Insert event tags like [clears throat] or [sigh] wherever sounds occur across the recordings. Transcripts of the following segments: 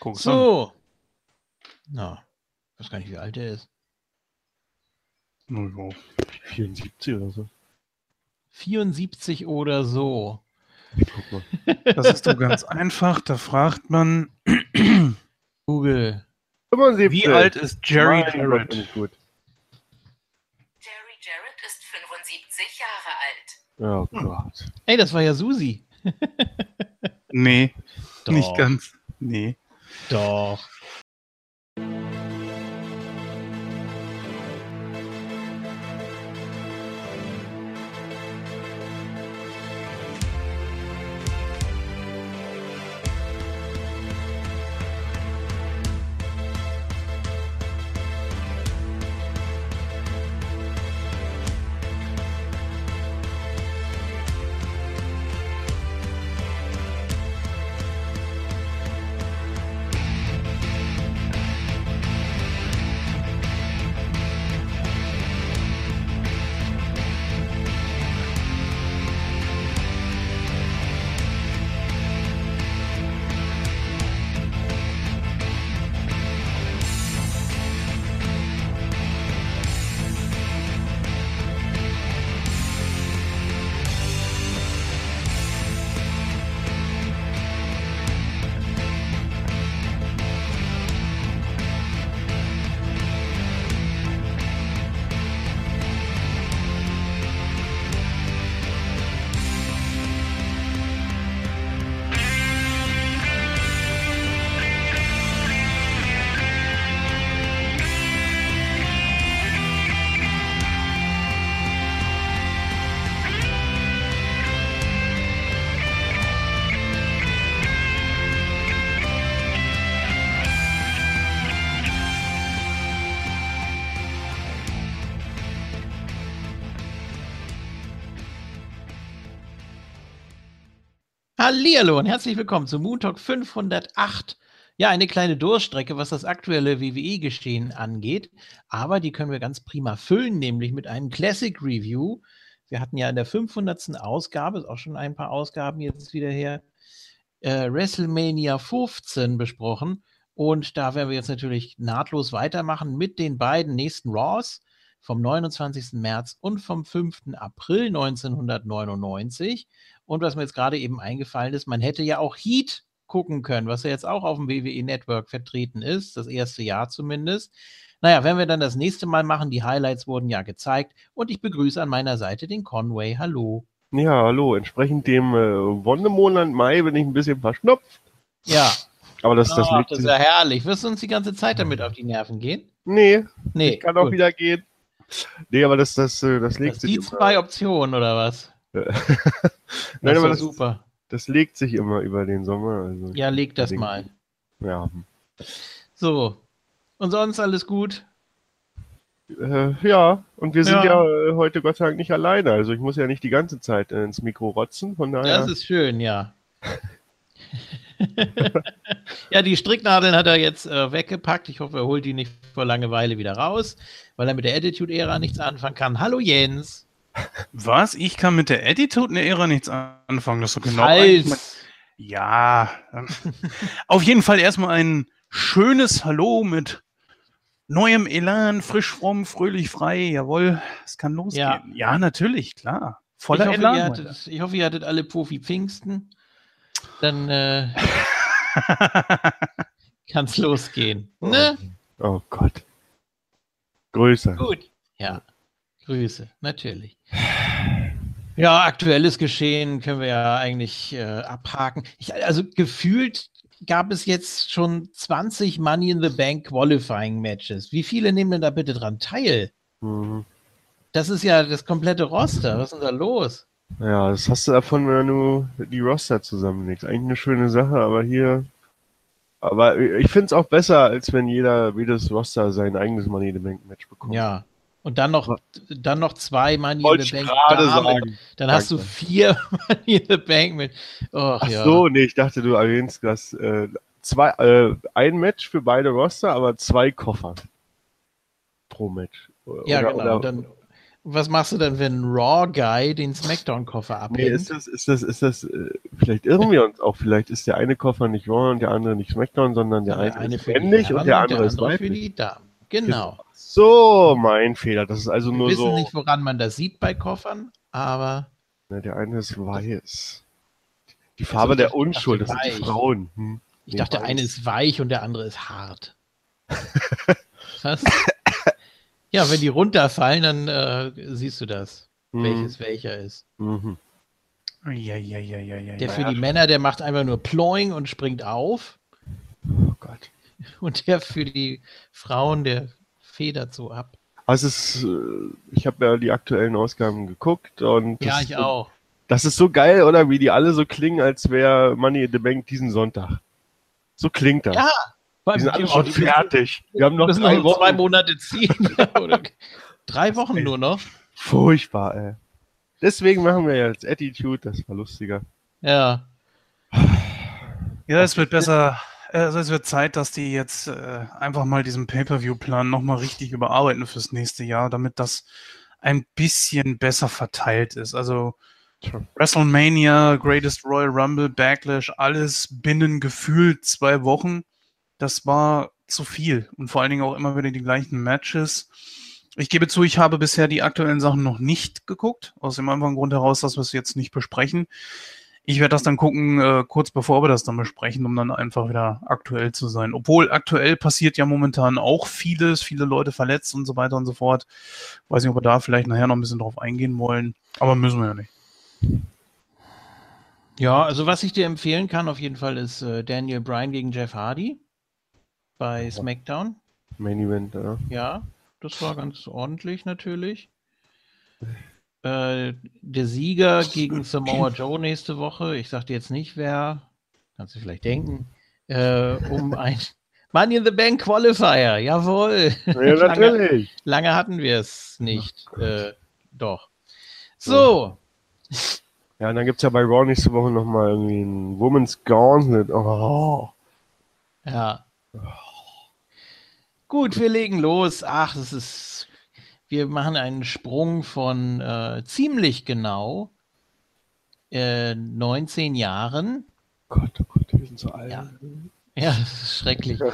Guck's So. Na, ich weiß gar nicht, wie alt er ist. Oh, 74 oder so. 74 oder so. Guck mal. Das ist doch ganz einfach. Da fragt man, Google. 75. wie alt ist Jerry Gott, Jarrett? Jerry Jarrett ist 75 Jahre alt. Oh Gott. Ey, das war ja Susi. Nee, Doch. nicht ganz. Nee. Doch. Hallihallo und herzlich willkommen zu Moon Talk 508. Ja, eine kleine Durchstrecke, was das aktuelle WWE-Geschehen angeht. Aber die können wir ganz prima füllen, nämlich mit einem Classic Review. Wir hatten ja in der 500. Ausgabe, ist auch schon ein paar Ausgaben jetzt wieder her, äh, WrestleMania 15 besprochen. Und da werden wir jetzt natürlich nahtlos weitermachen mit den beiden nächsten Raws vom 29. März und vom 5. April 1999. Und was mir jetzt gerade eben eingefallen ist, man hätte ja auch Heat gucken können, was ja jetzt auch auf dem WWE Network vertreten ist, das erste Jahr zumindest. Naja, wenn wir dann das nächste Mal machen, die Highlights wurden ja gezeigt und ich begrüße an meiner Seite den Conway. Hallo. Ja, hallo. Entsprechend dem äh, Wonnemonat Mai bin ich ein bisschen verschnupft. Ja, Aber das, das liegt. das ist ja herrlich. Wirst du uns die ganze Zeit damit auf die Nerven gehen? nee, Nee, kann auch gut. wieder gehen. Nee, aber das, das, äh, das Das legt sich die zwei Optionen oder was? [laughs] Nein, Das aber ist das, super. das legt sich immer über den Sommer. Also, Ja, leg das Ding. mal. Ja. So. Und sonst alles gut? Äh, ja, und wir sind ja, Ja. äh, heute Gott sei Dank nicht alleine. Also ich muss ja nicht die ganze Zeit äh, ins Mikro rotzen. Von daher. Das ist schön, ja. [laughs] ja, die Stricknadeln hat er jetzt äh, weggepackt. Ich hoffe, er holt die nicht vor Langeweile wieder raus, weil er mit der Attitude-Ära nichts anfangen kann. Hallo Jens. Was? Ich kann mit der Attitude-Ära nichts anfangen. Das ist doch genau. Ja. ähm, [laughs] Auf jeden Fall erstmal ein schönes Hallo mit neuem Elan, frisch, fromm, fröhlich, frei. Jawohl, es kann losgehen. Ja, natürlich, klar. Ich Voller hoffe, ihr Elan. hattet, ich hoffe, ihr hattet alle Profi Pfingsten. Dann äh, [laughs] kann es losgehen. Ne? Oh Gott. Größer. Gut. Ja. Grüße, natürlich. Ja, aktuelles Geschehen können wir ja eigentlich äh, abhaken. Ich, also gefühlt gab es jetzt schon 20 Money in the Bank Qualifying Matches. Wie viele nehmen denn da bitte dran teil? Mhm. Das ist ja das komplette Roster. Was ist denn da los? Ja, das hast du davon, wenn du die Roster zusammenlegst. Eigentlich eine schöne Sache, aber hier. Aber ich finde es auch besser, als wenn jeder, jedes Roster sein eigenes Money in the Bank Match bekommt. Ja. Und dann noch, dann noch zwei Money Wollte in the Bank. sagen. Dann hast du Danke. vier [laughs] Money in the Bank mit. Och, Ach ja. so, nee, ich dachte, du erwähnst das. Äh, zwei, äh, ein Match für beide Roster, aber zwei Koffer pro Match. Ja, Oder- genau. oder- dann, Was machst du dann, wenn ein Raw-Guy den Smackdown-Koffer abnimmt? Nee, ist das, ist das, ist das, äh, vielleicht irren wir uns auch, vielleicht ist der eine Koffer nicht Raw und der andere nicht Smackdown, sondern der, der eine, ist männlich und der andere, der andere ist weiblich. für die Damen. Genau. So, mein Fehler. Das ist also wir nur so. Wir wissen nicht, woran man das sieht bei Koffern, aber. Ne, der eine ist weiß. Die Farbe also, der Unschuld, das sind die Frauen. Hm. Ich nee, dachte, der eine ist weich und der andere ist hart. [laughs] Was? ja, wenn die runterfallen, dann äh, siehst du das, mhm. welches welcher ist. Mhm. Ja, ja, ja, ja, ja, der für die Männer, der macht einfach nur Ploing und springt auf. Oh Gott. Und der für die Frauen, der federt so ab. Also es, äh, ich habe ja die aktuellen Ausgaben geguckt und ja, ich auch. Das ist so geil, oder? Wie die alle so klingen, als wäre Money in the Bank diesen Sonntag. So klingt das. Ja, die sind alle schon fertig. Wir haben noch drei noch Wochen. zwei Monate ziehen. [laughs] drei Wochen nur noch. Furchtbar, ey. Deswegen machen wir jetzt Attitude, das war lustiger. Ja. Ja, es wird besser. Also es wird Zeit, dass die jetzt äh, einfach mal diesen Pay-per-view-Plan nochmal richtig überarbeiten fürs nächste Jahr, damit das ein bisschen besser verteilt ist. Also Sure. WrestleMania, Greatest Royal Rumble, Backlash, alles binnen gefühlt zwei Wochen. Das war zu viel und vor allen Dingen auch immer wieder die gleichen Matches. Ich gebe zu, ich habe bisher die aktuellen Sachen noch nicht geguckt, aus dem einfachen Grund heraus, dass wir es jetzt nicht besprechen. Ich werde das dann gucken, äh, kurz bevor wir das dann besprechen, um dann einfach wieder aktuell zu sein. Obwohl aktuell passiert ja momentan auch vieles, viele Leute verletzt und so weiter und so fort. Weiß nicht, ob wir da vielleicht nachher noch ein bisschen drauf eingehen wollen, aber müssen wir ja nicht. Ja, also was ich dir empfehlen kann auf jeden Fall ist äh, Daniel Bryan gegen Jeff Hardy bei SmackDown. Main Event, ja. Ja, das war ganz ordentlich natürlich. Äh, der Sieger gegen Samoa Joe nächste Woche, ich sag dir jetzt nicht wer, kannst du vielleicht denken, äh, um ein [laughs] Money in the Bank Qualifier, jawohl. Ja, [laughs] natürlich. lange, lange hatten wir es nicht. Oh äh, doch. So, ja, und dann gibt es ja bei Raw nächste Woche nochmal irgendwie ein Woman's Gauntlet. Oh. Ja. Gut, wir legen los. Ach, das ist. Wir machen einen Sprung von äh, ziemlich genau äh, 19 Jahren. Gott, oh Gott, wir sind so alt. Ja, ja das ist schrecklich. [laughs]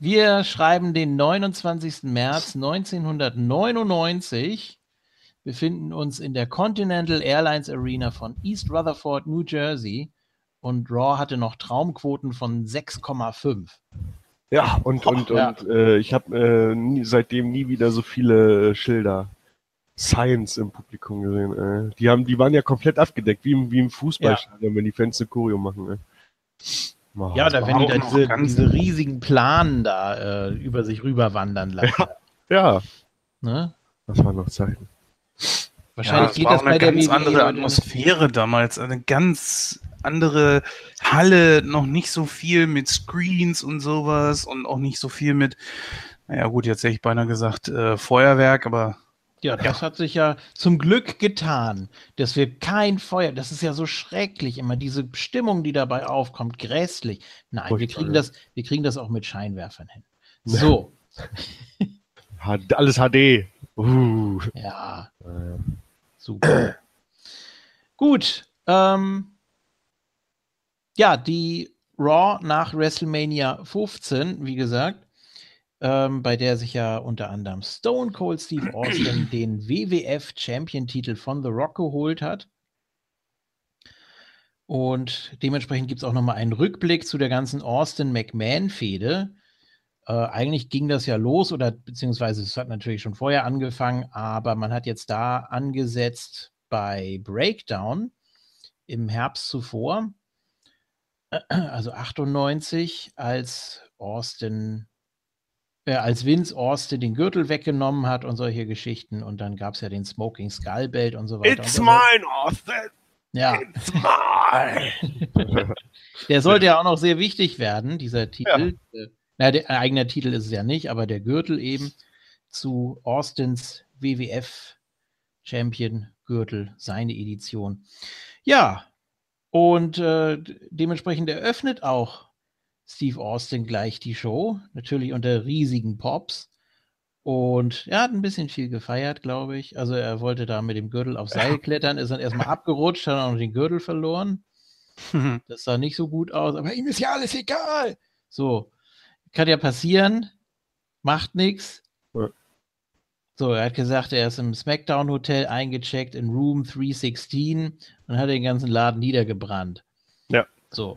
Wir schreiben den 29. März 1999 befinden uns in der Continental Airlines Arena von East Rutherford, New Jersey. Und Raw hatte noch Traumquoten von 6,5. Ja, und, und, ja. und äh, ich habe äh, seitdem nie wieder so viele Schilder Science im Publikum gesehen. Äh. Die, haben, die waren ja komplett abgedeckt, wie im, wie im Fußballstadion, ja. wenn die Fans eine Choreo machen. Äh. Oh, ja, da wenn die da diese, diese, riesigen Planen da äh, über sich rüberwandern lassen. Ja, ja. Ne? Das waren noch Zeiten. Wahrscheinlich ja, geht das bei der ganz WWE andere Atmosphäre damals, eine ganz andere Halle, noch nicht so viel mit Screens und sowas und auch nicht so viel mit, naja gut, jetzt hätte ich beinahe gesagt äh, Feuerwerk, aber ja, das hat sich ja zum Glück getan, dass wir kein Feuer, das ist ja so schrecklich, immer diese Stimmung, die dabei aufkommt, grässlich. Nein, wir kriegen das, wir kriegen das auch mit Scheinwerfern hin. So. [laughs] Alles HD. Uh. Ja. Super. Gut. Ähm, ja, die Raw nach WrestleMania 15, wie gesagt, ähm, bei der sich ja unter anderem Stone Cold Steve Austin [clears throat] den WWF Champion-Titel von The Rock geholt hat. Und dementsprechend gibt es auch nochmal einen Rückblick zu der ganzen Austin-McMahon-Fehde. Äh, eigentlich ging das ja los, oder beziehungsweise es hat natürlich schon vorher angefangen, aber man hat jetzt da angesetzt bei Breakdown im Herbst zuvor, also 98, als Austin, äh, als Vince Austin den Gürtel weggenommen hat und solche Geschichten. Und dann gab es ja den Smoking Skull Belt und so weiter. It's so mine, Austin! Ja. It's mine! [laughs] Der sollte ja auch noch sehr wichtig werden, dieser Titel. Ja. Äh, na, der eigener Titel ist es ja nicht, aber der Gürtel eben zu Austins WWF Champion Gürtel, seine Edition. Ja, und äh, dementsprechend eröffnet auch Steve Austin gleich die Show, natürlich unter riesigen Pops. Und er hat ein bisschen viel gefeiert, glaube ich. Also er wollte da mit dem Gürtel auf Seil klettern, ist dann erstmal abgerutscht, hat auch noch den Gürtel verloren. [laughs] Das sah nicht so gut aus, aber ihm ist ja alles egal. So, kann ja passieren, macht nichts. So, er hat gesagt, er ist im SmackDown-Hotel eingecheckt in Room 316 und hat den ganzen Laden niedergebrannt. Ja. So.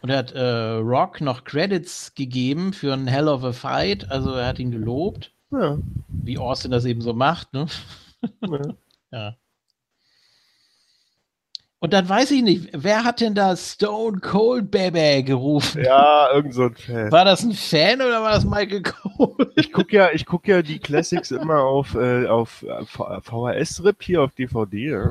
Und er hat äh, Rock noch Credits gegeben für ein Hell of a Fight. Also er hat ihn gelobt. Ja. Wie Austin das eben so macht, ne? Ja. [laughs] ja. Und dann weiß ich nicht, wer hat denn da Stone Cold Baby gerufen? Ja, irgend so ein Fan. War das ein Fan oder war das Michael Cole? Ich gucke ja, ich guck ja die Classics immer auf, äh, auf äh, VHS-Rip hier auf DVD.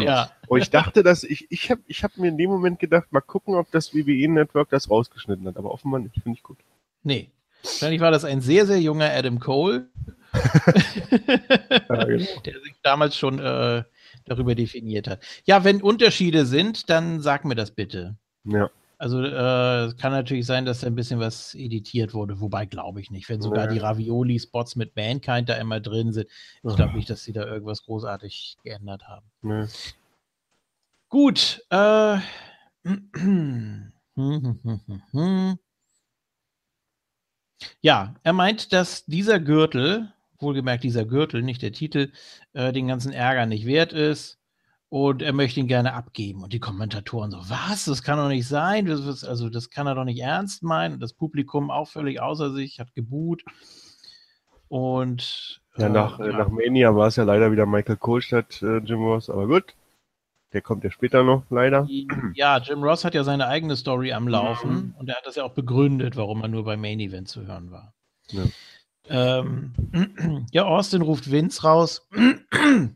Ja. Und ich dachte, dass ich, ich habe ich hab mir in dem Moment gedacht, mal gucken, ob das WWE Network das rausgeschnitten hat. Aber offenbar nicht, finde ich gut. Nee. Wahrscheinlich war das ein sehr, sehr junger Adam Cole. [laughs] ja, genau. Der sich damals schon äh, darüber definiert hat. Ja, wenn Unterschiede sind, dann sag mir das bitte. Ja. Also äh, kann natürlich sein, dass da ein bisschen was editiert wurde, wobei glaube ich nicht. Wenn sogar ja. die Ravioli-Spots mit Mankind da immer drin sind, ich glaube nicht, dass sie da irgendwas großartig geändert haben. Nee. Gut. Äh, [clears throat] ja, er meint, dass dieser Gürtel wohlgemerkt dieser Gürtel, nicht der Titel, äh, den ganzen Ärger nicht wert ist. Und er möchte ihn gerne abgeben. Und die Kommentatoren so, was? Das kann doch nicht sein. Das, also, das kann er doch nicht ernst meinen. Das Publikum auch völlig außer sich, hat geboot. Und. Ja, nach, äh, nach Mania war es ja leider wieder Michael Cole statt äh, Jim Ross, aber gut. Der kommt ja später noch, leider. Ja, Jim Ross hat ja seine eigene Story am Laufen mhm. und er hat das ja auch begründet, warum er nur beim Main Event zu hören war. Ja. Ähm, [clears throat] ja, Austin ruft Vince raus [clears throat]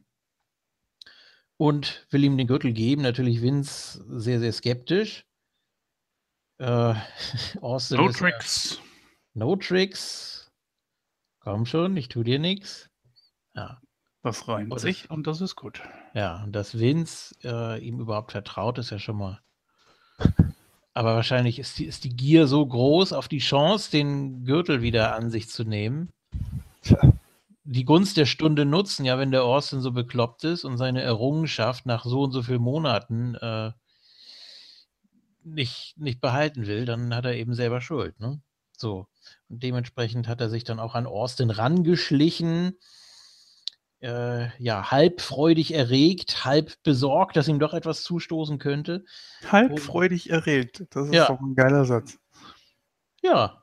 und will ihm den Gürtel geben. Natürlich Vince sehr, sehr skeptisch. Äh, [laughs] Austin no Tricks. Ja, no Tricks. Komm schon, ich tu dir nichts. Ja. Das reimt und sich und das ist gut. Ja, und dass Vince äh, ihm überhaupt vertraut, ist ja schon mal [laughs] aber wahrscheinlich ist die, ist die Gier so groß auf die Chance, den Gürtel wieder an sich zu nehmen. Tja. Die Gunst der Stunde nutzen, ja, wenn der Austin so bekloppt ist und seine Errungenschaft nach so und so vielen Monaten äh, nicht, nicht behalten will, dann hat er eben selber Schuld. Ne? So. Und dementsprechend hat er sich dann auch an Austin rangeschlichen äh, ja, halb freudig erregt, halb besorgt, dass ihm doch etwas zustoßen könnte. Halb und, freudig erregt, das ist ja. doch ein geiler Satz. Ja,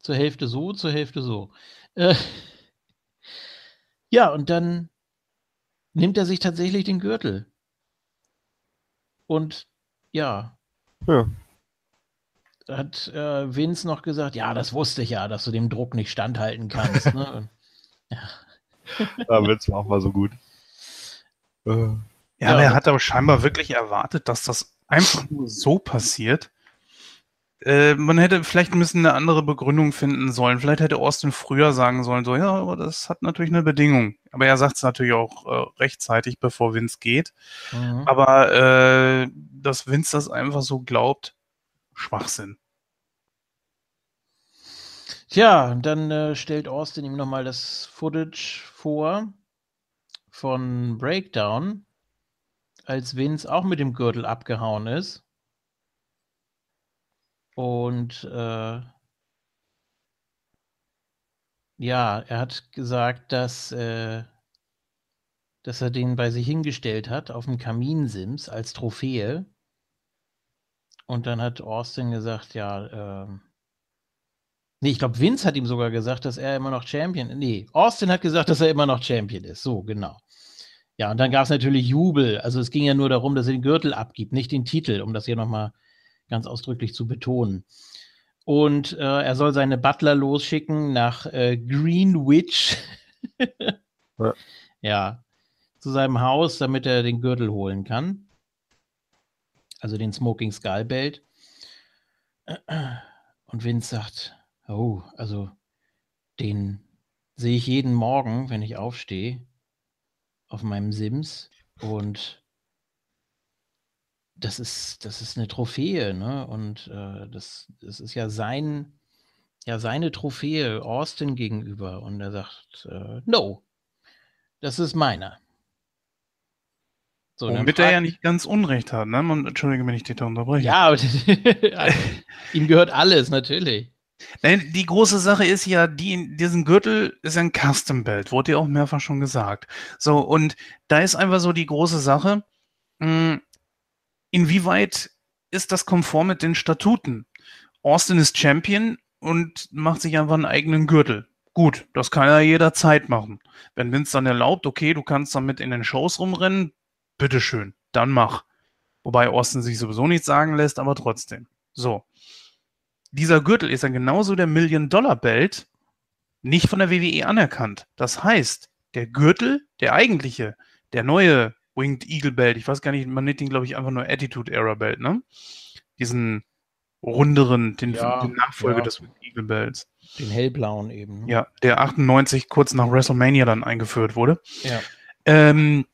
zur Hälfte so, zur Hälfte so. Äh, [laughs] ja, und dann nimmt er sich tatsächlich den Gürtel. Und ja. Ja. Hat äh, Vince noch gesagt, ja, das wusste ich ja, dass du dem Druck nicht standhalten kannst. ne? [laughs] ja [laughs] da wird es auch mal so gut. Äh. Ja, ja, aber er hat aber scheinbar wirklich erwartet, dass das einfach nur so passiert. Äh, man hätte vielleicht müssen eine andere Begründung finden sollen. Vielleicht hätte Austin früher sagen sollen, so, ja, aber das hat natürlich eine Bedingung. Aber er sagt es natürlich auch äh, rechtzeitig, bevor Vince geht. Mhm. Aber äh, dass Vince das einfach so glaubt, Schwachsinn. Tja, dann äh, stellt Austin ihm nochmal das Footage vor von Breakdown, als Vince auch mit dem Gürtel abgehauen ist. Und äh, ja, er hat gesagt, dass, äh, dass er den bei sich hingestellt hat auf dem Kaminsims als Trophäe. Und dann hat Austin gesagt, ja, äh, Nee, ich glaube, Vince hat ihm sogar gesagt, dass er immer noch Champion ist. Nee, Austin hat gesagt, dass er immer noch Champion ist. So, genau. Ja, und dann gab es natürlich Jubel. Also es ging ja nur darum, dass er den Gürtel abgibt, nicht den Titel, um das hier nochmal ganz ausdrücklich zu betonen. Und äh, er soll seine Butler losschicken nach äh, Greenwich. ja. [laughs] ja, zu seinem Haus, damit er den Gürtel holen kann. Also den Smoking Skull Belt. Und Vince sagt, Oh, also den sehe ich jeden Morgen, wenn ich aufstehe, auf meinem Sims und das ist, das ist eine Trophäe, ne? Und äh, das, das ist ja sein, ja seine Trophäe Austin gegenüber und er sagt, äh, no, das ist meiner. So, Womit er ja nicht ganz Unrecht hat, ne? Man, Entschuldige, wenn ich dich da unterbreche. Ja, aber [laughs] ihm gehört alles, natürlich. Nein, die große Sache ist ja, die, diesen Gürtel ist ein Custom Belt, wurde ja auch mehrfach schon gesagt. So, und da ist einfach so die große Sache, hm, inwieweit ist das konform mit den Statuten? Austin ist Champion und macht sich einfach einen eigenen Gürtel. Gut, das kann er jederzeit machen. Wenn Vince dann erlaubt, okay, du kannst damit in den Shows rumrennen, bitteschön, dann mach. Wobei Austin sich sowieso nichts sagen lässt, aber trotzdem. So. Dieser Gürtel ist dann genauso der Million-Dollar-Belt nicht von der WWE anerkannt. Das heißt, der Gürtel, der eigentliche, der neue Winged Eagle Belt, ich weiß gar nicht, man nennt ihn, glaube ich, einfach nur Attitude Era Belt, ne? Diesen runderen, den, ja, den Nachfolger ja. des Winged Eagle Belts. Den hellblauen eben. Ne? Ja, der 98 kurz nach WrestleMania dann eingeführt wurde. Ja. Ähm,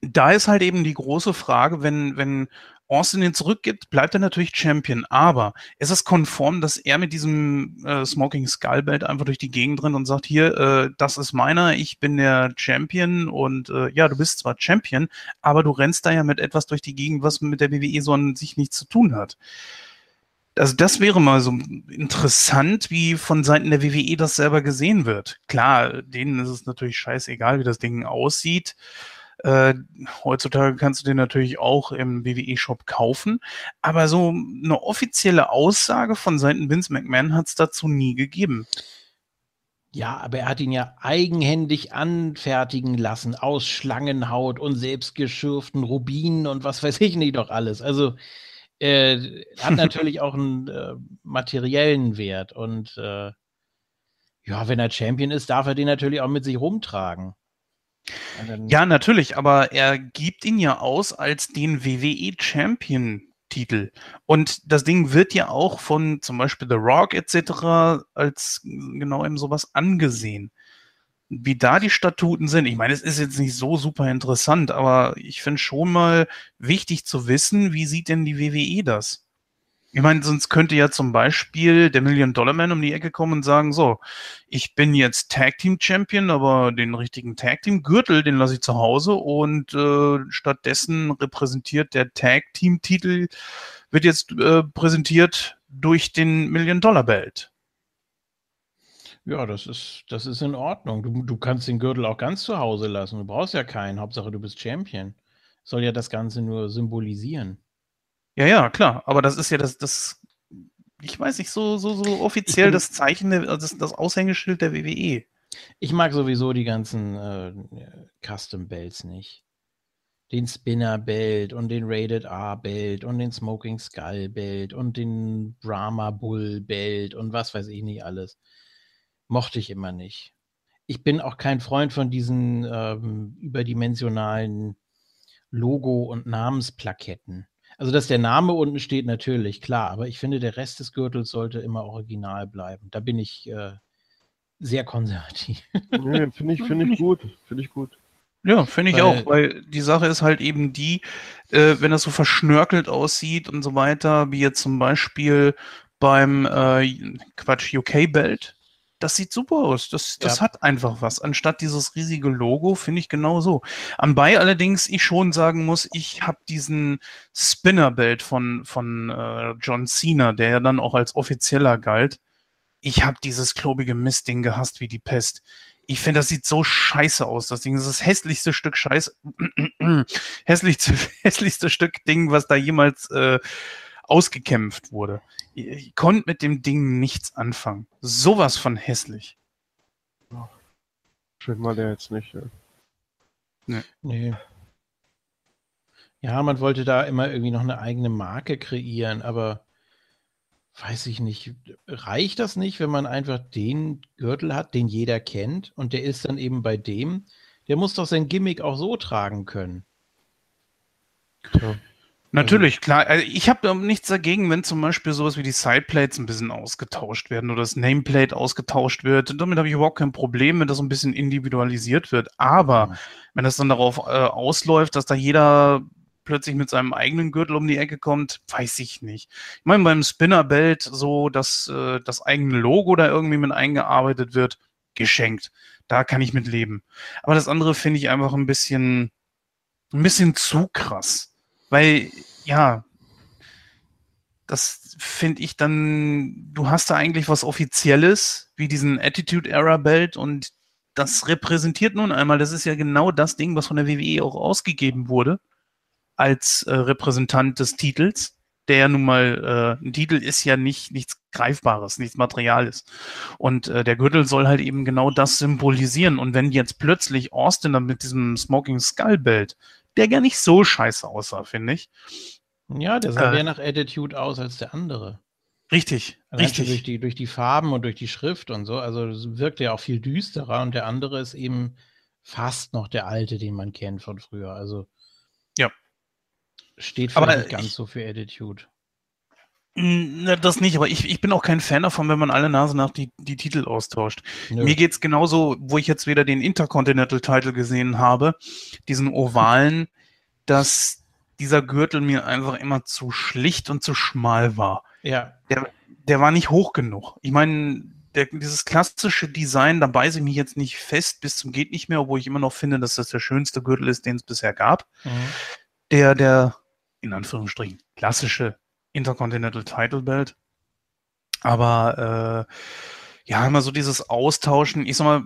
da ist halt eben die große Frage, wenn, wenn Austin ihn zurückgibt, bleibt er natürlich Champion. Aber ist es konform, dass er mit diesem äh, Smoking Skull Belt einfach durch die Gegend rennt und sagt, hier, äh, das ist meiner, ich bin der Champion und äh, ja, du bist zwar Champion, aber du rennst da ja mit etwas durch die Gegend, was mit der WWE so an sich nichts zu tun hat. Also das wäre mal so interessant, wie von Seiten der WWE das selber gesehen wird. Klar, denen ist es natürlich scheißegal, wie das Ding aussieht. Äh, heutzutage kannst du den natürlich auch im WWE-Shop kaufen, aber so eine offizielle Aussage von Seiten Vince McMahon hat es dazu nie gegeben. Ja, aber er hat ihn ja eigenhändig anfertigen lassen aus Schlangenhaut und selbstgeschürften Rubinen und was weiß ich nicht doch alles. Also äh, hat [laughs] natürlich auch einen äh, materiellen Wert und äh, ja, wenn er Champion ist, darf er den natürlich auch mit sich rumtragen. Ja, natürlich, aber er gibt ihn ja aus als den WWE Champion Titel. Und das Ding wird ja auch von zum Beispiel The Rock etc. als genau eben sowas angesehen. Wie da die Statuten sind, ich meine, es ist jetzt nicht so super interessant, aber ich finde schon mal wichtig zu wissen, wie sieht denn die WWE das? Ich meine, sonst könnte ja zum Beispiel der Million Dollar Man um die Ecke kommen und sagen, so, ich bin jetzt Tag Team Champion, aber den richtigen Tag Team Gürtel, den lasse ich zu Hause und äh, stattdessen repräsentiert der Tag Team Titel, wird jetzt äh, präsentiert durch den Million Dollar Belt. Ja, das ist, das ist in Ordnung. Du, du kannst den Gürtel auch ganz zu Hause lassen. Du brauchst ja keinen. Hauptsache, du bist Champion. Soll ja das Ganze nur symbolisieren. Ja, ja, klar. Aber das ist ja das, das ich weiß nicht, so, so, so offiziell das Zeichen, der, das, das Aushängeschild der WWE. Ich mag sowieso die ganzen äh, Custom Belts nicht. Den Spinner Belt und den Rated R Belt und den Smoking Skull Belt und den Brahma Bull Belt und was weiß ich nicht alles. Mochte ich immer nicht. Ich bin auch kein Freund von diesen ähm, überdimensionalen Logo- und Namensplaketten. Also, dass der Name unten steht, natürlich, klar, aber ich finde, der Rest des Gürtels sollte immer original bleiben. Da bin ich äh, sehr konservativ. Nee, finde ich, find ich gut. Finde ich gut. Ja, finde ich weil, auch, weil die Sache ist halt eben die, äh, wenn das so verschnörkelt aussieht und so weiter, wie jetzt zum Beispiel beim äh, Quatsch UK-Belt, das sieht super aus. Das, das ja. hat einfach was. Anstatt dieses riesige Logo, finde ich genau so. Anbei allerdings ich schon sagen muss, ich habe diesen Spinner-Belt von, von äh, John Cena, der ja dann auch als offizieller galt. Ich habe dieses klobige Mistding gehasst wie die Pest. Ich finde, das sieht so scheiße aus. Das Ding das ist das hässlichste Stück Scheiß, [clears throat] hässlichste, [clears throat] hässlichste Stück Ding, was da jemals äh, ausgekämpft wurde. Ich, konnte mit dem Ding nichts anfangen. Sowas von hässlich. Schön mal der jetzt nicht. Ja. Nee. nee. Ja, man wollte da immer irgendwie noch eine eigene Marke kreieren, aber weiß ich nicht, reicht das nicht, wenn man einfach den Gürtel hat, den jeder kennt und der ist dann eben bei dem, der muss doch sein Gimmick auch so tragen können. Ja. Natürlich, klar. Also ich habe nichts dagegen, wenn zum Beispiel sowas wie die Sideplates ein bisschen ausgetauscht werden oder das Nameplate ausgetauscht wird. Und damit habe ich überhaupt kein Problem, wenn das ein bisschen individualisiert wird. Aber ja. wenn das dann darauf äh, ausläuft, dass da jeder plötzlich mit seinem eigenen Gürtel um die Ecke kommt, weiß ich nicht. Ich meine, beim Spinnerbelt so, dass äh, das eigene Logo da irgendwie mit eingearbeitet wird, geschenkt. Da kann ich mit leben. Aber das andere finde ich einfach ein bisschen, ein bisschen zu krass. Weil, ja, das finde ich dann, du hast da eigentlich was Offizielles, wie diesen Attitude Era Belt und das repräsentiert nun einmal, das ist ja genau das Ding, was von der WWE auch ausgegeben wurde, als äh, Repräsentant des Titels, der ja nun mal, äh, ein Titel ist ja nicht nichts Greifbares, nichts Materiales. Und äh, der Gürtel soll halt eben genau das symbolisieren. Und wenn jetzt plötzlich Austin dann mit diesem Smoking Skull Belt, der gar nicht so scheiße aussah, finde ich. Ja, der sah äh, mehr nach Attitude aus als der andere. Richtig, Allein richtig. Durch die, durch die Farben und durch die Schrift und so. Also wirkt er auch viel düsterer und der andere ist eben fast noch der alte, den man kennt von früher. Also ja. Steht vielleicht nicht ganz ich, so für Attitude. Ne, das nicht, aber ich, ich bin auch kein Fan davon, wenn man alle Nase nach die, die Titel austauscht. Nö. Mir geht's genauso, wo ich jetzt wieder den Intercontinental Title gesehen habe, diesen ovalen, [laughs] dass dieser Gürtel mir einfach immer zu schlicht und zu schmal war. Ja. Der, der war nicht hoch genug. Ich meine, dieses klassische Design, da beiße ich mich jetzt nicht fest bis zum geht nicht mehr, obwohl ich immer noch finde, dass das der schönste Gürtel ist, den es bisher gab. Mhm. Der, der, in Anführungsstrichen, klassische Intercontinental Title Belt. Aber äh, ja, immer so dieses Austauschen. Ich sag mal,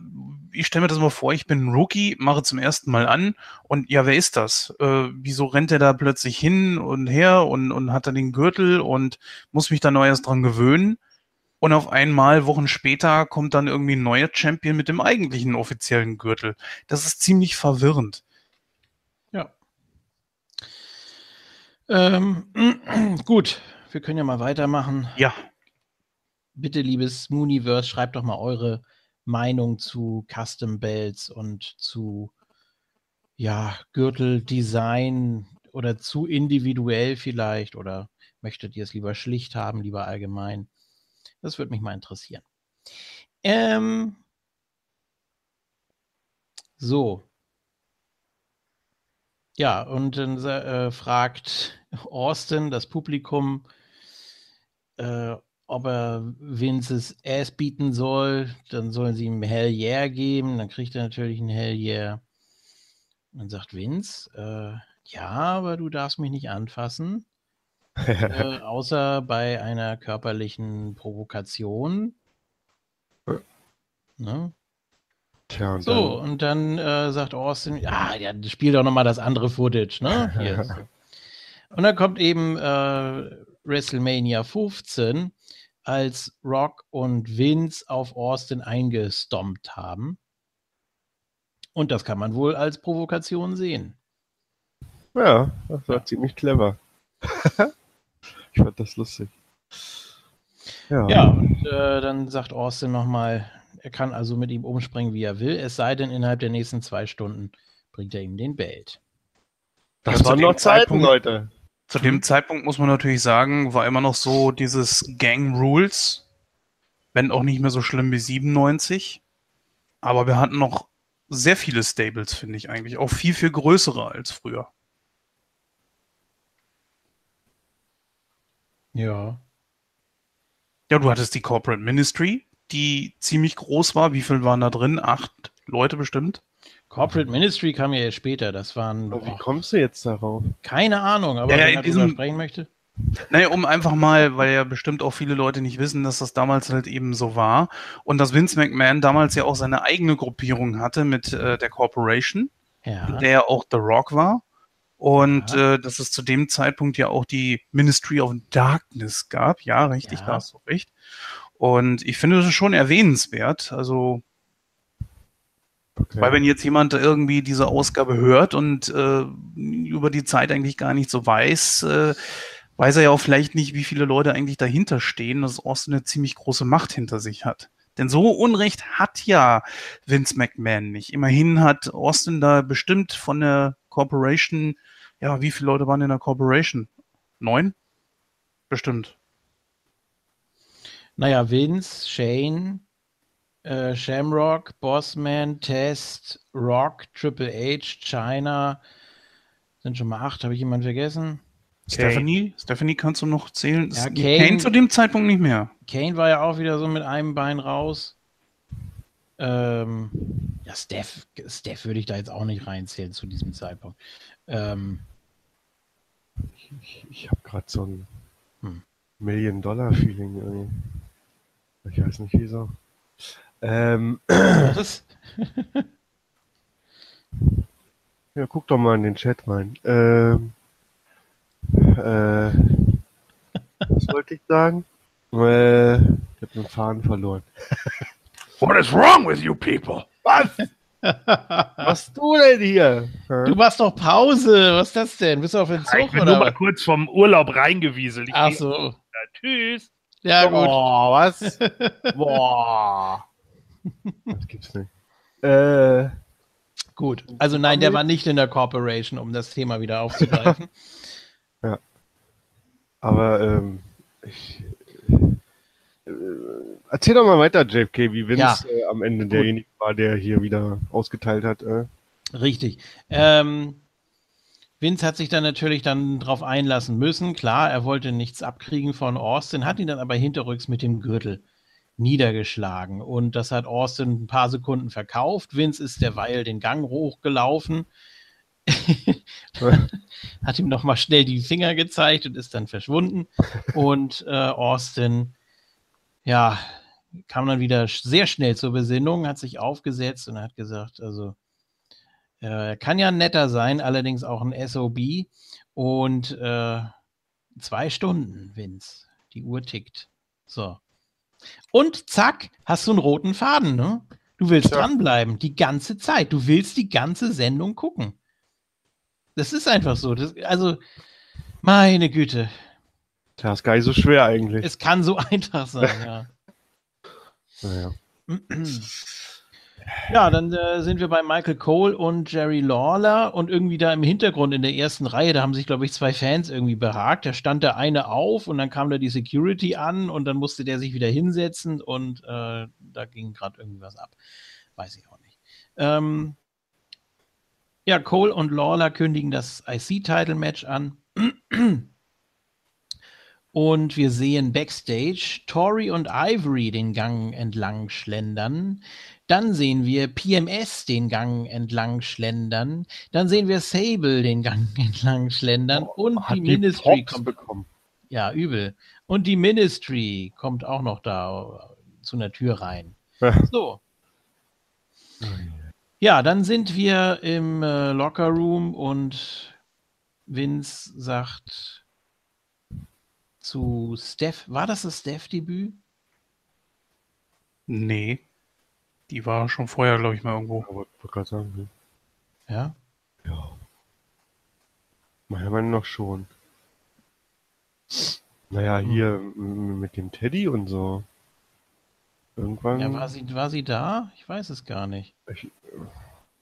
ich stelle mir das mal vor, ich bin ein Rookie, mache zum ersten Mal an und ja, wer ist das? Äh, wieso rennt er da plötzlich hin und her und, und hat dann den Gürtel und muss mich da neu erst dran gewöhnen? Und auf einmal, Wochen später, kommt dann irgendwie ein neuer Champion mit dem eigentlichen offiziellen Gürtel. Das ist ziemlich verwirrend. Ja. Ähm, [clears throat] gut, wir können ja mal weitermachen. Ja. Bitte, liebes Mooniverse, schreibt doch mal eure Meinung zu Custom Belts und zu ja, Gürteldesign oder zu individuell vielleicht oder möchtet ihr es lieber schlicht haben, lieber allgemein? Das würde mich mal interessieren. Ähm, so. Ja, und dann äh, fragt Austin das Publikum, äh, ob er Vinces Ass bieten soll, dann sollen sie ihm Hell Yeah geben, dann kriegt er natürlich ein Hell Yeah. Und dann sagt Vince, äh, ja, aber du darfst mich nicht anfassen, [laughs] äh, außer bei einer körperlichen Provokation. Ne? Tja, und so, dann... und dann äh, sagt Austin, ja, ja, spiel doch nochmal das andere Footage, ne? [laughs] Hier, und dann kommt eben äh, WrestleMania 15 als Rock und Vince auf Austin eingestompt haben. Und das kann man wohl als Provokation sehen. Ja, das war ja. ziemlich clever. [laughs] ich fand das lustig. Ja, ja und äh, dann sagt Austin nochmal, er kann also mit ihm umspringen, wie er will, es sei denn, innerhalb der nächsten zwei Stunden bringt er ihm den Belt. Das, das waren noch Zeiten, Leute. Zu dem mhm. Zeitpunkt muss man natürlich sagen, war immer noch so dieses Gang Rules, wenn auch nicht mehr so schlimm wie 97. Aber wir hatten noch sehr viele Stables, finde ich eigentlich. Auch viel, viel größere als früher. Ja. Ja, du hattest die Corporate Ministry, die ziemlich groß war. Wie viel waren da drin? Acht Leute bestimmt. Corporate Ministry kam ja jetzt später. Das waren. Aber wie kommst du jetzt darauf? Keine Ahnung, aber ja, wenn ja, diesem, sprechen möchte. Naja, um einfach mal, weil ja bestimmt auch viele Leute nicht wissen, dass das damals halt eben so war. Und dass Vince McMahon damals ja auch seine eigene Gruppierung hatte mit äh, der Corporation, ja. der ja auch The Rock war. Und ja. äh, dass es zu dem Zeitpunkt ja auch die Ministry of Darkness gab. Ja, richtig, ja. da hast du recht. Und ich finde das schon erwähnenswert. Also Okay. Weil wenn jetzt jemand irgendwie diese Ausgabe hört und äh, über die Zeit eigentlich gar nicht so weiß, äh, weiß er ja auch vielleicht nicht, wie viele Leute eigentlich dahinter stehen, dass Austin eine ziemlich große Macht hinter sich hat. Denn so Unrecht hat ja Vince McMahon nicht. Immerhin hat Austin da bestimmt von der Corporation, ja, wie viele Leute waren in der Corporation? Neun? Bestimmt. Naja, Vince, Shane, äh, Shamrock, Bossman, Test, Rock, Triple H, China, Sind schon mal acht. Habe ich jemanden vergessen? Stephanie? Stephanie kannst du noch zählen? Ja, Kane, Kane zu dem Zeitpunkt nicht mehr. Kane war ja auch wieder so mit einem Bein raus. Ähm, ja, Steph, Steph würde ich da jetzt auch nicht reinzählen zu diesem Zeitpunkt. Ähm, ich ich, ich habe gerade so ein hm. Million-Dollar-Feeling irgendwie. Ich weiß nicht wieso. Ähm, Was? [laughs] ja, guck doch mal in den Chat rein. Ähm, äh, was wollte ich sagen? Äh, ich habe den Faden verloren. What is wrong with you people? Was? Was du denn hier? Du machst doch Pause. Was ist das denn? Bist du auf den Zug? Ich bin oder? nur mal kurz vom Urlaub reingewieselt. Ich Ach so. Ja, tschüss. Ja, gut. Boah, was? [laughs] Boah. Das gibt's nicht. Äh, gut. Also nein, der war nicht in der Corporation, um das Thema wieder aufzugreifen. [laughs] ja. Aber ähm, ich, äh, erzähl doch mal weiter, JFK, wie Vince ja. äh, am Ende Gut. derjenige war, der hier wieder ausgeteilt hat. Äh. Richtig. Ähm, Vince hat sich dann natürlich dann drauf einlassen müssen. Klar, er wollte nichts abkriegen von Austin, hat ihn dann aber hinterrücks mit dem Gürtel niedergeschlagen. Und das hat Austin ein paar Sekunden verkauft. Vince ist derweil den Gang hochgelaufen. [laughs] hat ihm nochmal schnell die Finger gezeigt und ist dann verschwunden. Und äh, Austin, ja, kam dann wieder sehr schnell zur Besinnung, hat sich aufgesetzt und hat gesagt, also äh, kann ja netter sein, allerdings auch ein SOB. Und äh, zwei Stunden, Vince. Die Uhr tickt. So. Und zack, hast du einen roten Faden, ne? Du willst ja. dranbleiben, die ganze Zeit. Du willst die ganze Sendung gucken. Das ist einfach so. Das, also, meine Güte. Das ist gar nicht so schwer eigentlich. Es kann so [laughs] einfach sein, ja. [laughs] naja. [clears throat] Ja, dann äh, sind wir bei Michael Cole und Jerry Lawler und irgendwie da im Hintergrund in der ersten Reihe, da haben sich, glaube ich, zwei Fans irgendwie behagt. Da stand der eine auf und dann kam da die Security an und dann musste der sich wieder hinsetzen und äh, da ging gerade irgendwie was ab. Weiß ich auch nicht. Ähm, ja, Cole und Lawler kündigen das IC-Title-Match an. Und wir sehen backstage Tori und Ivory den Gang entlang schlendern. Dann sehen wir PMS den Gang entlang schlendern. Dann sehen wir Sable den Gang [laughs] entlang schlendern. Oh, und die, die Ministry kommt. Bekommen. Ja, übel. Und die Ministry kommt auch noch da zu einer Tür rein. so. Ja, dann sind wir im äh, Locker Room und Vince sagt zu Steph, war das das Steph-Debüt? Nee. Die war schon vorher, glaube ich, mal irgendwo. Aber ich wollte gerade sagen, ne? Ja? Ja. Meiner Meinung nach schon. Naja, hm. hier mit dem Teddy und so. Irgendwann. Ja, war sie, war sie da? Ich weiß es gar nicht. Ich,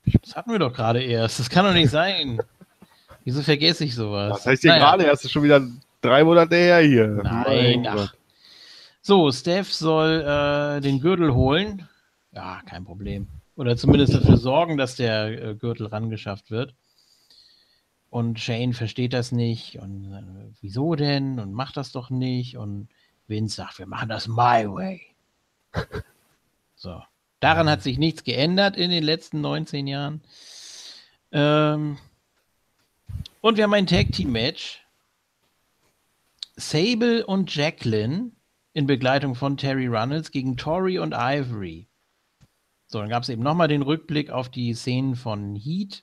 ich, das hatten wir doch gerade erst. Das kann doch nicht sein. [laughs] Wieso vergesse ich sowas? Das heißt ja naja. gerade erst schon wieder drei Monate her hier. Nein, ach. So, Steph soll äh, den Gürtel holen. Ja, kein Problem. Oder zumindest dafür sorgen, dass der äh, Gürtel rangeschafft wird. Und Shane versteht das nicht. Und äh, wieso denn? Und macht das doch nicht. Und Vince sagt, wir machen das my way. [laughs] so. Daran hat sich nichts geändert in den letzten 19 Jahren. Ähm, und wir haben ein Tag Team Match. Sable und Jacqueline in Begleitung von Terry Runnels gegen Tori und Ivory. So, dann gab es eben nochmal den Rückblick auf die Szenen von Heat,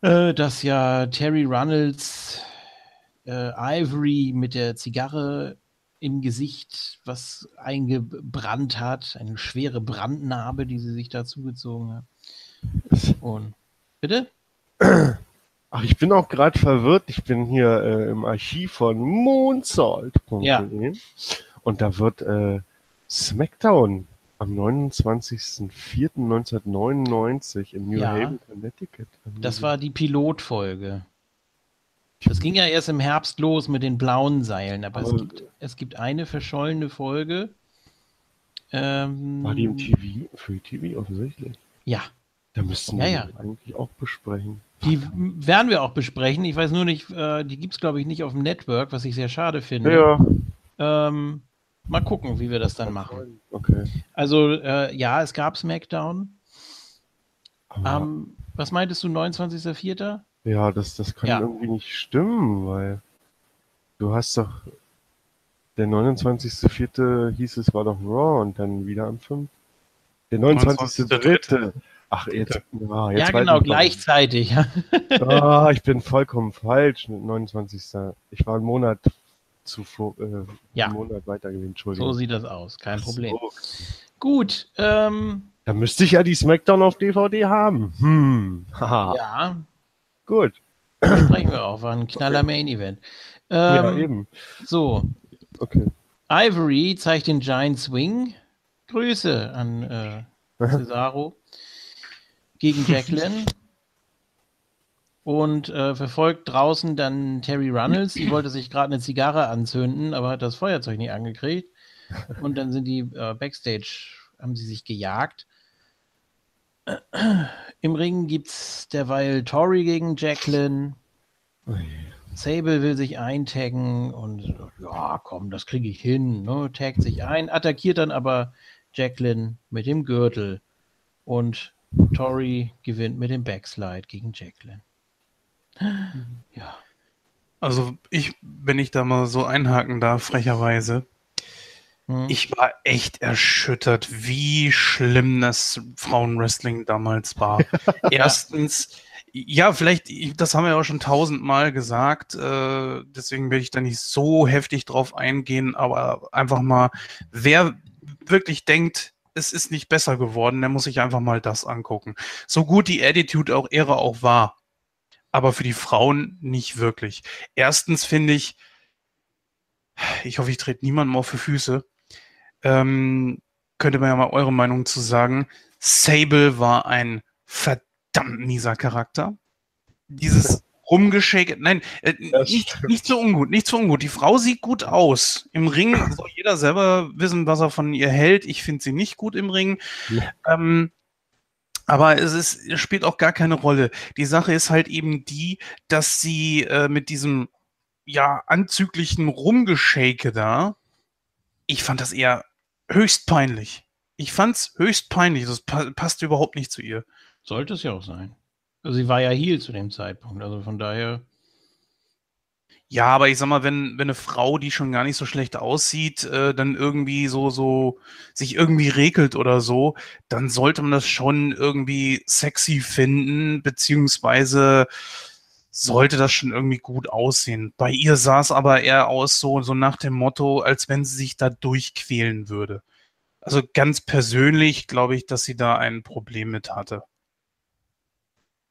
äh, dass ja Terry Runnels äh, Ivory mit der Zigarre im Gesicht was eingebrannt hat, eine schwere Brandnarbe, die sie sich da zugezogen hat. Und bitte? Ach, ich bin auch gerade verwirrt. Ich bin hier äh, im Archiv von moonsalt.de ja. und da wird äh, SmackDown am 29.04.1999 in New ja. Haven, Connecticut. Das war die Pilotfolge. Das ging ja erst im Herbst los mit den blauen Seilen, aber, aber es, gibt, es gibt eine verschollene Folge. Ähm, war die im TV? Für TV offensichtlich. Ja. Da müssten ja, wir ja. eigentlich auch besprechen. Die werden wir auch besprechen. Ich weiß nur nicht, äh, die gibt es, glaube ich, nicht auf dem Network, was ich sehr schade finde. Ja. Ähm, mal gucken, wie wir das dann machen. Okay. Also, äh, ja, es gab SmackDown. Ähm, was meintest du, 29.04.? Ja, das, das kann ja. irgendwie nicht stimmen, weil du hast doch der 29.04. hieß es, war doch Raw und dann wieder am 5. Der 29.03. Ach, jetzt, ah, jetzt ja, genau, gleichzeitig. [laughs] ah, ich bin vollkommen falsch. 29. Ich war einen Monat zuvor, äh, ja. Monat weiter gewesen. Entschuldigung. So sieht das aus, kein Ach Problem. So. Gut. Ähm, da müsste ich ja die Smackdown auf DVD haben. Hm. Ja. Gut. Das sprechen wir auch. War ein knaller Main Event. Ähm, ja, eben. So. Okay. Ivory zeigt den Giant Swing. Grüße an äh, [laughs] Cesaro gegen Jacqueline. Und äh, verfolgt draußen dann Terry Runnels. Die wollte sich gerade eine Zigarre anzünden, aber hat das Feuerzeug nicht angekriegt. Und dann sind die äh, Backstage, haben sie sich gejagt. Im Ring gibt es derweil Tori gegen Jacqueline. Sable will sich eintaggen und ja, komm, das kriege ich hin. Ne? Taggt sich ein, attackiert dann aber Jacqueline mit dem Gürtel. Und Tori gewinnt mit dem Backslide gegen Jacqueline. Ja. Also ich, wenn ich da mal so einhaken darf, frecherweise, hm. ich war echt erschüttert, wie schlimm das Frauenwrestling damals war. [laughs] Erstens, ja, vielleicht, das haben wir ja auch schon tausendmal gesagt, äh, deswegen will ich da nicht so heftig drauf eingehen, aber einfach mal, wer wirklich denkt, es ist nicht besser geworden, der muss sich einfach mal das angucken. So gut die Attitude auch Ehre auch war, aber für die Frauen nicht wirklich. Erstens finde ich, ich hoffe, ich trete niemandem auf die Füße, ähm, könnte man ja mal eure Meinung zu sagen. Sable war ein verdammt mieser Charakter. Dieses [laughs] rumgeschickt. Nein, äh, nicht, nicht so ungut, nicht so ungut. Die Frau sieht gut aus. Im Ring [laughs] soll jeder selber wissen, was er von ihr hält. Ich finde sie nicht gut im Ring. Ja. Ähm, aber es, ist, es spielt auch gar keine Rolle. Die Sache ist halt eben die, dass sie äh, mit diesem ja anzüglichen Rumgeschake da, ich fand das eher höchst peinlich. Ich fand's höchst peinlich. Das pa passt überhaupt nicht zu ihr. Sollte es ja auch sein. Also sie war ja Heal zu dem Zeitpunkt, also von daher. Ja, aber ich sag mal, wenn, wenn eine Frau, die schon gar nicht so schlecht aussieht, äh, dann irgendwie so, so, sich irgendwie regelt oder so, dann sollte man das schon irgendwie sexy finden, beziehungsweise sollte das schon irgendwie gut aussehen. Bei ihr sah es aber eher aus, so, so nach dem Motto, als wenn sie sich da durchquälen würde. Also ganz persönlich glaube ich, dass sie da ein Problem mit hatte.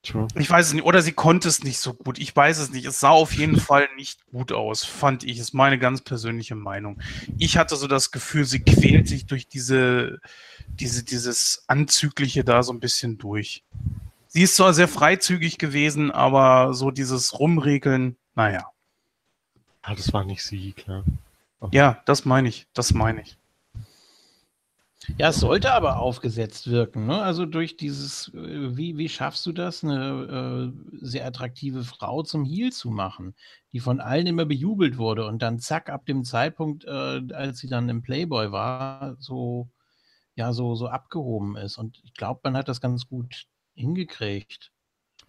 True. Ich weiß es nicht. Oder sie konnte es nicht so gut. Ich weiß es nicht. Es sah auf jeden [laughs] Fall nicht gut aus, fand ich. Ist meine ganz persönliche Meinung. Ich hatte so das Gefühl, sie quält sich durch diese, diese, dieses Anzügliche da so ein bisschen durch. Sie ist zwar sehr freizügig gewesen, aber so dieses Rumregeln, naja. Ja, das war nicht sie, klar. Okay. Ja, das meine ich. Das meine ich. Ja, es sollte aber aufgesetzt wirken. Ne? Also durch dieses, äh, wie, wie schaffst du das, eine äh, sehr attraktive Frau zum Heal zu machen, die von allen immer bejubelt wurde und dann zack, ab dem Zeitpunkt, äh, als sie dann im Playboy war, so, ja, so, so abgehoben ist. Und ich glaube, man hat das ganz gut hingekriegt.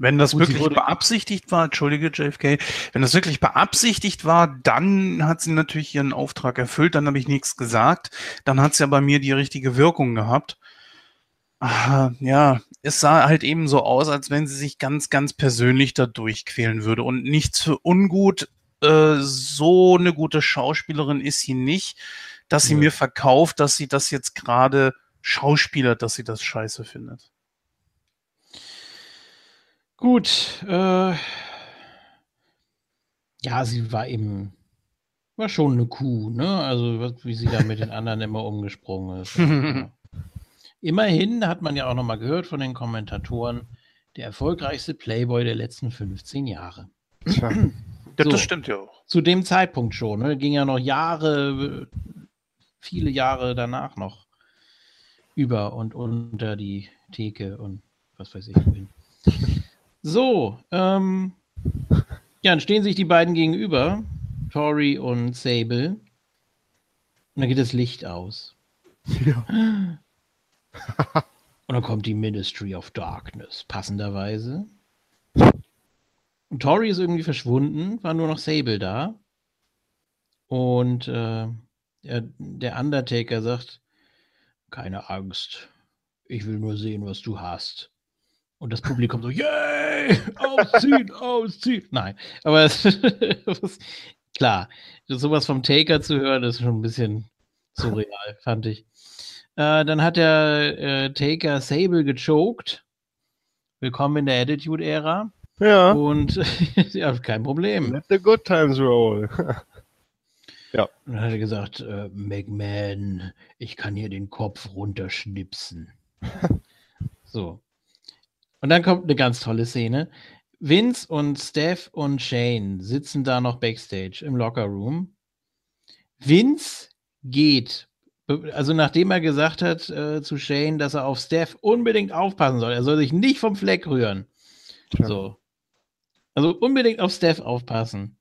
Wenn das Gut, wirklich beabsichtigt war, entschuldige JFK, wenn das wirklich beabsichtigt war, dann hat sie natürlich ihren Auftrag erfüllt, dann habe ich nichts gesagt. Dann hat es ja bei mir die richtige Wirkung gehabt. Ah, ja, es sah halt eben so aus, als wenn sie sich ganz, ganz persönlich da durchquälen würde. Und nichts für ungut, äh, so eine gute Schauspielerin ist sie nicht, dass sie ja. mir verkauft, dass sie das jetzt gerade schauspielert, dass sie das scheiße findet. Gut, äh, ja, sie war eben, war schon eine Kuh, ne? Also, wie sie da mit den anderen immer umgesprungen ist. [laughs] ja. Immerhin hat man ja auch nochmal gehört von den Kommentatoren, der erfolgreichste Playboy der letzten 15 Jahre. Tja. [clears throat] so, das stimmt ja auch. Zu dem Zeitpunkt schon, ne? Ging ja noch Jahre, viele Jahre danach noch über und unter die Theke und was weiß ich. So, ähm, ja, dann stehen sich die beiden gegenüber, Tori und Sable. Und dann geht das Licht aus. Ja. [gasps] und dann kommt die Ministry of Darkness, passenderweise. Und Tori ist irgendwie verschwunden, war nur noch Sable da. Und äh, der Undertaker sagt, keine Angst, ich will nur sehen, was du hast. Und das Publikum so, yay, ausziehen, [laughs] ausziehen. Nein, aber es, [laughs] klar, sowas vom Taker zu hören, ist schon ein bisschen surreal, [laughs] fand ich. Äh, dann hat der äh, Taker Sable gechoked. Willkommen in der Attitude-Ära. Ja. Und ja, kein Problem. Let the good times roll. ja. Und dann hat er gesagt, äh, McMahon, ich kann hier den Kopf runterschnipsen. so. Und dann kommt eine ganz tolle Szene. Vince und Steph und Shane sitzen da noch backstage im Locker Room. Vince geht, also nachdem er gesagt hat äh, zu Shane, dass er auf Steph unbedingt aufpassen soll. Er soll sich nicht vom Fleck rühren. Ja. So. Also unbedingt auf Steph aufpassen.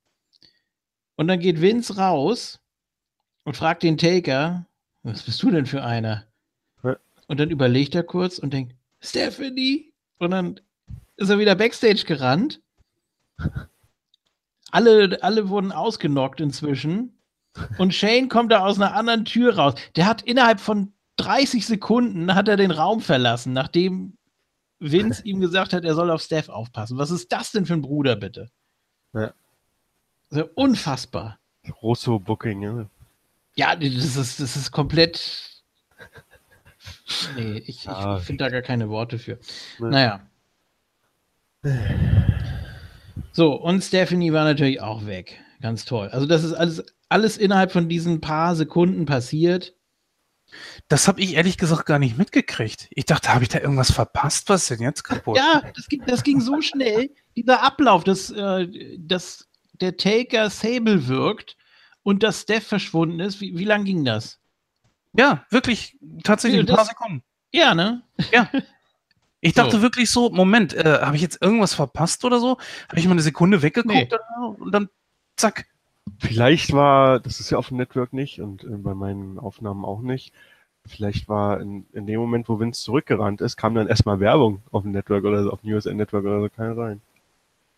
Und dann geht Vince raus und fragt den Taker, was bist du denn für einer? Ja. Und dann überlegt er kurz und denkt, Stephanie? Und dann ist er wieder Backstage gerannt. Alle, alle wurden ausgenockt inzwischen. Und Shane kommt da aus einer anderen Tür raus. Der hat innerhalb von 30 Sekunden hat er den Raum verlassen, nachdem Vince ihm gesagt hat, er soll auf Steph aufpassen. Was ist das denn für ein Bruder, bitte? Ja. Also unfassbar. Rosso Booking, ja. Ja, das ist, das ist komplett Nee, ich, ah, ich finde da gar keine Worte für. Ne. Naja. So, und Stephanie war natürlich auch weg. Ganz toll. Also, das ist alles, alles innerhalb von diesen paar Sekunden passiert. Das habe ich ehrlich gesagt gar nicht mitgekriegt. Ich dachte, habe ich da irgendwas verpasst? Was ist denn jetzt kaputt? Ja, das ging, das ging so schnell. Dieser Ablauf, dass, äh, dass der Taker Sable wirkt und dass Steph verschwunden ist. Wie, wie lang ging das? Ja, wirklich, tatsächlich ja, ein paar Sekunden. Ja, ne? Ja. [laughs] Ich dachte so. wirklich so, Moment, äh, habe ich jetzt irgendwas verpasst oder so? Habe ich mal eine Sekunde weggeguckt nee. und dann zack. Vielleicht war, das ist ja auf dem Network nicht und äh, bei meinen Aufnahmen auch nicht. Vielleicht war in, in dem Moment, wo Vince zurückgerannt ist, kam dann erstmal Werbung auf dem Network oder auf dem USA Network oder so, kann sein.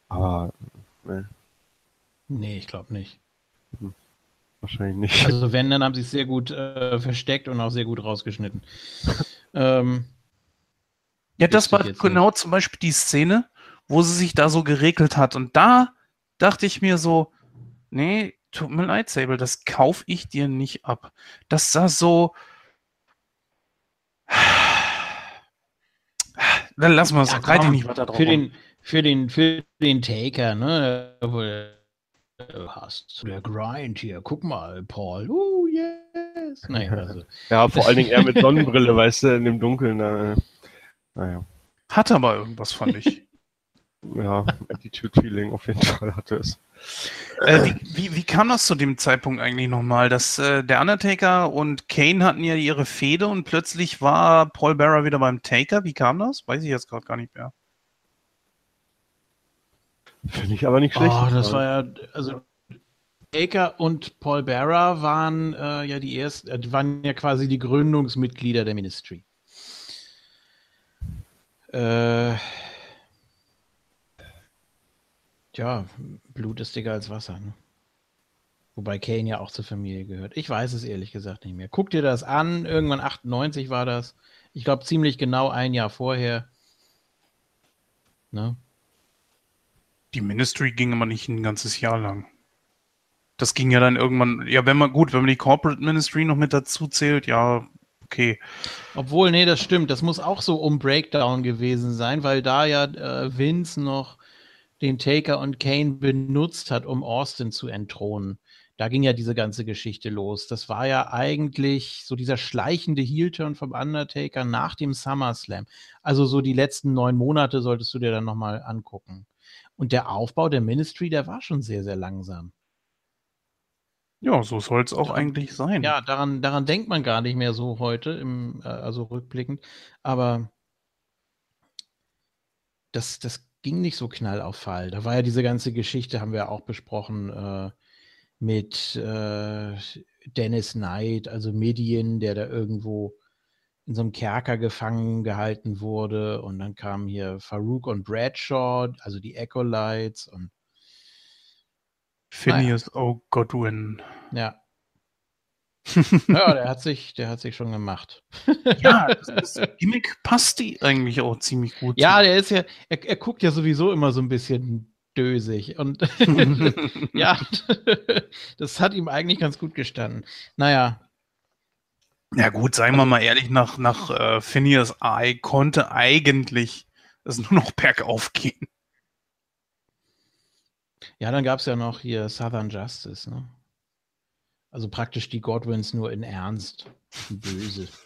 Aber, ne. Nee, ich glaube nicht. Hm. Wahrscheinlich nicht. Also wenn, dann haben sie es sehr gut äh, versteckt und auch sehr gut rausgeschnitten. [laughs] ähm, ja, das war genau nicht. zum Beispiel die Szene, wo sie sich da so geregelt hat. Und da dachte ich mir so, nee, tut mir leid, Sable, das kaufe ich dir nicht ab. Das sah so. [sighs] Dann lassen wir es. Ja, reite nicht weiter drauf. Für den, für den, für den Taker, ne? Hast. Der Grind hier, guck mal, Paul. Oh, yes. [laughs] Naja, also. ja, vor allen Dingen er mit [laughs] Sonnenbrille, weißt du, in dem Dunkeln. Äh, naja. Hat aber irgendwas, fand ich. [laughs] ja, Attitude-Feeling auf jeden Fall hatte es. Äh, wie, wie, wie, kam das zu dem Zeitpunkt eigentlich nochmal? Dass äh, der Undertaker und Kane hatten ja ihre Fehde und plötzlich war Paul Bearer wieder beim Taker. Wie kam das? Weiß ich jetzt gerade gar nicht mehr. Finde ich aber nicht schlecht. Oh, das war ja, also Baker und Paul Bearer waren äh, ja die ersten, äh, waren ja quasi die Gründungsmitglieder der Ministry. Äh, ja, Blut ist dicker als Wasser. Ne? Wobei Kane ja auch zur Familie gehört. Ich weiß es ehrlich gesagt nicht mehr. Guck dir das an. Irgendwann 98 war das. Ich glaube, ziemlich genau ein Jahr vorher. Ne? Die Ministry ging aber nicht ein ganzes Jahr lang. Das ging ja dann irgendwann, ja, wenn man, gut, wenn man die Corporate Ministry noch mit dazu zählt, ja, okay. Obwohl, nee, das stimmt. Das muss auch so um Breakdown gewesen sein, weil da ja äh, Vince noch den Taker und Kane benutzt hat, um Austin zu entthronen. Da ging ja diese ganze Geschichte los. Das war ja eigentlich so dieser schleichende Heel-Turn vom Undertaker nach dem SummerSlam. Also so die letzten neun Monate solltest du dir dann nochmal angucken. Und der Aufbau der Ministry, der war schon sehr, sehr langsam. Ja, so soll es auch daran, eigentlich sein. Ja, daran, daran denkt man gar nicht mehr so heute, im, äh, also rückblickend. Aber das, das ging nicht so knall auf Fall. Da war ja diese ganze Geschichte, haben wir auch besprochen, äh, mit äh, Dennis Knight, also Medien, der da irgendwo in so einem Kerker gefangen gehalten wurde. Und dann kamen hier Farouk und Bradshaw, also die Ecolites und Phineas naja. O'Godwin. Ja. [laughs] ja, der hat sich, der hat sich schon gemacht. ja, das, [laughs] das Gimmick passt die eigentlich auch ziemlich gut. Ja, zu. der ist ja, er, er guckt ja sowieso immer so ein bisschen dösig. Und [laughs] ja, das hat ihm eigentlich ganz gut gestanden. Naja. Ja, gut, seien wir mal ehrlich, nach, nach äh, Phineas Eye konnte eigentlich es nur noch [laughs] bergauf gehen. Ja, dann gab es ja noch hier Southern Justice, ne? Also praktisch die Godwins nur in Ernst. Böse. [laughs]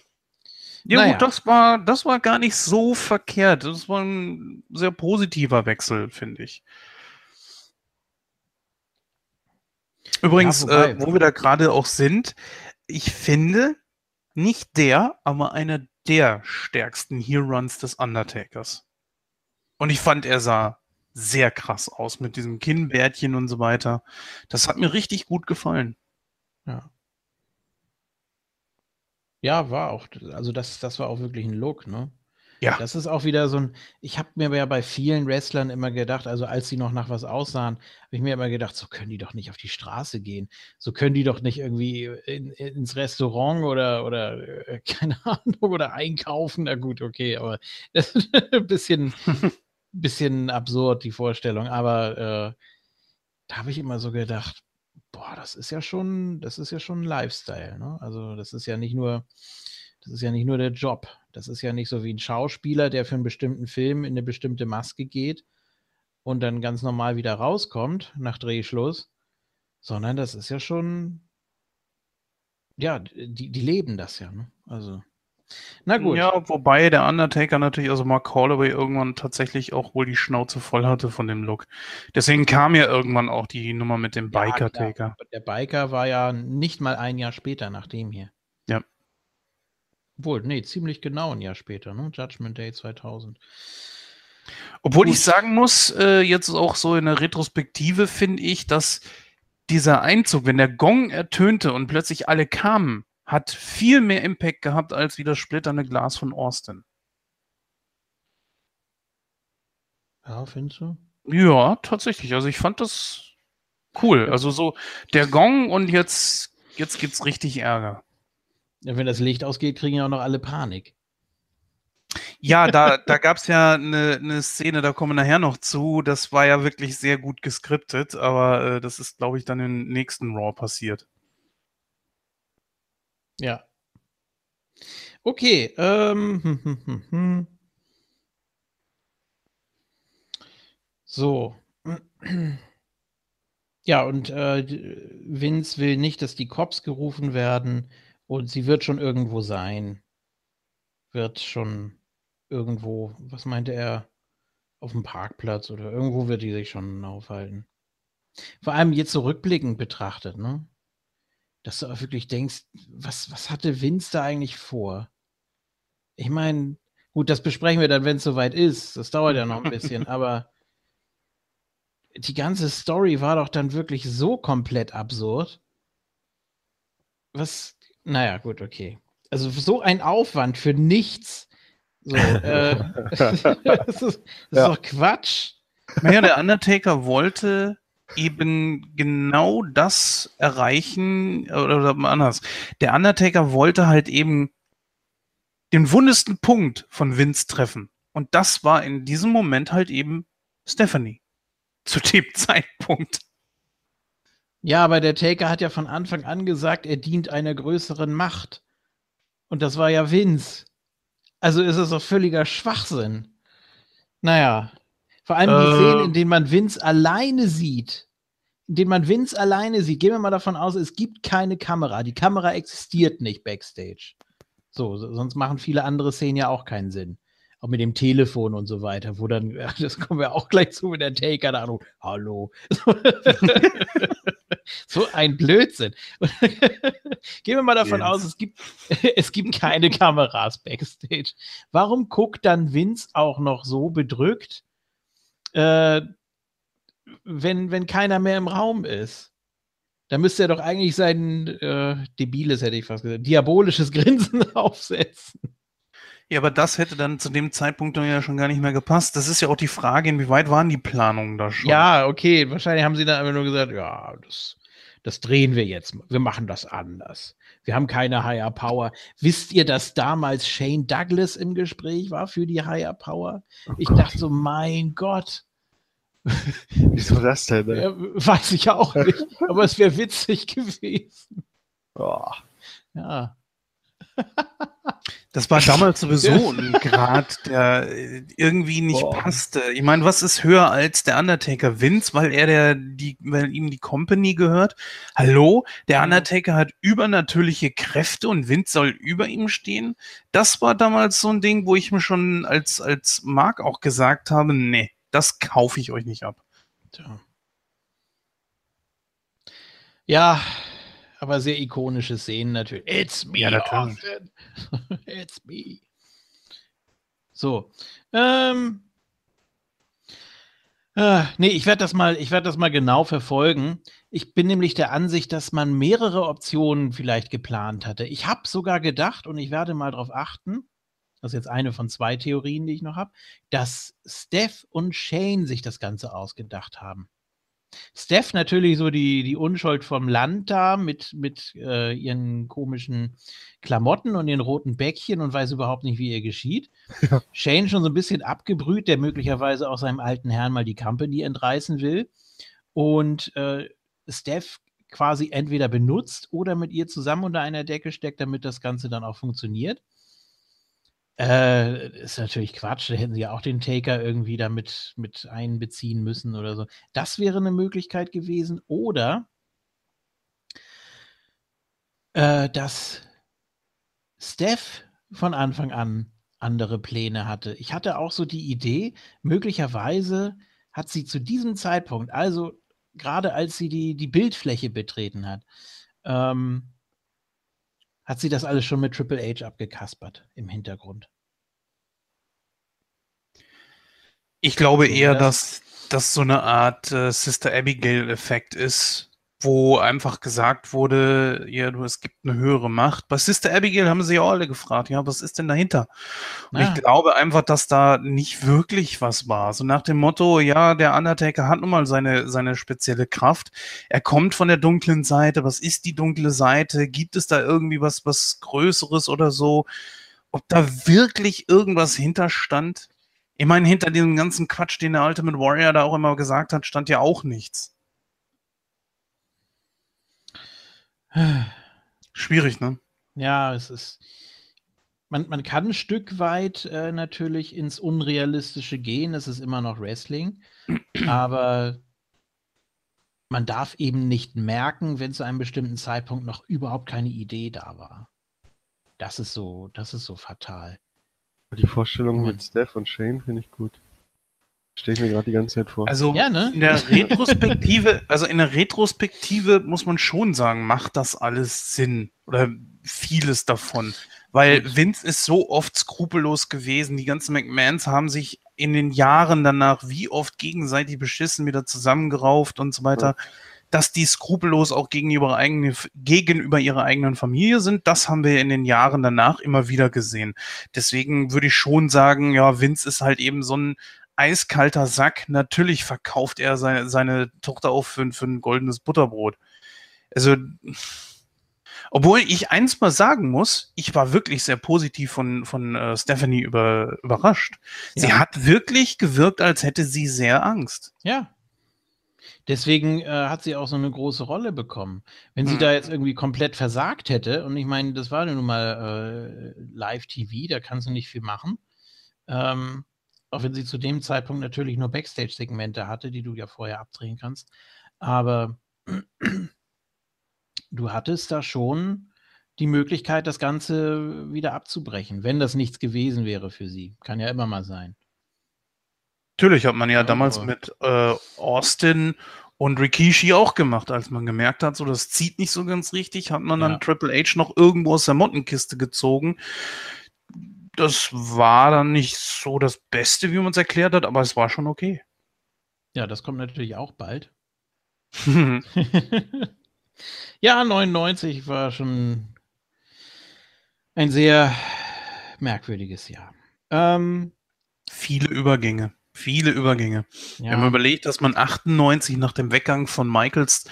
Ja, naja. gut, das war, das war gar nicht so verkehrt. Das war ein sehr positiver Wechsel, finde ich. Übrigens, ja, äh, wo wir da gerade auch sind, ich finde, nicht der, aber einer der stärksten Heroes des Undertakers. Und ich fand, er sah sehr krass aus mit diesem Kinnbärtchen und so weiter. Das hat mir richtig gut gefallen. Ja. Ja, war auch, also das, das war auch wirklich ein Look, ne? Ja. Das ist auch wieder so ein, ich habe mir ja bei vielen Wrestlern immer gedacht, also als sie noch nach was aussahen, habe ich mir immer gedacht, so können die doch nicht auf die Straße gehen. So können die doch nicht irgendwie in, ins Restaurant oder, oder äh, [laughs] keine Ahnung, oder einkaufen. Na gut, okay, aber [laughs] das ist ein bisschen, [laughs] bisschen absurd, die Vorstellung. Aber äh, da habe ich immer so gedacht, boah, das ist ja schon, das ist ja schon ein Lifestyle. Ne? Also das ist ja nicht nur, das ist ja nicht nur der Job. Das ist ja nicht so wie ein Schauspieler, der für einen bestimmten Film in eine bestimmte Maske geht und dann ganz normal wieder rauskommt nach Drehschluss, sondern das ist ja schon, ja, die, die leben das ja. Ne? Also. Na gut. Ja, wobei der Undertaker natürlich, also Mark Holloway irgendwann tatsächlich auch wohl die Schnauze voll hatte von dem Look. Deswegen kam ja irgendwann auch die Nummer mit dem Biker-Taker. Der Biker war ja nicht mal ein Jahr später nach dem hier. Ja. Wohl, nee, ziemlich genau ein Jahr später, ne? Judgment Day 2000. Obwohl Gut. ich sagen muss, äh, jetzt auch so in der Retrospektive finde ich, dass dieser Einzug, wenn der Gong ertönte und plötzlich alle kamen, hat viel mehr Impact gehabt als wie das splitternde Glas von Austin. Ja, findest du? Ja, tatsächlich. Also ich fand das cool. Also so der Gong und jetzt, jetzt gibt's richtig Ärger. Wenn das Licht ausgeht, kriegen ja auch noch alle Panik. Ja, da, da gab es ja eine, eine Szene, da kommen wir nachher noch zu. Das war ja wirklich sehr gut geskriptet, aber äh, das ist, glaube ich, dann im nächsten Raw passiert. Ja. Okay. Ähm, hm, hm, hm, so. [clears throat] Ja, und äh, Vince will nicht, dass die Cops gerufen werden und sie wird schon irgendwo sein. Wird schon irgendwo, was meinte er, auf dem Parkplatz oder irgendwo wird die sich schon aufhalten. Vor allem jetzt zurückblickend so betrachtet, ne? dass du auch wirklich denkst, was, was hatte Vince da eigentlich vor? Ich meine, gut, das besprechen wir dann, wenn es soweit ist. Das dauert ja noch ein bisschen, [laughs] aber die ganze Story war doch dann wirklich so komplett absurd. Was, naja, gut, okay. Also so ein Aufwand für nichts. So, [laughs] äh, [laughs] das ist, das ist ja. doch Quatsch. Naja, der Undertaker wollte eben genau das erreichen, oder, oder anders. Der Undertaker wollte halt eben den wundesten Punkt von Vince treffen. Und das war in diesem Moment halt eben Stephanie. Zu dem [laughs] Zeitpunkt. Ja, aber der Taker hat ja von Anfang an gesagt, er dient einer größeren Macht. Und das war ja Vince. Also ist es doch völliger Schwachsinn. Naja, vor allem die äh, Szenen, in denen man Vince alleine sieht. In denen man Vince alleine sieht. Gehen wir mal davon aus, es gibt keine Kamera. Die Kamera existiert nicht backstage. So, sonst machen viele andere Szenen ja auch keinen Sinn. Auch mit dem Telefon und so weiter, wo dann, das kommen wir auch gleich zu, wenn der Taker da anruft. Hallo. [laughs] so ein Blödsinn. [laughs] Gehen wir mal davon yes. aus, es gibt, [laughs] es gibt keine Kameras backstage. Warum guckt dann Vince auch noch so bedrückt äh, wenn, wenn keiner mehr im Raum ist, dann müsste er doch eigentlich sein äh, debiles, hätte ich fast gesagt, diabolisches Grinsen aufsetzen. Ja, aber das hätte dann zu dem Zeitpunkt dann ja schon gar nicht mehr gepasst. Das ist ja auch die Frage, inwieweit waren die Planungen da schon? Ja, okay. Wahrscheinlich haben sie dann einfach nur gesagt, ja, das, das drehen wir jetzt. Wir machen das anders. Wir haben keine Higher Power. Wisst ihr, dass damals Shane Douglas im Gespräch war für die Higher Power? Oh ich Gott. dachte so, mein Gott. [laughs] Wieso das denn? Ne? Weiß ich auch nicht. aber es wäre witzig [laughs] gewesen. Oh. Ja. [laughs] Das war damals sowieso ein Grad, der irgendwie nicht Boah. passte. Ich meine, was ist höher als der Undertaker? Vince, weil er der, die, weil ihm die Company gehört? Hallo? Der Undertaker hat übernatürliche Kräfte und Vince soll über ihm stehen? Das war damals so ein Ding, wo ich mir schon als, als Mark auch gesagt habe, nee, das kaufe ich euch nicht ab. Tja. Ja, aber sehr ikonische Szenen natürlich. It's me, ja, Austin. [laughs] It's me. So. Ähm. Äh, nee, ich werde das mal, ich werde das mal genau verfolgen. Ich bin nämlich der Ansicht, dass man mehrere Optionen vielleicht geplant hatte. Ich habe sogar gedacht, und ich werde mal darauf achten, das ist jetzt eine von zwei Theorien, die ich noch habe, dass Steph und Shane sich das Ganze ausgedacht haben. Steph natürlich so die, die Unschuld vom Land da mit, mit äh, ihren komischen Klamotten und ihren roten Bäckchen und weiß überhaupt nicht, wie ihr geschieht. Ja. Shane schon so ein bisschen abgebrüht, der möglicherweise auch seinem alten Herrn mal die Company entreißen will. Und äh, Steph quasi entweder benutzt oder mit ihr zusammen unter einer Decke steckt, damit das Ganze dann auch funktioniert. Äh, ist natürlich Quatsch. Da hätten sie ja auch den Taker irgendwie damit mit einbeziehen müssen oder so. Das wäre eine Möglichkeit gewesen. Oder äh, dass Steph von Anfang an andere Pläne hatte. Ich hatte auch so die Idee, möglicherweise hat sie zu diesem Zeitpunkt, also gerade als sie die, die Bildfläche betreten hat, ähm, hat sie das alles schon mit Triple H abgekaspert im Hintergrund. Ich glaube eher, dass das so eine Art äh, Sister Abigail-Effekt ist, wo einfach gesagt wurde, ja, du, es gibt eine höhere Macht. Bei Sister Abigail haben sie ja alle gefragt, ja, was ist denn dahinter? Und ja. ich glaube einfach, dass da nicht wirklich was war. So nach dem Motto, ja, der Undertaker hat nun mal seine, seine spezielle Kraft. Er kommt von der dunklen Seite. Was ist die dunkle Seite? Gibt es da irgendwie was, was Größeres oder so? Ob da wirklich irgendwas hinterstand? Ich meine, hinter diesem ganzen Quatsch, den der Ultimate Warrior da auch immer gesagt hat, stand ja auch nichts. Schwierig, ne? Ja, es ist. Man, man kann ein Stück weit äh, natürlich ins Unrealistische gehen. Es ist immer noch Wrestling. [clears throat] aber man darf eben nicht merken, wenn zu einem bestimmten Zeitpunkt noch überhaupt keine Idee da war. Das ist so, das ist so fatal. Die Vorstellung mit Steph und Shane finde ich gut. Stelle ich mir gerade die ganze Zeit vor. Also ja, ne? in der Retrospektive, also in der Retrospektive muss man schon sagen, macht das alles Sinn oder vieles davon, weil Vince ist so oft skrupellos gewesen. Die ganzen McMahons haben sich in den Jahren danach wie oft gegenseitig beschissen, wieder zusammengerauft und so weiter. Ja dass die skrupellos auch gegenüber, eigene, gegenüber ihrer eigenen Familie sind. Das haben wir in den Jahren danach immer wieder gesehen. Deswegen würde ich schon sagen, ja, Vince ist halt eben so ein eiskalter Sack. Natürlich verkauft er seine, seine Tochter auch für, für ein goldenes Butterbrot. Also, obwohl ich eins mal sagen muss, ich war wirklich sehr positiv von, von äh, Stephanie über, überrascht. Ja. Sie hat wirklich gewirkt, als hätte sie sehr Angst. Ja, Deswegen äh, hat sie auch so eine große Rolle bekommen. Wenn sie da jetzt irgendwie komplett versagt hätte, und ich meine, das war nun mal äh, Live-TV, da kannst du nicht viel machen. Ähm, auch wenn sie zu dem Zeitpunkt natürlich nur Backstage-Segmente hatte, die du ja vorher abdrehen kannst. Aber du hattest da schon die Möglichkeit, das Ganze wieder abzubrechen, wenn das nichts gewesen wäre für sie. Kann ja immer mal sein. Natürlich hat man ja, ja damals mit äh, Austin und Rikishi auch gemacht, als man gemerkt hat, so das zieht nicht so ganz richtig, hat man ja. dann Triple H noch irgendwo aus der Mottenkiste gezogen. Das war dann nicht so das Beste, wie man es erklärt hat, aber es war schon okay. Ja, das kommt natürlich auch bald. [laughs] [laughs] ja, 99 war schon ein sehr merkwürdiges Jahr. Ähm, viele Übergänge. Viele Übergänge. Ja. Wenn man überlegt, dass man 98 nach dem Weggang von Michaels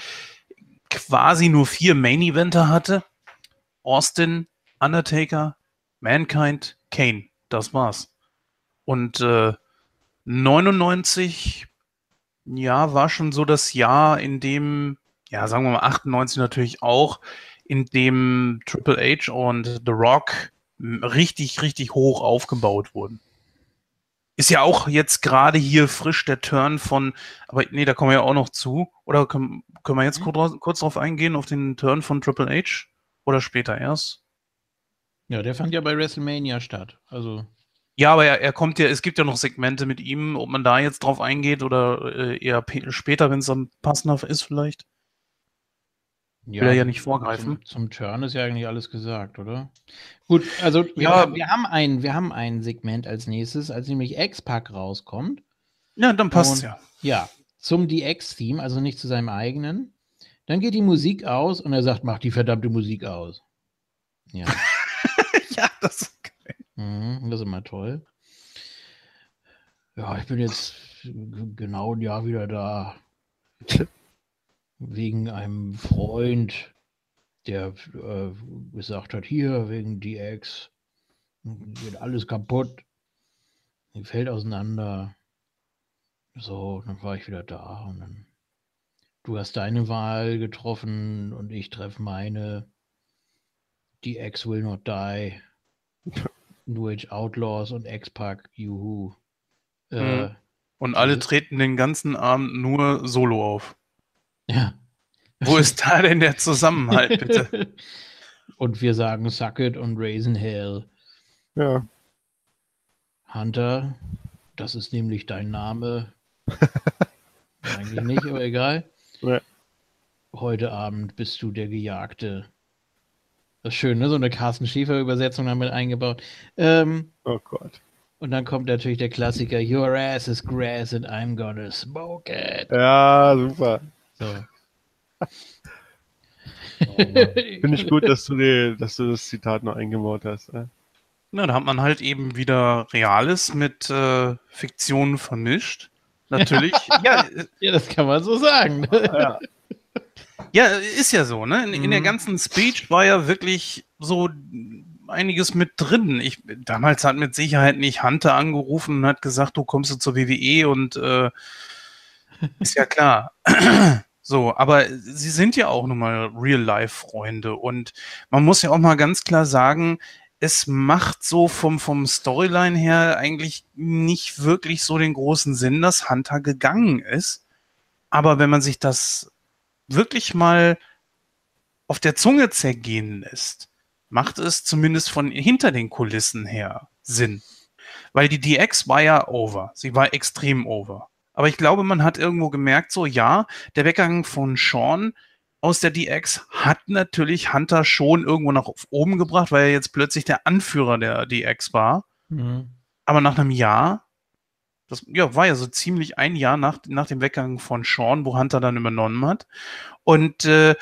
quasi nur vier Main-Eventer hatte. Austin, Undertaker, Mankind, Kane. Das war's. Und äh, 99, ja, war schon so das Jahr, in dem, ja, sagen wir mal 98 natürlich auch, in dem Triple H und The Rock richtig, richtig hoch aufgebaut wurden. Ist ja auch jetzt gerade hier frisch der Turn von, aber nee, da kommen wir ja auch noch zu. Oder können, können wir jetzt mhm. kurz, kurz drauf eingehen, auf den Turn von Triple H? Oder später erst? Ja, der fand ja bei WrestleMania statt. Also. Ja, aber er, er kommt ja, es gibt ja noch Segmente mit ihm, ob man da jetzt drauf eingeht oder äh, eher später, wenn es dann passender ist, vielleicht. Ja, Will er ja nicht vorgreifen. Zum, zum, Turn ist ja eigentlich alles gesagt, oder? Gut, also ja, wir, wir, haben ein, wir haben ein Segment als nächstes, als nämlich X-Pack rauskommt. Ja, dann passt ja. Ja, zum DX-Theme, also nicht zu seinem eigenen. Dann geht die Musik aus und er sagt, mach die verdammte Musik aus. Ja. [laughs] das ist geil. Mhm, das ist immer toll. Ja, ich bin jetzt genau ein Jahr wieder da. wegen einem Freund, der äh, gesagt hat, hier, wegen DX, geht alles kaputt, die fällt auseinander. So, dann war ich wieder da und dann, du hast deine Wahl getroffen und ich treffe meine. DX will not die. New Age Outlaws und X-Pac, juhu. Äh, mhm. und alle treten den ganzen Abend nur solo auf. Ja. Wo ist da denn der Zusammenhalt, bitte? [laughs] und wir sagen Suck it und Raisin Hell. Ja. Hunter, das ist nämlich dein Name. [laughs] Eigentlich nicht, aber egal. Ja. Heute Abend bist du der Gejagte. Das ist schön, ne? So eine Carsten Schäfer-Übersetzung damit eingebaut. Ähm, oh Gott. Und dann kommt natürlich der Klassiker: Your ass is grass and I'm gonna smoke it. Ja, super. So. Oh Finde ich gut, dass du, die, dass du das Zitat noch eingebaut hast. Äh? Na, da hat man halt eben wieder Reales mit äh, Fiktionen vermischt. Natürlich. [laughs] ja, ja, das kann man so sagen. Ja. Ja ist ja so, ne? In, in, der mhm. ganzen Speech war ja wirklich so einiges mit drin. Ich, damals hat mit Sicherheit nicht Hunter angerufen und hat gesagt, du kommst du zur WWE und äh, ist ja klar. [clears throat] So, aber sie sind ja auch nun mal Real-Life-Freunde und man muss ja auch mal ganz klar sagen, es macht so vom, vom Storyline her eigentlich nicht wirklich so den großen Sinn, dass Hunter gegangen ist. Aber wenn man sich das wirklich mal auf der Zunge zergehen lässt, macht es zumindest von hinter den Kulissen her Sinn. Weil die DX war ja over. Sie war extrem over. Aber ich glaube, man hat irgendwo gemerkt, so ja, der Weggang von Sean aus der DX hat natürlich Hunter schon irgendwo nach oben gebracht, weil er jetzt plötzlich der Anführer der DX war. Mhm. Aber nach einem Jahr, das ja, war ja so ziemlich ein Jahr nach, nach dem Weggang von Sean, wo Hunter dann übernommen hat. Und äh,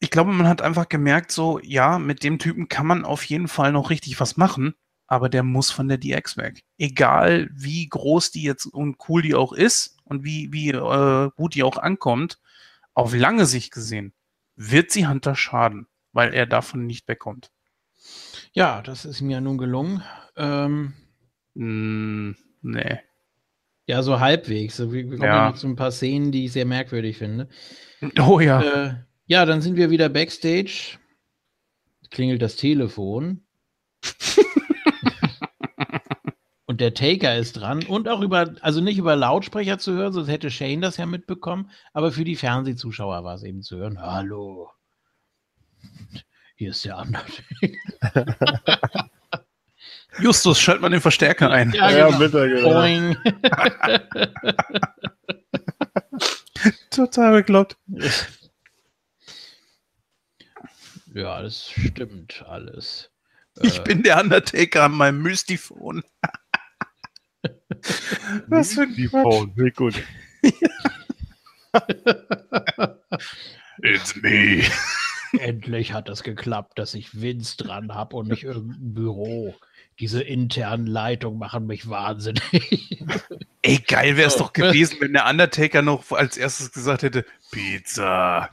ich glaube, man hat einfach gemerkt, so, ja, mit dem Typen kann man auf jeden Fall noch richtig was machen aber der muss von der DX weg. Egal wie groß die jetzt und cool die auch ist und wie, wie äh, gut die auch ankommt, auf lange Sicht gesehen, wird sie Hunter schaden, weil er davon nicht wegkommt. Ja, das ist mir nun gelungen. Ähm, mm, nee. Ja, so halbwegs. Wir, kommen ja. zu ein paar Szenen, die ich sehr merkwürdig finde. Oh ja. Äh, ja, dann sind wir wieder backstage. Klingelt das Telefon. [laughs] Und der Taker ist dran und auch über, also nicht über Lautsprecher zu hören, sonst hätte Shane das ja mitbekommen, aber für die Fernsehzuschauer war es eben zu hören. Hallo. Hier ist der Undertaker. [laughs] Justus, schalt mal den Verstärker ein. Ja, genau. ja bitte, genau. [laughs] Total bekloppt. Ja, das stimmt alles. Ich äh, bin der Undertaker an meinem Mystiphone. [laughs] Was für ein Phone, sehr gut. [laughs] It's me. Endlich hat es geklappt, dass ich Vince dran habe und nicht irgendein Büro. Diese internen Leitungen machen mich wahnsinnig. Ey, geil wäre es doch gewesen, wenn der Undertaker noch als erstes gesagt hätte: Pizza.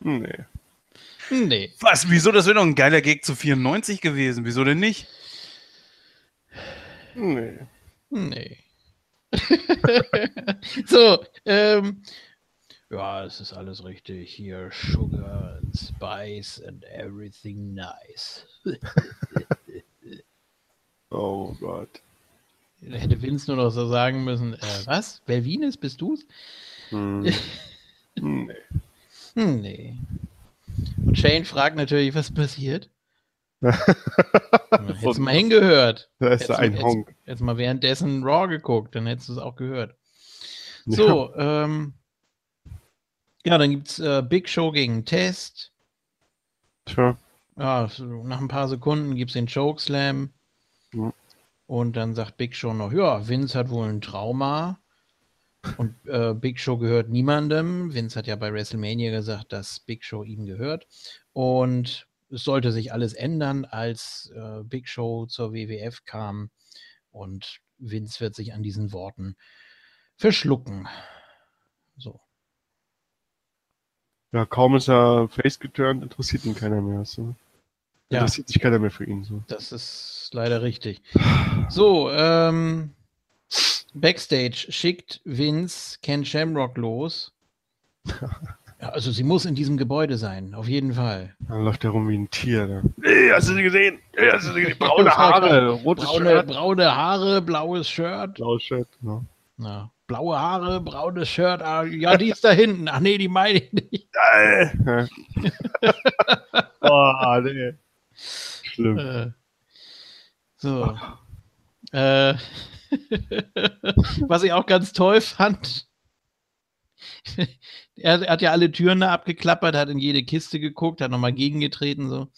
nee. Nee. Was? Wieso? Das wäre doch ein geiler Gag zu 94 gewesen. Wieso denn nicht? Nee. Nee. [laughs] so, ähm, ja, es ist alles richtig. Hier Sugar and Spice and everything nice. [laughs] oh Gott. Da hätte Vince nur noch so sagen müssen, äh, was? Belvines, bist du's? Hm. [laughs] nee. Hm, nee. Und Shane fragt natürlich, was passiert? [laughs] Hättest du mal hingehört. Da ist da ein Honk. Jetzt, jetzt mal währenddessen Raw geguckt, dann hättest du es auch gehört. So, ja, ähm, ja dann gibt es äh, Big Show gegen Test. Tja. Ja, so nach ein paar Sekunden gibt es den Chokeslam. Ja. Und dann sagt Big Show noch, ja, Vince hat wohl ein Trauma. Und äh, Big Show gehört niemandem. Vince hat ja bei WrestleMania gesagt, dass Big Show ihm gehört. Und es sollte sich alles ändern, als äh, Big Show zur WWF kam. Und Vince wird sich an diesen Worten verschlucken. So. Ja, kaum ist er face geturnt, interessiert ihn keiner mehr. So. Ja. Interessiert sich keiner mehr für ihn. So. Das ist leider richtig. So, ähm, Backstage schickt Vince Ken Shamrock los. [laughs] Ja, also sie muss in diesem Gebäude sein, auf jeden Fall. Dann läuft er rum wie ein Tier. Ne? Hey, hast du sie gesehen? Hey, hast du sie gesehen? Braune [laughs] Haare, rotes braune, Shirt. Braune Haare, blaues Shirt. Blaues Shirt, genau. Ja. Blaue Haare, braunes Shirt. Ah, ja, die ist da hinten. Ach nee, die meine ich nicht. [laughs] oh, nee. Schlimm. Äh, so. Äh, [laughs] was ich auch ganz toll fand, [laughs] er, er, hat ja alle Türen da abgeklappert, hat in jede Kiste geguckt, hat nochmal gegengetreten so.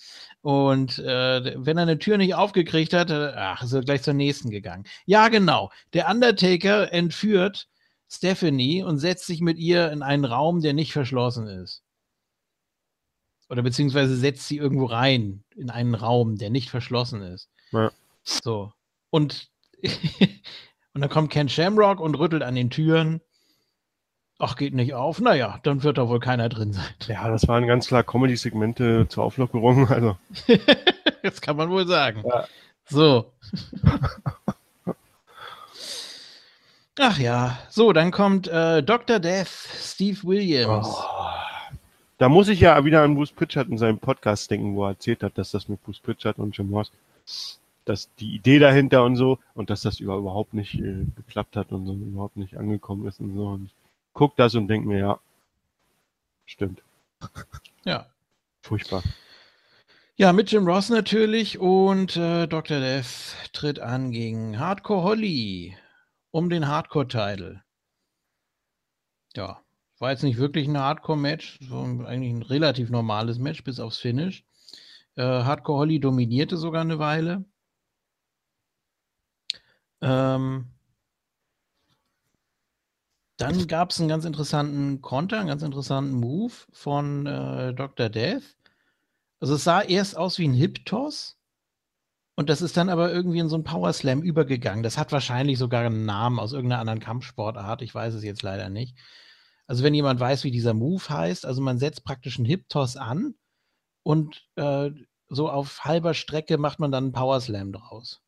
Und äh, wenn er eine Tür nicht aufgekriegt hat, äh, ach, ist er gleich zur nächsten gegangen. Ja, genau. Der Undertaker entführt Stephanie und setzt sich mit ihr in einen Raum, der nicht verschlossen ist. Oder beziehungsweise setzt sie irgendwo rein in einen Raum, der nicht verschlossen ist. Ja. So. Und, [laughs] und dann kommt Ken Shamrock und rüttelt an den Türen Ach, geht nicht auf. Naja, dann wird da wohl keiner drin sein. [laughs] Ja, das waren ganz klar Comedy-Segmente zur Auflockerung. Also. [laughs] das kann man wohl sagen. Ja. So. Ach ja, so, dann kommt äh, Dr. Death, Steve Williams. Oh. Da muss ich ja wieder an Bruce Pritchard in seinem Podcast denken, wo er erzählt hat, dass das mit Bruce Pritchard und Jim Ross, dass die Idee dahinter und so und dass das überhaupt nicht äh, geklappt hat und so überhaupt nicht angekommen ist und so. Und guck das und denk mir, ja, stimmt. Ja. Furchtbar. Ja, mit Jim Ross natürlich und äh, Dr. Death tritt an gegen Hardcore Holly um den Hardcore-Title. Ja, war jetzt nicht wirklich ein Hardcore-Match, eigentlich ein relativ normales Match bis aufs Finish. Äh, Hardcore Holly dominierte sogar eine Weile. Ähm, dann gab es einen ganz interessanten Konter, einen ganz interessanten Move von äh, Dr. Death. Also es sah erst aus wie ein Hip-Toss und das ist dann aber irgendwie in so einen Power Slam übergegangen. Das hat wahrscheinlich sogar einen Namen aus irgendeiner anderen Kampfsportart. Ich weiß es jetzt leider nicht. Also wenn jemand weiß, wie dieser Move heißt, also man setzt praktisch einen Hip-Toss an und äh, so auf halber Strecke macht man dann einen Power Slam draus.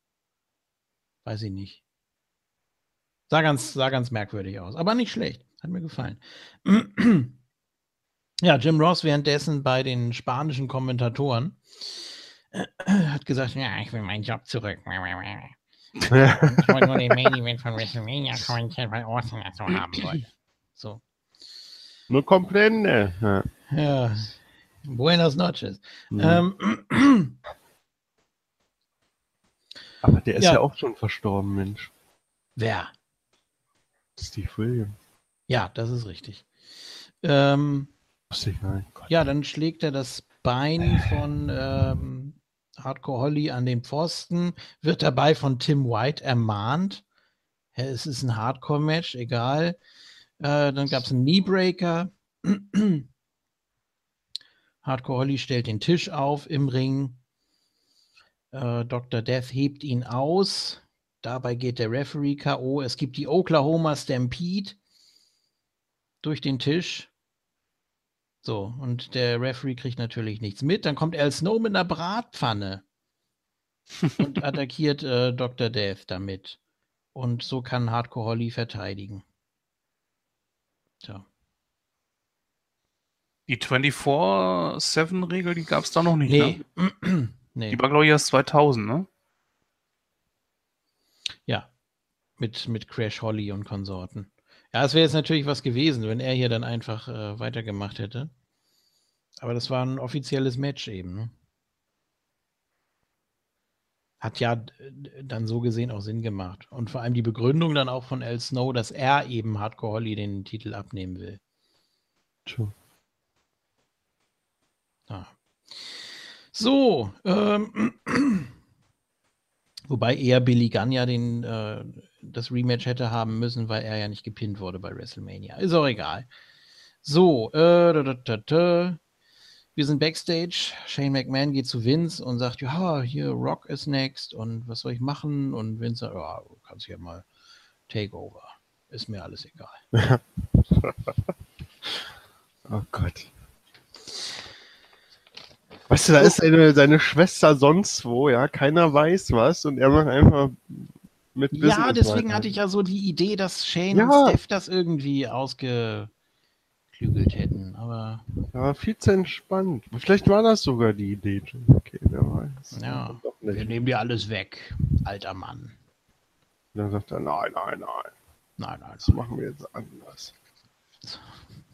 Weiß ich nicht. Sah ganz, sah ganz merkwürdig aus, aber nicht schlecht. Hat mir gefallen. ja, Jim Ross währenddessen bei den spanischen Kommentatoren hat gesagt, ja, ich will meinen Job zurück. ich wollte nur den Main Event von WrestleMania kommentieren, weil Austin das so haben wollte. So. No comprende. Ja. ja. Buenas noches. Mhm. Ähm, aber der ist ja. ja auch schon verstorben, Mensch. Wer? Steve Williams. Ja, das ist richtig. Ähm, ja, dann schlägt er das Bein von ähm, Hardcore Holly an den Pfosten, wird dabei von Tim White ermahnt. es ist ein Hardcore-Match, egal. Äh, dann gab es einen Kneebreaker. [clears throat] Hardcore Holly stellt den Tisch auf im Ring. Äh, Dr. Death hebt ihn aus. Dabei geht der Referee K.O. Es gibt die Oklahoma Stampede durch den Tisch. So, und der Referee kriegt natürlich nichts mit. Dann kommt Al Snow mit einer Bratpfanne [laughs] und attackiert äh, Dr. Death damit. Und so kann Hardcore Holly verteidigen. So. Die 24-7-Regel, die gab es da noch nicht, nee. Ne? [clears throat] nee. Die war, glaube ich, erst 2000, ne? Ja, mit, mit Crash Holly und Konsorten. Ja, es wäre jetzt natürlich was gewesen, wenn er hier dann einfach äh, weitergemacht hätte. Aber das war ein offizielles Match eben. Ne? Hat ja dann so gesehen auch Sinn gemacht. Und vor allem die Begründung dann auch von Al Snow, dass er eben Hardcore Holly den Titel abnehmen will. True. Ja. So, ähm, wobei eher Billy Gunn ja den, äh, das Rematch hätte haben müssen, weil er ja nicht gepinnt wurde bei WrestleMania. Ist auch egal. So, äh, da, da, da, wir sind backstage. Shane McMahon geht zu Vince und sagt: Ja, hier Rock ist next und was soll ich machen? Und Vince sagt: Ja, du kannst ja mal Takeover. Ist mir alles egal. [laughs] oh Gott. Weißt du, da ist seine, seine Schwester sonst wo, ja, keiner weiß was und er macht einfach mit Business Ja, deswegen weiter. hatte ich ja so die Idee, dass Shane ja. und Steph das irgendwie ausgeklügelt hätten, aber. Ja, viel zu entspannt. Vielleicht war das sogar die Idee. Okay, wer weiß. Ja, wir nehmen dir alles weg, alter Mann. Dann sagt er, nein, nein, nein. Nein, nein. Das nein. machen wir jetzt anders.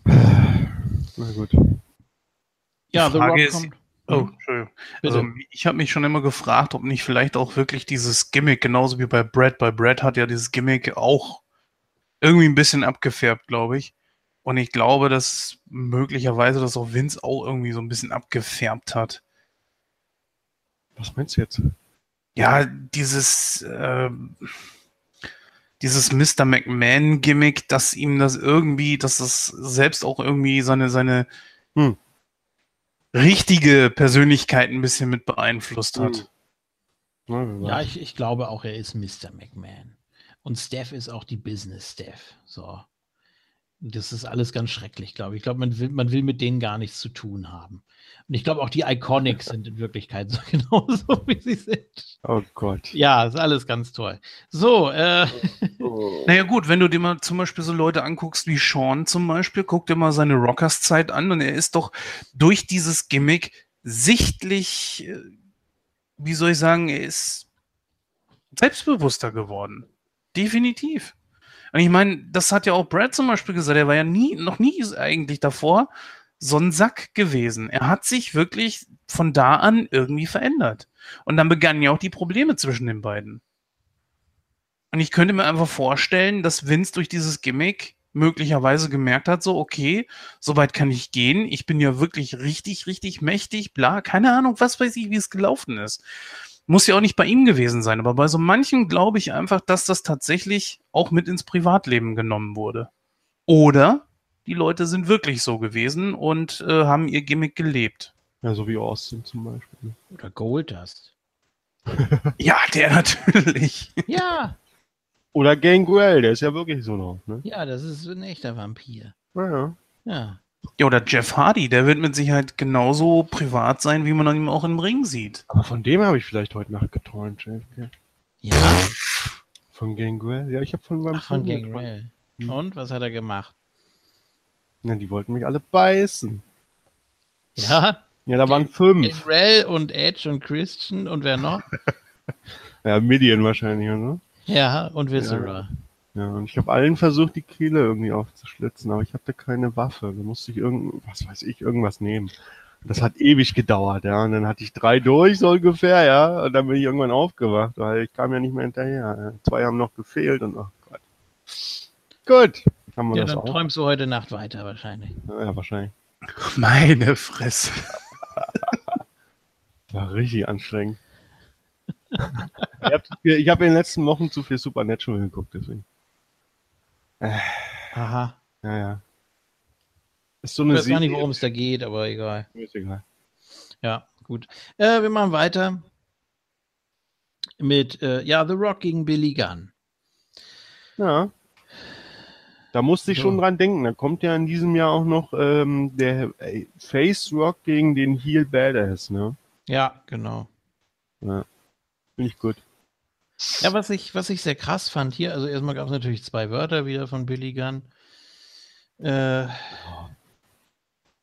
[sighs] Na gut. Ja, The Rock kommt. Oh. Entschuldigung. Also ich habe mich schon immer gefragt, ob nicht vielleicht auch wirklich dieses Gimmick, genauso wie bei Brad, bei Brad hat ja dieses Gimmick auch irgendwie ein bisschen abgefärbt, glaube ich. Und ich glaube, dass möglicherweise das auch Vince auch irgendwie so ein bisschen abgefärbt hat. Was meinst du jetzt? Ja, dieses, äh, dieses Mr. McMahon-Gimmick, dass ihm das irgendwie, dass das selbst auch irgendwie seine, seine, hm richtige Persönlichkeit ein bisschen mit beeinflusst hat. Hm. Ja, ich, ich glaube auch, er ist Mr. McMahon. Und Steph ist auch die Business Steph. So. Das ist alles ganz schrecklich, glaube ich. Ich glaube, man will, man will mit denen gar nichts zu tun haben. Und ich glaube, auch die Iconics [laughs] sind in Wirklichkeit so [laughs] genauso, wie sie sind. Oh Gott. Ja, ist alles ganz toll. So, äh. Oh. [laughs] Naja, gut, wenn du dir mal zum Beispiel so Leute anguckst wie Sean zum Beispiel, guck dir mal seine Rockers-Zeit an und er ist doch durch dieses Gimmick sichtlich, äh, wie soll ich sagen, er ist selbstbewusster geworden. Definitiv. Und ich meine, das hat ja auch Brad zum Beispiel gesagt, er war ja nie, noch nie eigentlich davor so ein Sack gewesen. Er hat sich wirklich von da an irgendwie verändert. Und dann begannen ja auch die Probleme zwischen den beiden. Und ich könnte mir einfach vorstellen, dass Vince durch dieses Gimmick möglicherweise gemerkt hat, so, okay, so weit kann ich gehen. Ich bin ja wirklich richtig, richtig mächtig, bla, keine Ahnung, was weiß ich, wie es gelaufen ist. Muss ja auch nicht bei ihm gewesen sein, aber bei so manchen glaube ich einfach, dass das tatsächlich auch mit ins Privatleben genommen wurde. Oder die Leute sind wirklich so gewesen und äh, haben ihr Gimmick gelebt. Ja, so wie Austin zum Beispiel. Oder Goldust. [laughs] ja, der natürlich. Ja. Oder Gangrel, der ist ja wirklich so noch. Ne? Ja, das ist ein echter Vampir. Ja, ja. Ja. Ja, oder Jeff Hardy, der wird mit Sicherheit genauso privat sein, wie man ihn auch im Ring sieht. Aber von dem habe ich vielleicht heute Nacht geträumt, Jeff. Ja. Von Gangrel? Ja, ich habe von Ach, von Gangrel. Hm. Und was hat er gemacht? Ja, die wollten mich alle beißen. Ja? Ja, da waren fünf. Israel und Edge und Christian und wer noch? [laughs] ja, Midian wahrscheinlich, oder? Ja, und Viscera. Ja, ja und ich habe allen versucht, die Kehle irgendwie aufzuschlitzen, aber ich hatte keine Waffe. Da musste ich irgend, was weiß ich, irgendwas nehmen. Das hat ewig gedauert, ja. Und dann hatte ich drei durch, so ungefähr, ja. Und dann bin ich irgendwann aufgewacht, weil ich kam ja nicht mehr hinterher. Zwei haben noch gefehlt und oh Gott. Gut. Haben wir ja, das dann auch? träumst du heute Nacht weiter wahrscheinlich. Ja, wahrscheinlich. Meine Fresse. [laughs] War richtig anstrengend. [laughs] ich habe hab in den letzten Wochen zu viel Supernatural geguckt, deswegen. Äh, Aha. Ja, ja. Ist so eine ich weiß gar nicht, worum es da geht, aber egal. Ist egal. Ja, gut. Äh, wir machen weiter mit äh, ja, The Rock gegen Billy Gunn. Ja. Da musste ich so. schon dran denken. Da kommt ja in diesem Jahr auch noch ähm, der äh, Face Rock gegen den Heel Badass, ne? Ja, genau. Ja. Finde ich gut. Ja, was ich, was ich sehr krass fand hier, also erstmal gab es natürlich zwei Wörter wieder von Billy Gunn. Äh,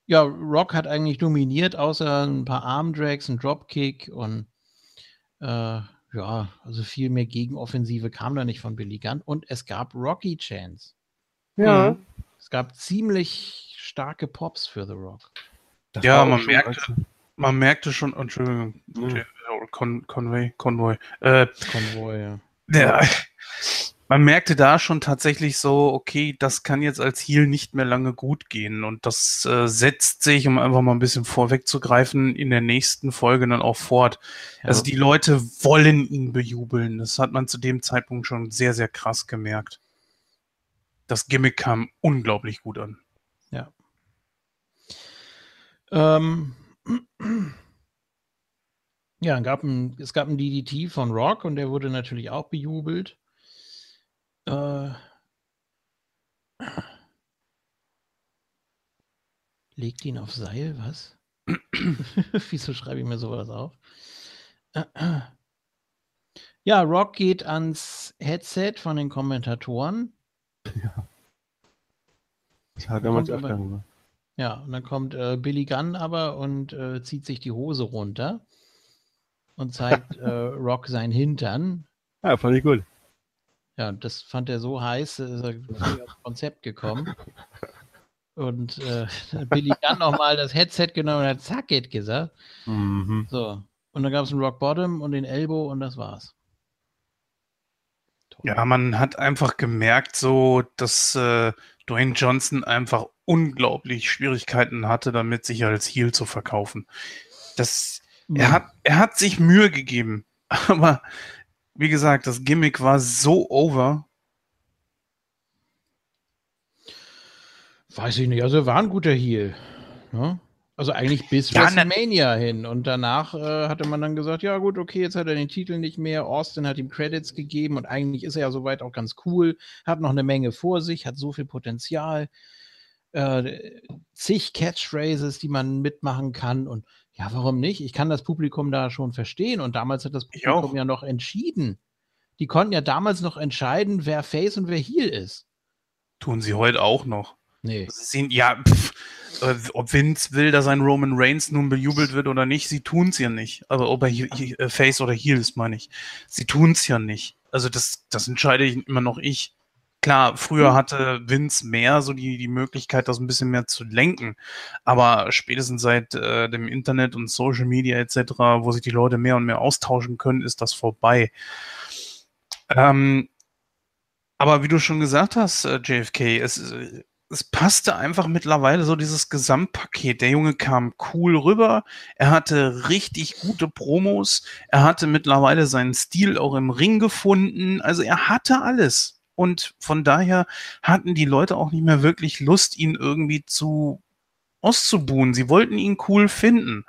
ja, Rock hat eigentlich dominiert, außer ein paar Armdrags, ein Dropkick und äh, ja, also viel mehr Gegenoffensive kam da nicht von Billy Gunn. Und es gab Rocky Chance. Ja. Mhm. Es gab ziemlich starke Pops für The Rock. Das ja, man merkte, man merkte schon, Entschuldigung, ja. Con Conway, Convoy. Äh, Convoy, ja. ja. Man merkte da schon tatsächlich so, okay, das kann jetzt als Heal nicht mehr lange gut gehen. Und das äh, setzt sich, um einfach mal ein bisschen vorwegzugreifen, in der nächsten Folge dann auch fort. Ja. Also die Leute wollen ihn bejubeln. Das hat man zu dem Zeitpunkt schon sehr, sehr krass gemerkt. Das Gimmick kam unglaublich gut an. Ja. Ähm. Ja, gab ein, es gab ein DDT von Rock und der wurde natürlich auch bejubelt. Äh, legt ihn auf Seil, was? [laughs] Wieso schreibe ich mir sowas auf? ja, Rock geht ans Headset von den Kommentatoren. Ja. Das hat damals öfter gemacht. Ja, und dann kommt äh, Billy Gunn aber und äh, zieht sich die Hose runter und zeigt [laughs] äh, Rock sein Hintern. Ja, fand ich gut. Ja, das fand er so heiß, ist er aufs Konzept gekommen. Und äh, [laughs] Billy Gunn nochmal das Headset genommen und hat Zack it gesagt. Mhm. So. Und dann gab es einen Rock Bottom und den Elbow und das war's. Toll. Ja, man hat einfach gemerkt, so, dass äh, Dwayne Johnson einfach unglaublich Schwierigkeiten hatte, damit sich als Heel zu verkaufen. Das er hat, er hat sich Mühe gegeben, [laughs] aber wie gesagt, das Gimmick war so over. Weiß ich nicht, also er war ein guter Heal. Ne? Also eigentlich bis ja, WrestleMania hin. Und danach äh, hatte man dann gesagt, ja gut, okay, jetzt hat er den Titel nicht mehr. Austin hat ihm Credits gegeben und eigentlich ist er ja soweit auch ganz cool, hat noch eine Menge vor sich, hat so viel Potenzial. Äh, zig Catchphrases, die man mitmachen kann und ja, warum nicht? Ich kann das Publikum da schon verstehen. Und damals hat das Publikum ja noch entschieden. Die konnten ja damals noch entscheiden, wer Face und wer Heel ist. Tun sie heute auch noch. Nee. Sie, ja, pff, äh, ob Vince will, dass ein Roman Reigns nun bejubelt wird oder nicht, sie tun es ja nicht. Aber ob er äh, Face oder Heel ist, meine ich. Sie tun es ja nicht. Also das, das entscheide ich immer noch ich. Klar, früher mhm. hatte Vince mehr so die, die Möglichkeit, das ein bisschen mehr zu lenken. Aber spätestens seit äh, dem Internet und Social Media etc., wo sich die Leute mehr und mehr austauschen können, ist das vorbei. Ähm, aber wie du schon gesagt hast, äh, JFK, es, es passte einfach mittlerweile so dieses Gesamtpaket. Der Junge kam cool rüber, er hatte richtig gute Promos, er hatte mittlerweile seinen Stil auch im Ring gefunden. Also er hatte alles. Und von daher hatten die Leute auch nicht mehr wirklich Lust, ihn irgendwie zu auszubuhen. Sie wollten ihn cool finden,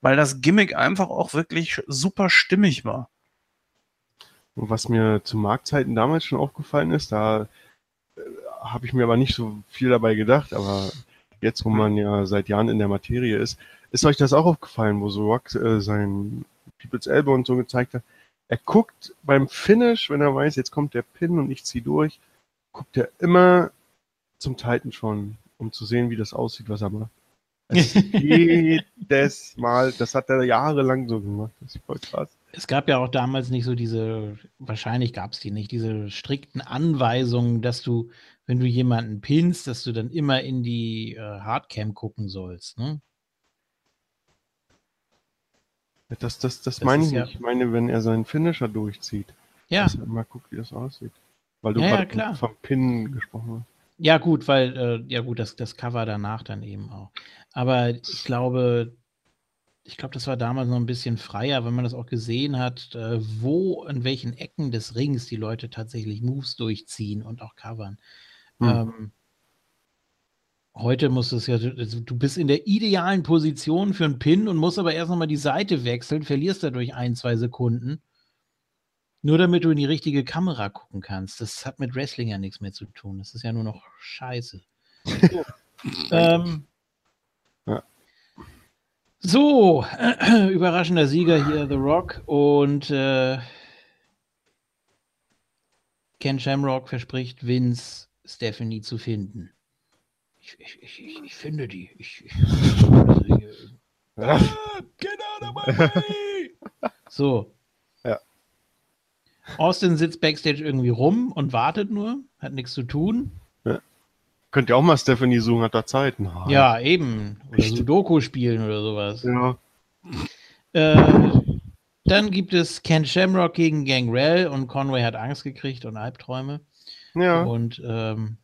weil das Gimmick einfach auch wirklich super stimmig war. Was mir zu Marktzeiten damals schon aufgefallen ist, da äh, habe ich mir aber nicht so viel dabei gedacht, aber jetzt, wo man ja seit Jahren in der Materie ist, ist euch das auch aufgefallen, wo so Rock äh, sein People's Elbow und so gezeigt hat? er guckt beim Finish, wenn er weiß, jetzt kommt der Pin und ich ziehe durch, guckt er immer zum Titan schon, um zu sehen, wie das aussieht, was er macht. [laughs] jedes Mal, das hat er jahrelang so gemacht. Das ist voll krass. Es gab ja auch damals nicht so diese, wahrscheinlich gab es die nicht, diese strikten Anweisungen, dass du, wenn du jemanden pinst, dass du dann immer in die äh, Hardcam gucken sollst. Ne? Das, das, das, das meine ich ja nicht. Ich meine, wenn er seinen Finisher durchzieht. Ja. Dass er mal guckt, wie das aussieht. Weil du ja, gerade ja, vom Pin gesprochen hast. Ja, gut, weil, äh, ja gut, das, das Cover danach dann eben auch. Aber ich glaube, ich glaube, das war damals noch ein bisschen freier, wenn man das auch gesehen hat, äh, wo, in welchen Ecken des Rings die Leute tatsächlich Moves durchziehen und auch covern. Hm. Ähm, heute musst du es ja, also du bist in der idealen Position für einen Pin und musst aber erst nochmal die Seite wechseln, verlierst dadurch ein, zwei Sekunden. Nur damit du in die richtige Kamera gucken kannst. Das hat mit Wrestling ja nichts mehr zu tun. Das ist ja nur noch Scheiße. [laughs] ähm, ja. So, äh, [clears throat] überraschender Sieger hier, The Rock. Und äh, Ken Shamrock verspricht Vince, Stephanie zu finden. Ich, ich, ich, ich finde die. Ich, ich, ah, [laughs] get out of my way! [laughs] So. Ja. Austin sitzt backstage irgendwie rum und wartet nur, hat nichts zu tun. Könnt ihr auch mal Stephanie suchen, hat da Zeit. Nein. Ja, eben. Oder Echt? Sudoku spielen oder sowas. Ja. Äh, dann gibt es Ken Shamrock gegen Gangrel und Conway hat Angst gekriegt und Albträume. Ja. Und, ähm,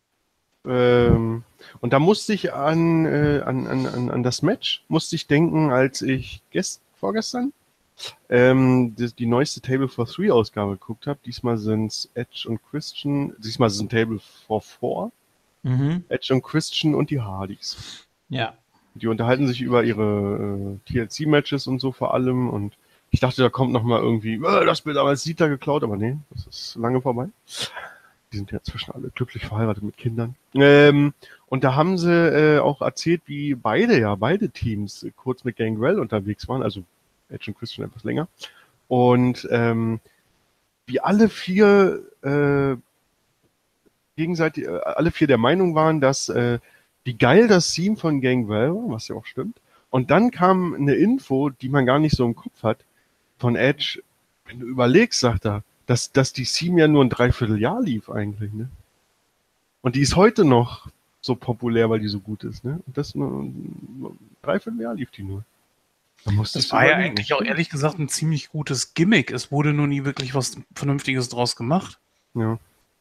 ähm, und da musste ich an, äh, an, an, an das Match, musste ich denken, als ich gest vorgestern ähm, die, die, neueste Table for Three Ausgabe geguckt habe. Diesmal sind es Edge und Christian, diesmal sind Table for Four. Mhm. Edge und Christian und die Hardys. Ja. Die unterhalten sich über ihre äh, TLC-Matches und so vor allem. Und ich dachte, da kommt noch mal irgendwie, äh, das wird damals Sita geklaut, aber nee, das ist lange vorbei. Die sind ja inzwischen alle glücklich verheiratet mit Kindern. Ähm, und da haben sie äh, auch erzählt, wie beide, ja, beide Teams kurz mit Gangrel unterwegs waren, also Edge und Christian etwas länger. Und ähm, wie alle vier äh, gegenseitig, äh, alle vier der Meinung waren, dass äh, wie geil das Theme von Gangrel war, was ja auch stimmt. Und dann kam eine Info, die man gar nicht so im Kopf hat, von Edge. Wenn du überlegst, sagt er, dass, dass die Theme ja nur ein Dreivierteljahr lief eigentlich, ne? Und die ist heute noch so populär, weil die so gut ist, ne? Und das nur ein Dreivierteljahr lief die nur. Das war ja eigentlich auch ehrlich gesagt ein ziemlich gutes Gimmick. Es wurde nur nie wirklich was Vernünftiges draus gemacht. Ja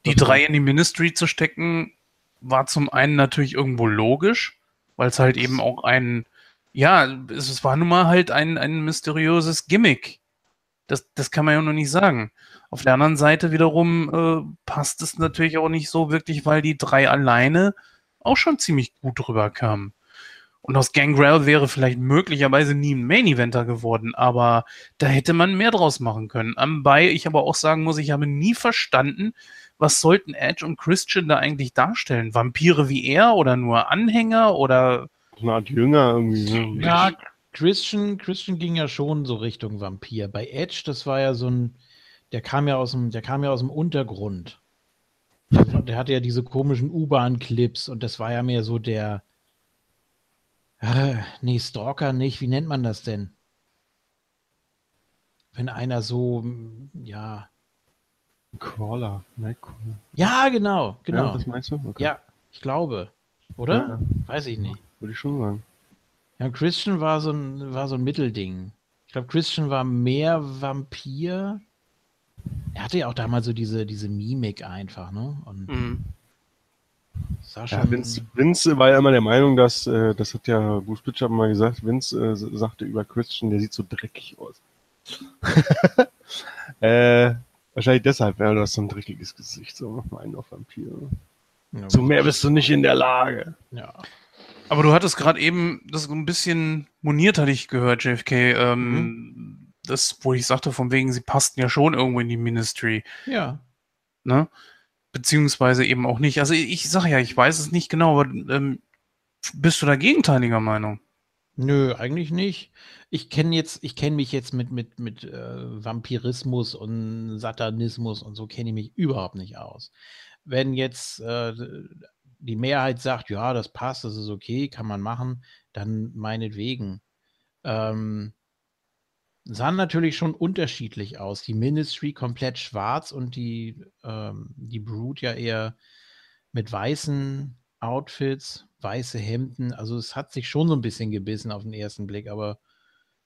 die drei in die Ministry zu stecken, war zum einen natürlich irgendwo logisch, weil es halt eben auch ein, ja, es, es, war nun mal halt ein, ein mysteriöses Gimmick. Das, das kann man ja noch nicht sagen. Auf der anderen Seite wiederum äh, passt es natürlich auch nicht so wirklich, weil die drei alleine auch schon ziemlich gut rüberkamen. Und aus Gangrel wäre vielleicht möglicherweise nie ein Main Eventer geworden, aber da hätte man mehr draus machen können. Anbei ich aber auch sagen muss, ich habe nie verstanden, was sollten Edge und Christian da eigentlich darstellen? Vampire wie er oder nur Anhänger oder. Eine Art Jünger irgendwie. Ja, Christian, Christian ging ja schon so Richtung Vampir. Bei Edge, das war ja so ein, der kam ja aus dem, der kam ja aus dem Untergrund. [laughs] Der, hatte ja diese komischen U-Bahn-Clips und das war ja mehr so der, äh, nee, Stalker nicht, wie nennt man das denn? Wenn einer so, ja, Crawler, Nightcrawler. Ja, genau, genau. Ja, das meinst du? Okay. Ja, ich glaube. Oder? Ja, Weiß ich nicht. Würde ich schon sagen. Ja, Christian war so ein, war so ein Mittelding. Ich glaube, Christian war mehr Vampir. Er hatte ja auch damals so diese, diese Mimik einfach, ne? Und mhm. ja, Vince, Vince, war ja immer der Meinung, dass, äh, das hat ja Bruce Pitcher mal gesagt, Vince äh, sagte über Christian, der sieht so dreckig aus. [laughs] äh, Wahrscheinlich deshalb, ja, du hast so ein dreckiges Gesicht, so mein auf Vampir. Ja, Zu mehr bist du nicht in der Lage. Ja. Aber du hattest gerade eben das ein bisschen moniert, hatte ich gehört, JFK. Ähm, mhm. Das, wo ich sagte, von wegen, sie passten ja schon irgendwo in die Ministry. Ja. Ne? Beziehungsweise eben auch nicht. Also ich sage ja, ich weiß es nicht genau, aber ähm, bist du da gegenteiliger Meinung? Nö, eigentlich nicht. Ich kenne jetzt, ich kenne mich jetzt mit, mit, mit äh, Vampirismus und Satanismus und so kenne ich mich überhaupt nicht aus. Wenn jetzt äh, die Mehrheit sagt, ja, das passt, das ist okay, kann man machen, dann meinetwegen. Ähm, sahen natürlich schon unterschiedlich aus. Die Ministry komplett schwarz und die, ähm, die Brood ja eher mit weißen Outfits weiße Hemden. Also es hat sich schon so ein bisschen gebissen auf den ersten Blick, aber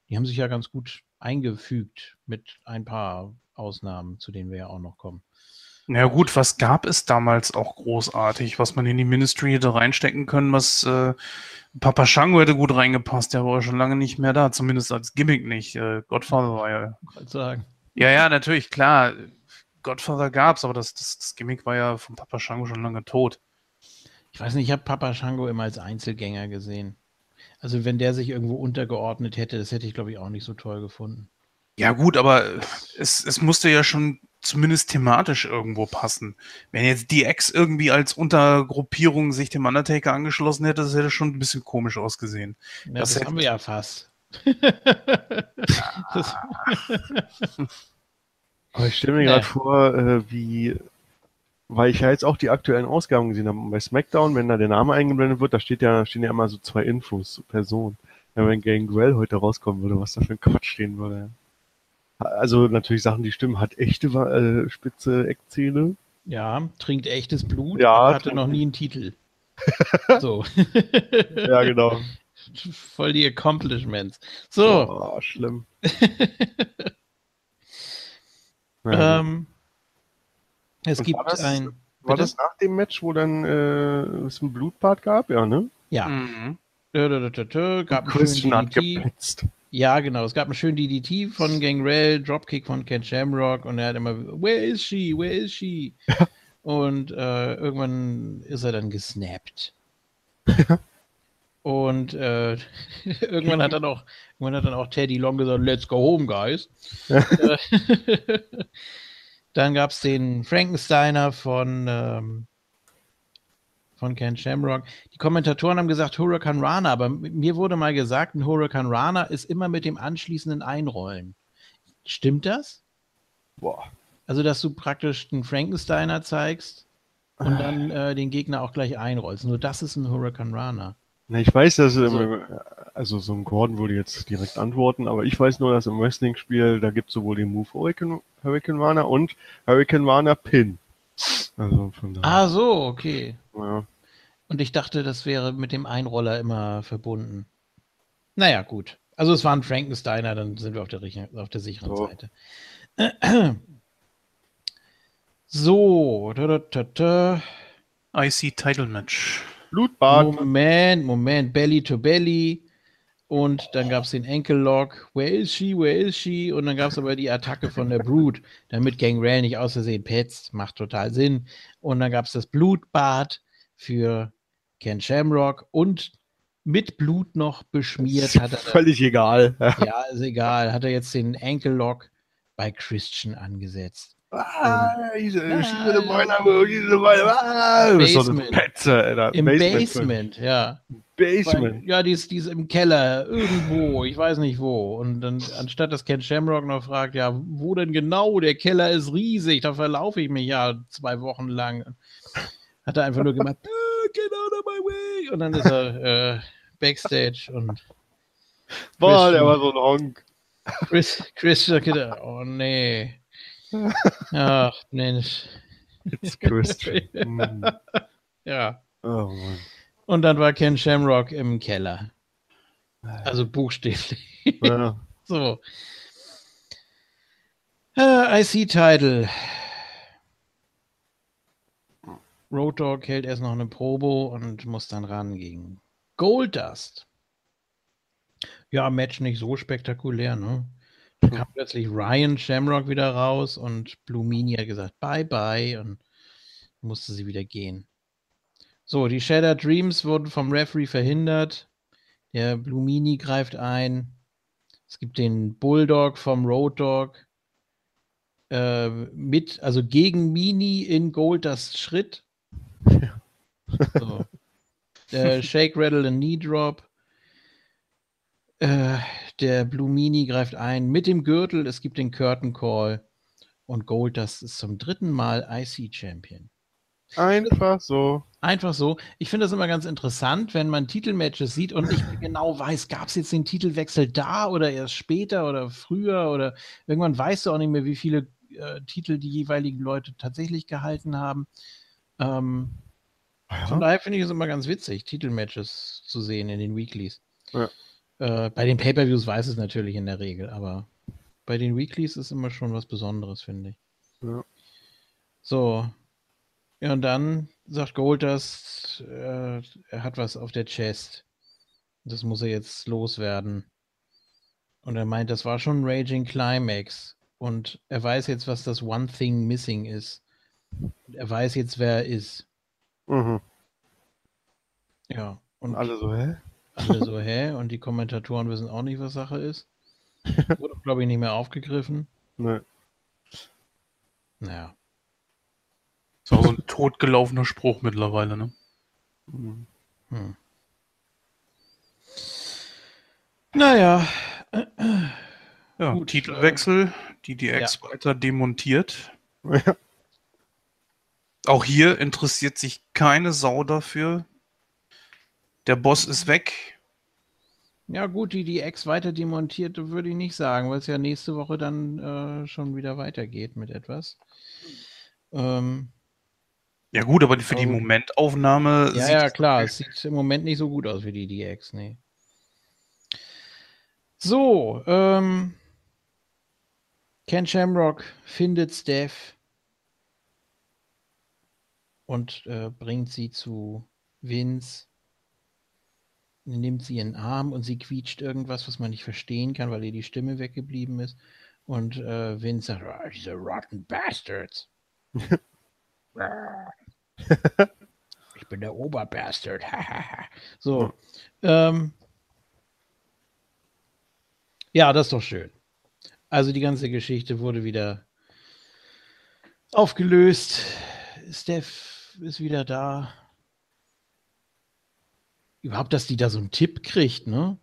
die haben sich ja ganz gut eingefügt mit ein paar Ausnahmen, zu denen wir ja auch noch kommen. Na gut, was gab es damals auch großartig, was man in die Ministry hätte reinstecken können, was äh, Papa Shango hätte gut reingepasst, der war ja schon lange nicht mehr da, zumindest als Gimmick nicht. Äh, Godfather war ja. Sagen. Ja, ja, natürlich, klar. Godfather gab's, aber das, das, das Gimmick war ja von Papa Shango schon lange tot. Ich weiß nicht, ich habe Papa Shango immer als Einzelgänger gesehen. Also wenn der sich irgendwo untergeordnet hätte, das hätte ich, glaube ich, auch nicht so toll gefunden. Ja gut, aber es, es musste ja schon zumindest thematisch irgendwo passen. Wenn jetzt DX irgendwie als Untergruppierung sich dem Undertaker angeschlossen hätte, das hätte schon ein bisschen komisch ausgesehen. Ja, das, das haben wir ja fast. [laughs] [laughs] Aber ich stelle mir nee. gerade vor, äh, wie, weil ich ja jetzt auch die aktuellen Ausgaben gesehen habe. Bei SmackDown, wenn da der Name eingeblendet wird, da steht ja, stehen ja immer so zwei Infos zur Person. Ja, wenn Gangrel heute rauskommen würde, was da für ein Quatsch stehen würde. Also natürlich Sachen, die stimmen, hat echte äh, spitze Eckzähne. Ja, trinkt echtes Blut, ja, hatte noch nie einen Titel. [laughs] so. ja, genau. [laughs] Voll die Accomplishments. So. Oh, schlimm. [laughs] ähm, es Und gibt war das, ein. War das nach dem Match, wo dann äh, es ein Blutbad gab? Ja, ne? Ja. Mhm. Gab Christian hat gepetzt. Ja, genau. Es gab einen schönen DDT von Gangrel, Dropkick von Ken Shamrock und er hat immer, where is she? Where is she? [laughs] und äh, irgendwann ist er dann gesnappt. [laughs] und äh, [laughs] irgendwann hat dann auch, irgendwann hat dann auch Teddy Long gesagt, let's go home, guys. Äh, dann gab es den Frankensteiner von ähm, von Ken Shamrock. Die Kommentatoren haben gesagt Hurricane Rana, aber mir wurde mal gesagt, ein Hurricane Rana ist immer mit dem anschließenden Einrollen. Stimmt das? Boah. Also, dass du praktisch einen Frankensteiner zeigst und dann äh, den Gegner auch gleich einrollst. Nur das ist ein Hurricane Rana. Na, ich weiß, dass also, also so ein Gordon würde jetzt direkt antworten, aber ich weiß nur, dass im Wrestling-Spiel, da gibt es sowohl den Move Hurricane, Hurricane Rana und Hurricane Rana Pin. Also von daher. Ah, so, okay. Ja. Und ich dachte, das wäre mit dem Einroller immer verbunden. Naja, gut. Also es war ein Frankensteiner, dann sind wir auf der, auf der sicheren so. Seite. [clears throat] So. Da, da, da, IC Title Match. Blutbad. Moment, Moment. Belly to Belly. Und dann gab es den Enkellock. Where is she? Where is she? Und dann gab es aber die Attacke von der Brute, damit Gangrel nicht aus Versehen petzt. Macht total Sinn. Und dann gab es das Blutbad für Ken Shamrock und mit Blut noch beschmiert. Hat er, [laughs] völlig egal. Ja, ist egal. Hat er jetzt den Ankle Lock bei Christian angesetzt. Ah, diese verschiedene Beine, diese Beine, ah, Basement. So Petze, Im Basement, Basement ja. Basement. Ja, die ist, die ist im Keller, irgendwo, ich weiß nicht wo. Und dann, anstatt dass Ken Shamrock noch fragt, ja, wo denn genau? Der Keller ist riesig, da verlaufe ich mich ja zwei Wochen lang. Hat er einfach nur gemacht, of my way. Und dann ist er äh, Backstage und. Boah, der war so ein Honk. Chris, Chris oh nee. Ach, Mensch. It's Christian. [laughs] Ja. Oh Mann. Und dann war Ken Shamrock im Keller. Also buchstäblich. Ja. [laughs] so. Uh, IC-Title. Road Dog hält erst noch eine Probe und muss dann ran gegen Goldust. Ja, Match nicht so spektakulär, ne? Da kam plötzlich Ryan Shamrock wieder raus und Blumini hat gesagt Bye bye und musste sie wieder gehen. So, die Shattered Dreams wurden vom Referee verhindert. Der Blumini greift ein. Es gibt den Bulldog vom Road Dog äh, mit, also gegen Mini in Goldust Schritt. Ja. [laughs] So. Der Shake, Rattle and Knee Drop. Äh, der Blue Mini greift ein mit dem Gürtel. Es gibt den Curtain Call. Und Gold, das ist zum dritten Mal IC Champion. Einfach so. Einfach so. Ich finde das immer ganz interessant, wenn man Titelmatches sieht und nicht genau weiß, gab es jetzt den Titelwechsel da oder erst später oder früher oder irgendwann weißt du auch nicht mehr, wie viele äh, Titel die jeweiligen Leute tatsächlich gehalten haben. Ähm, ja. Von daher finde ich es immer ganz witzig, Titelmatches zu sehen in den Weeklies. Ja. Äh, bei den Pay-Per-Views weiß es natürlich in der Regel, aber bei den Weeklies ist immer schon was Besonderes, finde ich. Ja. So. Ja, und dann sagt Goldust, äh, er hat was auf der Chest. Das muss er jetzt loswerden. Und er meint, das war schon Raging Climax. Und er weiß jetzt, was das One Thing Missing ist. Er weiß jetzt, wer er ist. Mhm. Ja. Und alle so, hä? Alle so, [laughs] hä? Und die Kommentatoren wissen auch nicht, was Sache ist. [laughs] Wurde, glaube ich, nicht mehr aufgegriffen. Nee. Naja. Ist auch so ein totgelaufener Spruch mittlerweile, ne? Hm. Hm. Naja. Ja, Gut, Titelwechsel, die DX ja. weiter demontiert. [laughs] Ja. Auch hier interessiert sich keine Sau dafür. Der Boss ist weg. Ja, gut, die DX weiter demontiert, würde ich nicht sagen, weil es ja nächste Woche dann äh, schon wieder weitergeht mit etwas. Ähm, ja, gut, aber für die Momentaufnahme. Ja, ja, klar, es sieht im Moment nicht so gut aus wie die DX, nee. So, ähm, Ken Shamrock findet Steph und äh, bringt sie zu Vince. Nimmt sie ihren Arm und sie quietscht irgendwas, was man nicht verstehen kann, weil ihr die Stimme weggeblieben ist. Und äh, Vince sagt, oh, diese rotten Bastards. [laughs] ich bin der Oberbastard. so. Ähm, ja, das ist doch schön. Also die ganze Geschichte wurde wieder aufgelöst. Steph ist wieder da. Überhaupt, dass die da so einen Tipp kriegt, ne?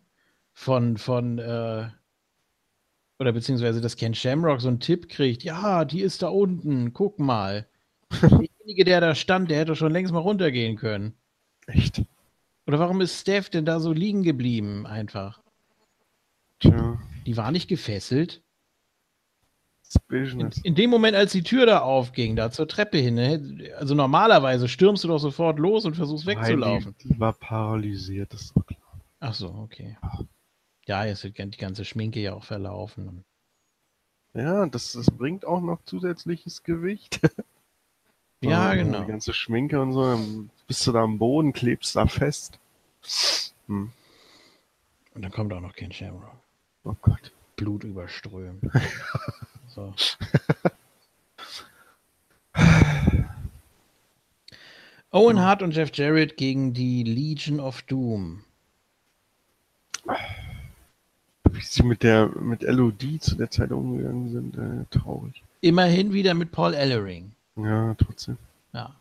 Von, von, äh, oder beziehungsweise, dass Ken Shamrock so einen Tipp kriegt. Ja, die ist da unten, guck mal. Derjenige, der da stand, der hätte schon längst mal runtergehen können. Echt? Oder warum ist Steph denn da so liegen geblieben, einfach? Tja. Die war nicht gefesselt. In, in, dem Moment, als die Tür da aufging, da zur Treppe hin, ne, also normalerweise stürmst du doch sofort los und versuchst wegzulaufen. Die, die, war paralysiert, das ist doch klar. Ach so, okay. Ja, jetzt wird die ganze Schminke ja auch verlaufen. Ja, das, das bringt auch noch zusätzliches Gewicht. [laughs] ja, genau. Die ganze Schminke und so, dann bist du da am Boden, klebst da fest. Hm. Und dann kommt auch noch kein Shamrock. Oh Gott. Blut überströmt. [laughs] so. [sighs] Owen Hart und Jeff Jarrett gegen die Legion of Doom. Wie sie mit der mit LOD zu der Zeit umgegangen sind, äh, traurig. Immerhin wieder mit Paul Ellering. Ja, trotzdem. Ja.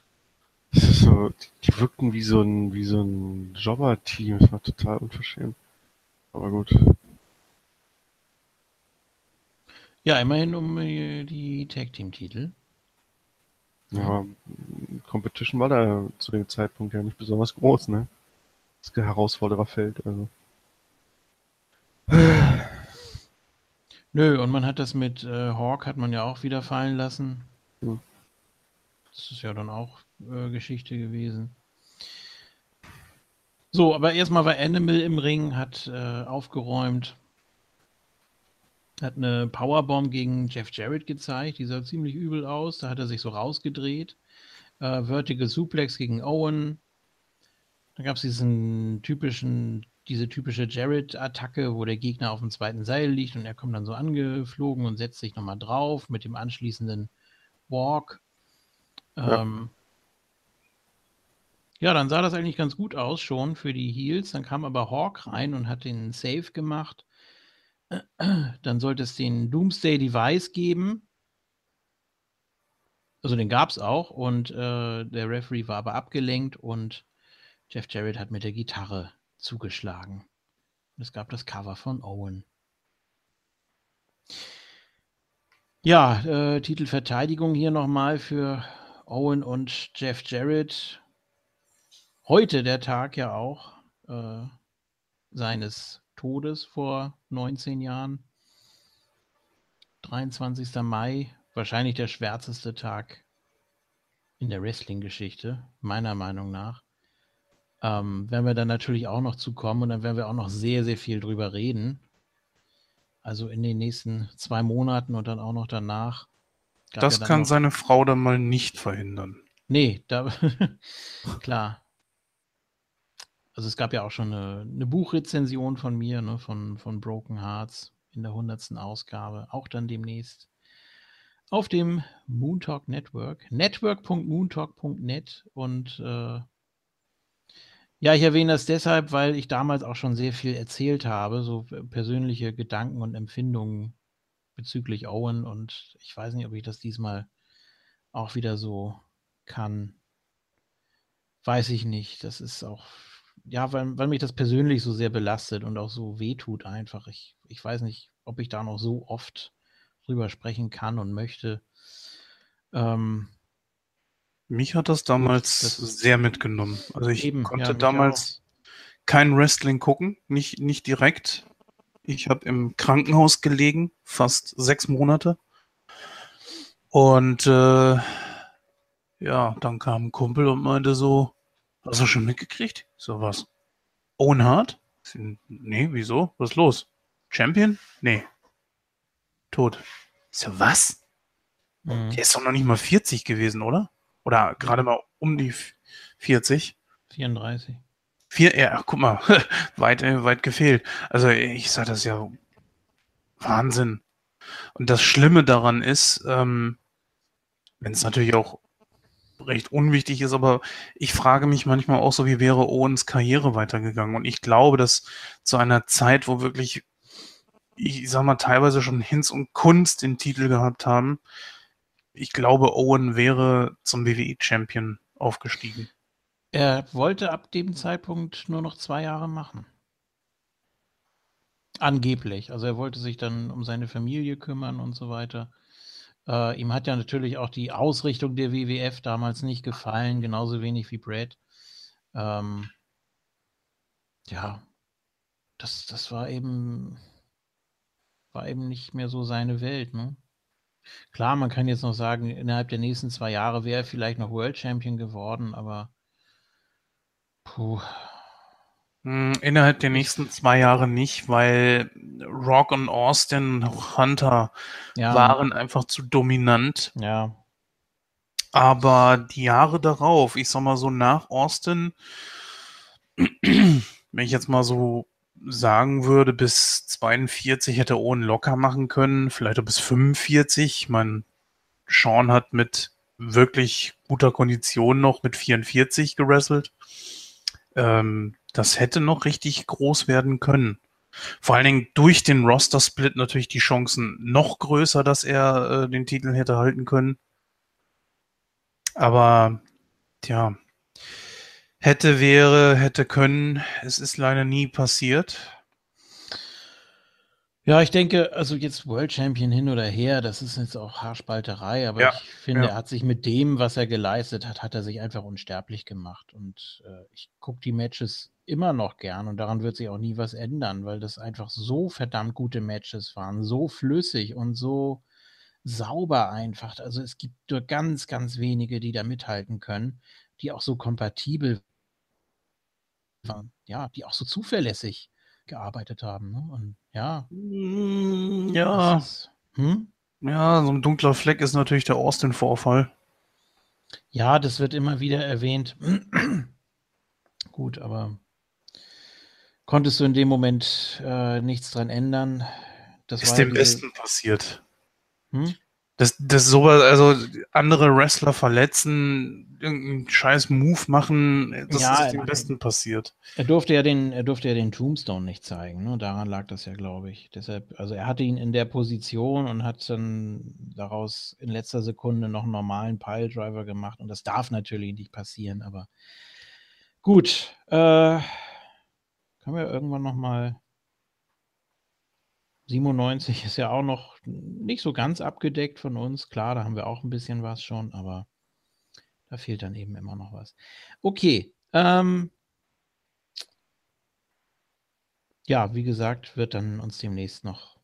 Das ist so, die, die wirkten wie so ein, wie so ein Jobber-Team. Das war total unverschämt. Aber gut. Ja, immerhin um äh, die Tag Team Titel. Ja, Competition war da zu dem Zeitpunkt ja nicht besonders groß, ne? Das Herausfordererfeld, also. [sighs] Nö, und man hat das mit äh, Hawk hat man ja auch wieder fallen lassen. Hm. Das ist ja dann auch äh, Geschichte gewesen. So, aber erstmal war Animal im Ring, hat äh, aufgeräumt. Hat eine Powerbomb gegen Jeff Jarrett gezeigt, die sah ziemlich übel aus. Da hat er sich so rausgedreht. Äh, Vertical Suplex gegen Owen. Da gab es diesen typischen, diese typische Jarrett-Attacke, wo der Gegner auf dem zweiten Seil liegt und er kommt dann so angeflogen und setzt sich nochmal drauf mit dem anschließenden Walk. Ja. Ähm, ja, dann sah das eigentlich ganz gut aus schon für die Heels. Dann kam aber Hawk rein und hat den Save gemacht. Dann sollte es den Doomsday Device geben. Also den gab es auch und äh, der Referee war aber abgelenkt und Jeff Jarrett hat mit der Gitarre zugeschlagen. Und es gab das Cover von Owen. Ja, äh, Titelverteidigung hier nochmal für Owen und Jeff Jarrett. Heute der Tag ja auch äh, seines Todes vor 19 Jahren. 23. Mai, wahrscheinlich der schwärzeste Tag in der Wrestling-Geschichte, meiner Meinung nach. Ähm, werden wir dann natürlich auch noch zukommen und dann werden wir auch noch sehr, sehr viel drüber reden. Also in den nächsten zwei Monaten und dann auch noch danach. Das ja kann seine Frau dann mal nicht verhindern. Nee, da [laughs] klar also es gab ja auch schon eine, eine Buchrezension von mir, ne, von, von Broken Hearts in der hundertsten Ausgabe, auch dann demnächst auf dem Moontalk Network, network.moontalk.net und äh, Ja, ich erwähne das deshalb, weil ich damals auch schon sehr viel erzählt habe, so persönliche Gedanken und Empfindungen bezüglich Owen und ich weiß nicht, ob ich das diesmal auch wieder so kann. Weiß ich nicht. Das ist auch, ja, weil, weil mich das persönlich so sehr belastet und auch so wehtut einfach. Ich, ich weiß nicht, ob ich da noch so oft drüber sprechen kann und möchte. Ähm, mich hat das damals das sehr mitgenommen. Also ich eben, konnte ja, damals auch. kein Wrestling gucken, nicht, nicht direkt. Ich habe im Krankenhaus gelegen, fast sechs Monate. Und äh, ja, dann kam ein Kumpel und meinte so, hast du schon mitgekriegt? So was. Owen Hart? Nee, wieso? Was ist los? Champion? Nee. Tot. So was? Mhm. Der ist doch noch nicht mal 40 gewesen, oder? Oder gerade mal um die 40. 34. Vier, ja, guck mal, [laughs] weit, äh, weit gefehlt. Also ich sage das ja Wahnsinn. Und das Schlimme daran ist, ähm, wenn es natürlich auch recht unwichtig ist, aber ich frage mich manchmal auch so, wie wäre Owens Karriere weitergegangen? Und ich glaube, dass zu einer Zeit, wo wirklich, ich sag mal, teilweise schon Hinz und Kunst den Titel gehabt haben, ich glaube, Owen wäre zum WWE-Champion aufgestiegen. Er wollte ab dem Zeitpunkt nur noch zwei Jahre machen. Angeblich. Also er wollte sich dann um seine Familie kümmern und so weiter. Äh, ihm hat ja natürlich auch die Ausrichtung der WWF damals nicht gefallen, genauso wenig wie Brad. Ähm, ja, das, das war eben, war eben nicht mehr so seine Welt, ne? Klar, man kann jetzt noch sagen, innerhalb der nächsten zwei Jahre wäre er vielleicht noch World Champion geworden, aber puh. Hm, innerhalb der nächsten zwei Jahre nicht, weil Rock und Austin Hunter ja. waren einfach zu dominant. Ja. Aber die Jahre darauf, ich sag mal so nach Austin, [clears throat] wenn ich jetzt mal so sagen würde, bis 42 hätte Owen locker machen können, vielleicht auch bis 45. Man, Sean hat mit wirklich guter Kondition noch mit 44 gerasselt. Ähm, das hätte noch richtig groß werden können. Vor allen Dingen durch den Roster-Split natürlich die Chancen noch größer, dass er äh, den Titel hätte halten können. Aber, tja, hätte, wäre, hätte können. Es ist leider nie passiert. Ja, ich denke, also jetzt World Champion hin oder her, das ist jetzt auch Haarspalterei, aber ja, ich finde, ja. er hat sich mit dem, was er geleistet hat, hat er sich einfach unsterblich gemacht. Und äh, ich gucke die Matches immer noch gern und daran wird sich auch nie was ändern, weil das einfach so verdammt gute Matches waren, so flüssig und so sauber einfach. Also es gibt nur ganz, ganz wenige, die da mithalten können, die auch so kompatibel waren, ja, die auch so zuverlässig gearbeitet haben. Ne? Und ja. Mm, ja. Ist, hm? Ja, so ein dunkler Fleck ist natürlich der Austin-Vorfall. Ja, das wird immer wieder erwähnt. [clears throat] Gut, aber konntest du in dem Moment äh, nichts dran ändern? Das ist dem Besten passiert. Hm? Das, das sowas, also andere Wrestler verletzen, irgendeinen scheiß Move machen, das ja, ist dem Besten passiert. Er durfte ja den, er durfte ja den Tombstone nicht zeigen, ne? Daran lag das ja, glaube ich. Deshalb, also er hatte ihn in der Position und hat dann daraus in letzter Sekunde noch einen normalen Piledriver gemacht. Und das darf natürlich nicht passieren, aber gut. Äh, können wir irgendwann nochmal 97 ist ja auch noch nicht so ganz abgedeckt von uns. Klar, da haben wir auch ein bisschen was schon, aber da fehlt dann eben immer noch was. Okay. Ähm, ja, wie gesagt, wird dann uns demnächst noch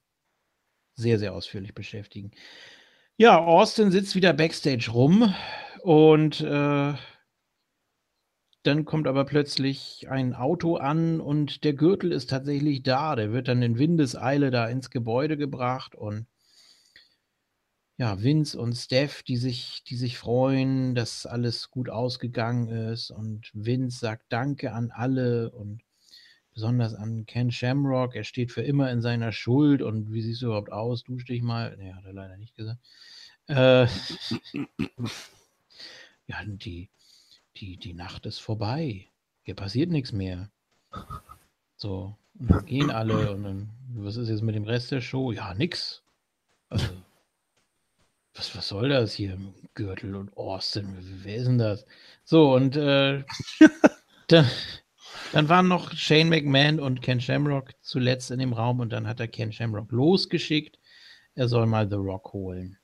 sehr, sehr ausführlich beschäftigen. Ja, Austin sitzt wieder backstage rum und äh, dann kommt aber plötzlich ein Auto an und der Gürtel ist tatsächlich da. Der wird dann in Windeseile da ins Gebäude gebracht und ja, Vince und Steph, die sich, die sich freuen, dass alles gut ausgegangen ist und Vince sagt Danke an alle und besonders an Ken Shamrock. Er steht für immer in seiner Schuld und wie siehst du überhaupt aus? Dusch dich mal. Nee, hat er leider nicht gesagt. Äh, [laughs] ja, die, die, die Nacht ist vorbei. hier passiert nichts mehr. So, und dann gehen alle und dann, was ist jetzt mit dem Rest der Show? Ja, nix. Also, was, was soll das hier? Gürtel und Austin, wer ist denn das? So, und äh, [laughs] dann, dann waren noch Shane McMahon und Ken Shamrock zuletzt in dem Raum und dann hat er Ken Shamrock losgeschickt. Er soll mal The Rock holen.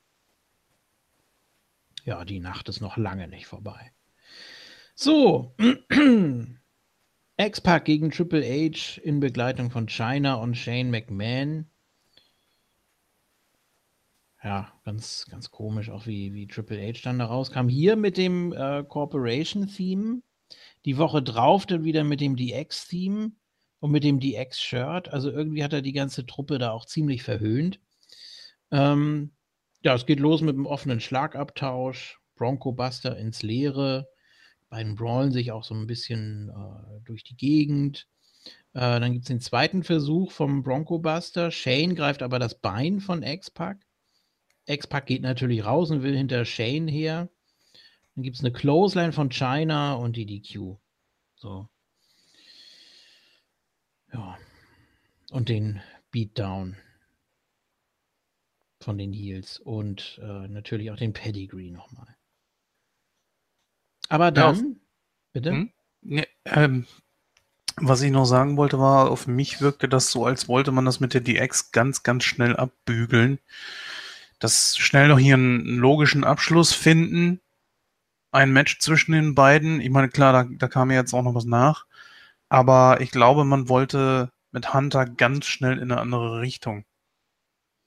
Ja, die Nacht ist noch lange nicht vorbei. So, [clears throat] X-Pac gegen Triple H in Begleitung von China und Shane McMahon. Ja, ganz, ganz komisch, auch wie, wie Triple H dann da rauskam. Hier mit dem äh, Corporation-Theme. Die Woche drauf dann wieder mit dem DX-Theme und mit dem DX-Shirt. Also irgendwie hat er die ganze Truppe da auch ziemlich verhöhnt. Ähm, ja, es geht los mit einem offenen Schlagabtausch. Bronco Buster ins Leere. Beiden brawlen sich auch so ein bisschen äh, durch die Gegend. Äh, dann gibt es den zweiten Versuch vom Bronco Buster. Shane greift aber das Bein von X-Pac. X-Pac geht natürlich raus und will hinter Shane her. Dann gibt es eine Clothesline von China und die DQ. So. Ja. Und den Beatdown von den Heels und äh, natürlich auch den Pedigree nochmal. Aber dann, ja, bitte? Hm? Nee, ähm, was ich noch sagen wollte, war, auf mich wirkte das so, als wollte man das mit der DX ganz, ganz schnell abbügeln das schnell noch hier einen logischen Abschluss finden. Ein Match zwischen den beiden. Ich meine, klar, da, da kam ja jetzt auch noch was nach. Aber ich glaube, man wollte mit Hunter ganz schnell in eine andere Richtung.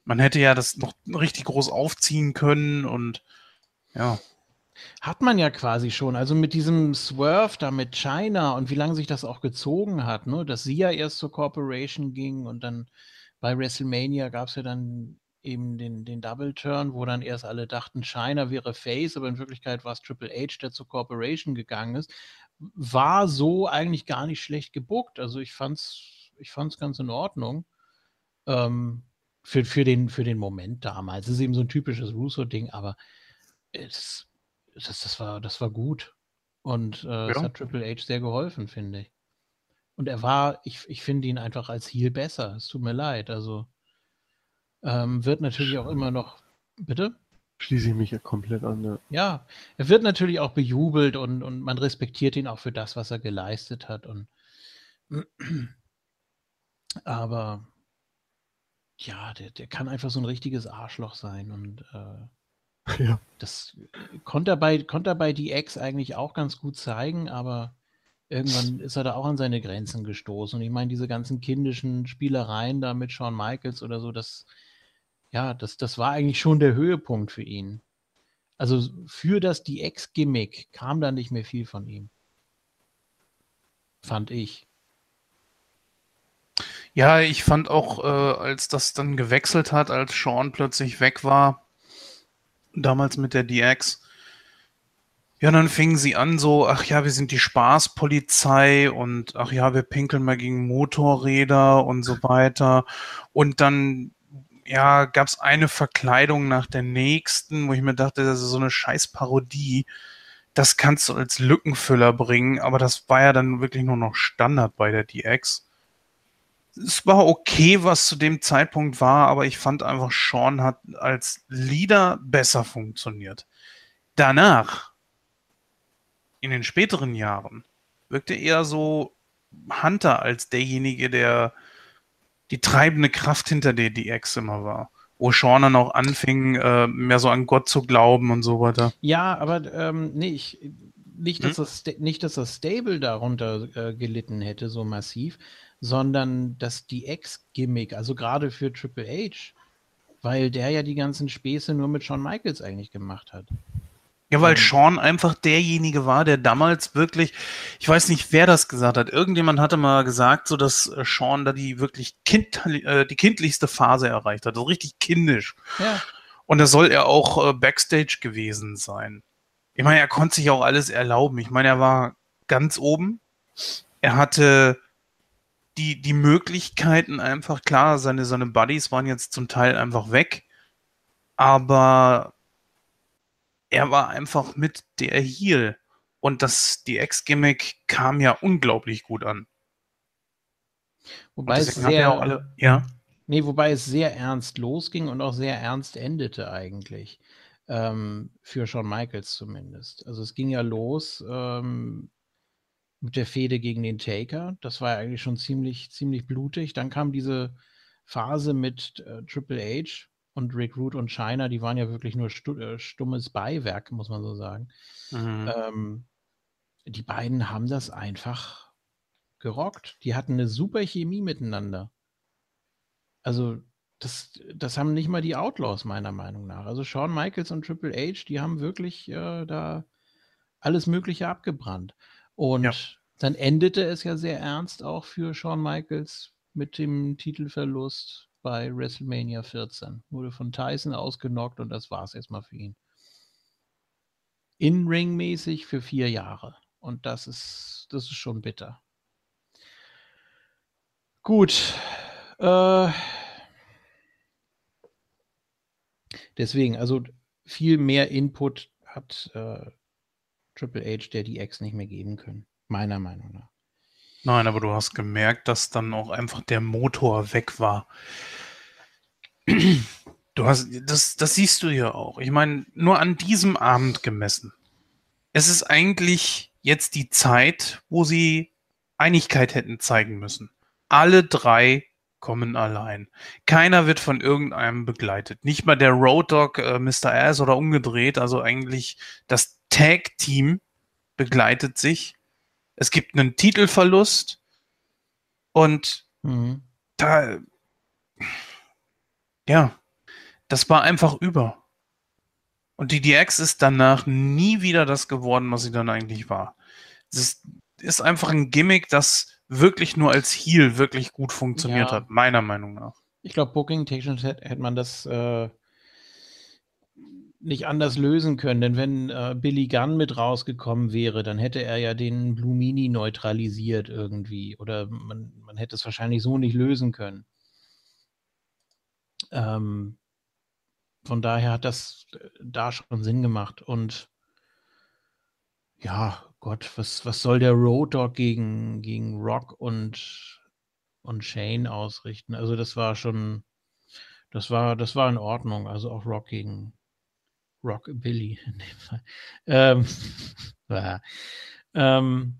Man hätte ja das noch richtig groß aufziehen können und ja. Hat man ja quasi schon. Also mit diesem Swerve da mit China und wie lange sich das auch gezogen hat, ne? Dass sie ja erst zur Corporation ging und dann bei WrestleMania gab es ja dann eben den, den Double Turn, wo dann erst alle dachten, China wäre Face, aber in Wirklichkeit war es Triple H, der zur Corporation gegangen ist, war so eigentlich gar nicht schlecht gebuckt. Also ich fand's, ich fand's ganz in Ordnung. Ähm, für, für, den, für den Moment damals. Es ist eben so ein typisches Russo-Ding, aber es, das, das, war, das war gut. Und äh, es hat Triple H sehr geholfen, finde ich. Und er war, ich, ich finde ihn einfach als Heel besser. Es tut mir leid. Also ähm, wird natürlich auch immer noch. Bitte? Schließe ich mich ja komplett an. Ja. ja, er wird natürlich auch bejubelt und, und man respektiert ihn auch für das, was er geleistet hat. Und [clears throat] aber ja, der, der kann einfach so ein richtiges Arschloch sein. Und äh, [laughs] ja. das konnte er, bei, konnte er bei DX eigentlich auch ganz gut zeigen, aber irgendwann [laughs] ist er da auch an seine Grenzen gestoßen. Und ich meine, diese ganzen kindischen Spielereien da mit Shawn Michaels oder so, das, ja, das, das war eigentlich schon der Höhepunkt für ihn. Also für das DX-Gimmick kam da nicht mehr viel von ihm. Fand ich. Ja, ich fand auch, äh, als das dann gewechselt hat, als Sean plötzlich weg war, damals mit der DX, ja, dann fingen sie an so, ach ja, wir sind die Spaßpolizei und ach ja, wir pinkeln mal gegen Motorräder und so weiter. Und dann ja, gab es eine Verkleidung nach der nächsten, wo ich mir dachte, das ist so eine scheiß Parodie. Das kannst du als Lückenfüller bringen, aber das war ja dann wirklich nur noch Standard bei der DX. Es war okay, was zu dem Zeitpunkt war, aber ich fand einfach, Sean hat als Leader besser funktioniert. Danach, in den späteren Jahren, wirkte er so Hunter als derjenige, der die treibende Kraft hinter der DX immer war. Wo Sean dann auch anfing, äh, mehr so an Gott zu glauben und so weiter. Ja, aber ähm, nee, ich, nicht, dass hm? das, nicht, dass das Stable darunter äh, gelitten hätte, so massiv, sondern das DX-Gimmick, also gerade für Triple H, weil der ja die ganzen Späße nur mit Shawn Michaels eigentlich gemacht hat. Ja, weil. Sean einfach derjenige war, der damals wirklich, ich weiß nicht, wer das gesagt hat. Irgendjemand hatte mal gesagt, so dass äh, Sean da die wirklich kind, äh, die kindlichste Phase erreicht hat, so richtig kindisch. Ja. Und da soll er auch äh, Backstage gewesen sein. Ich meine, er konnte sich auch alles erlauben. Ich meine, er war ganz oben. Er hatte die, die Möglichkeiten einfach, klar, seine, seine Buddies waren jetzt zum Teil einfach weg. Aber er war einfach mit der Heal. Und das, die Ex-Gimmick kam ja unglaublich gut an. Wobei es sehr, ja, alle, ja. Nee, wobei es sehr ernst losging und auch sehr ernst endete eigentlich. Ähm, für Shawn Michaels zumindest. Also es ging ja los ähm, mit der Fehde gegen den Taker. Das war ja eigentlich schon ziemlich, ziemlich blutig. Dann kam diese Phase mit äh, Triple H und Rick Root und China, die waren ja wirklich nur stu äh, stummes Beiwerk, muss man so sagen. Mhm. Ähm, die beiden haben das einfach gerockt. Die hatten eine super Chemie miteinander. Also, das, das haben nicht mal die Outlaws, meiner Meinung nach. Also Shawn Michaels und Triple H, die haben wirklich äh, da alles Mögliche abgebrannt. Und ja. dann endete es ja sehr ernst auch für Shawn Michaels mit dem Titelverlust bei WrestleMania 14. Wurde von Tyson ausgenockt und das war es erstmal für ihn. In-Ring-mäßig für vier Jahre. Und das ist, das ist schon bitter. Gut. Äh, deswegen, also viel mehr Input hat äh, Triple H der DX nicht mehr geben können. Meiner Meinung nach. Nein, aber du hast gemerkt, dass dann auch einfach der Motor weg war. Du hast, das, das siehst du ja auch. Ich meine, nur an diesem Abend gemessen. Es ist eigentlich jetzt die Zeit, wo sie Einigkeit hätten zeigen müssen. Alle drei kommen allein. Keiner wird von irgendeinem begleitet. Nicht mal der Road Dog, äh, Mr. Ass oder umgedreht. Also eigentlich das Tag-Team begleitet sich. Es gibt einen Titelverlust und mhm. da, ja, das war einfach über. Und die DX ist danach nie wieder das geworden, was sie dann eigentlich war. Es ist einfach ein Gimmick, das wirklich nur als Heal wirklich gut funktioniert ja. hat, meiner Meinung nach. Ich glaube, Booking technisch hätte, hätte man das äh, nicht anders lösen können, denn wenn äh, Billy Gunn mit rausgekommen wäre, dann hätte er ja den Blue Mini neutralisiert irgendwie. Oder man, man hätte es wahrscheinlich so nicht lösen können. Ähm, von daher hat das äh, da schon Sinn gemacht. Und ja, Gott, was, was soll der Road Dog gegen, gegen Rock und, und Shane ausrichten? Also das war schon, das war, das war in Ordnung. Also auch Rock gegen Rockabilly [laughs] in dem Fall. Ähm, [laughs] ähm,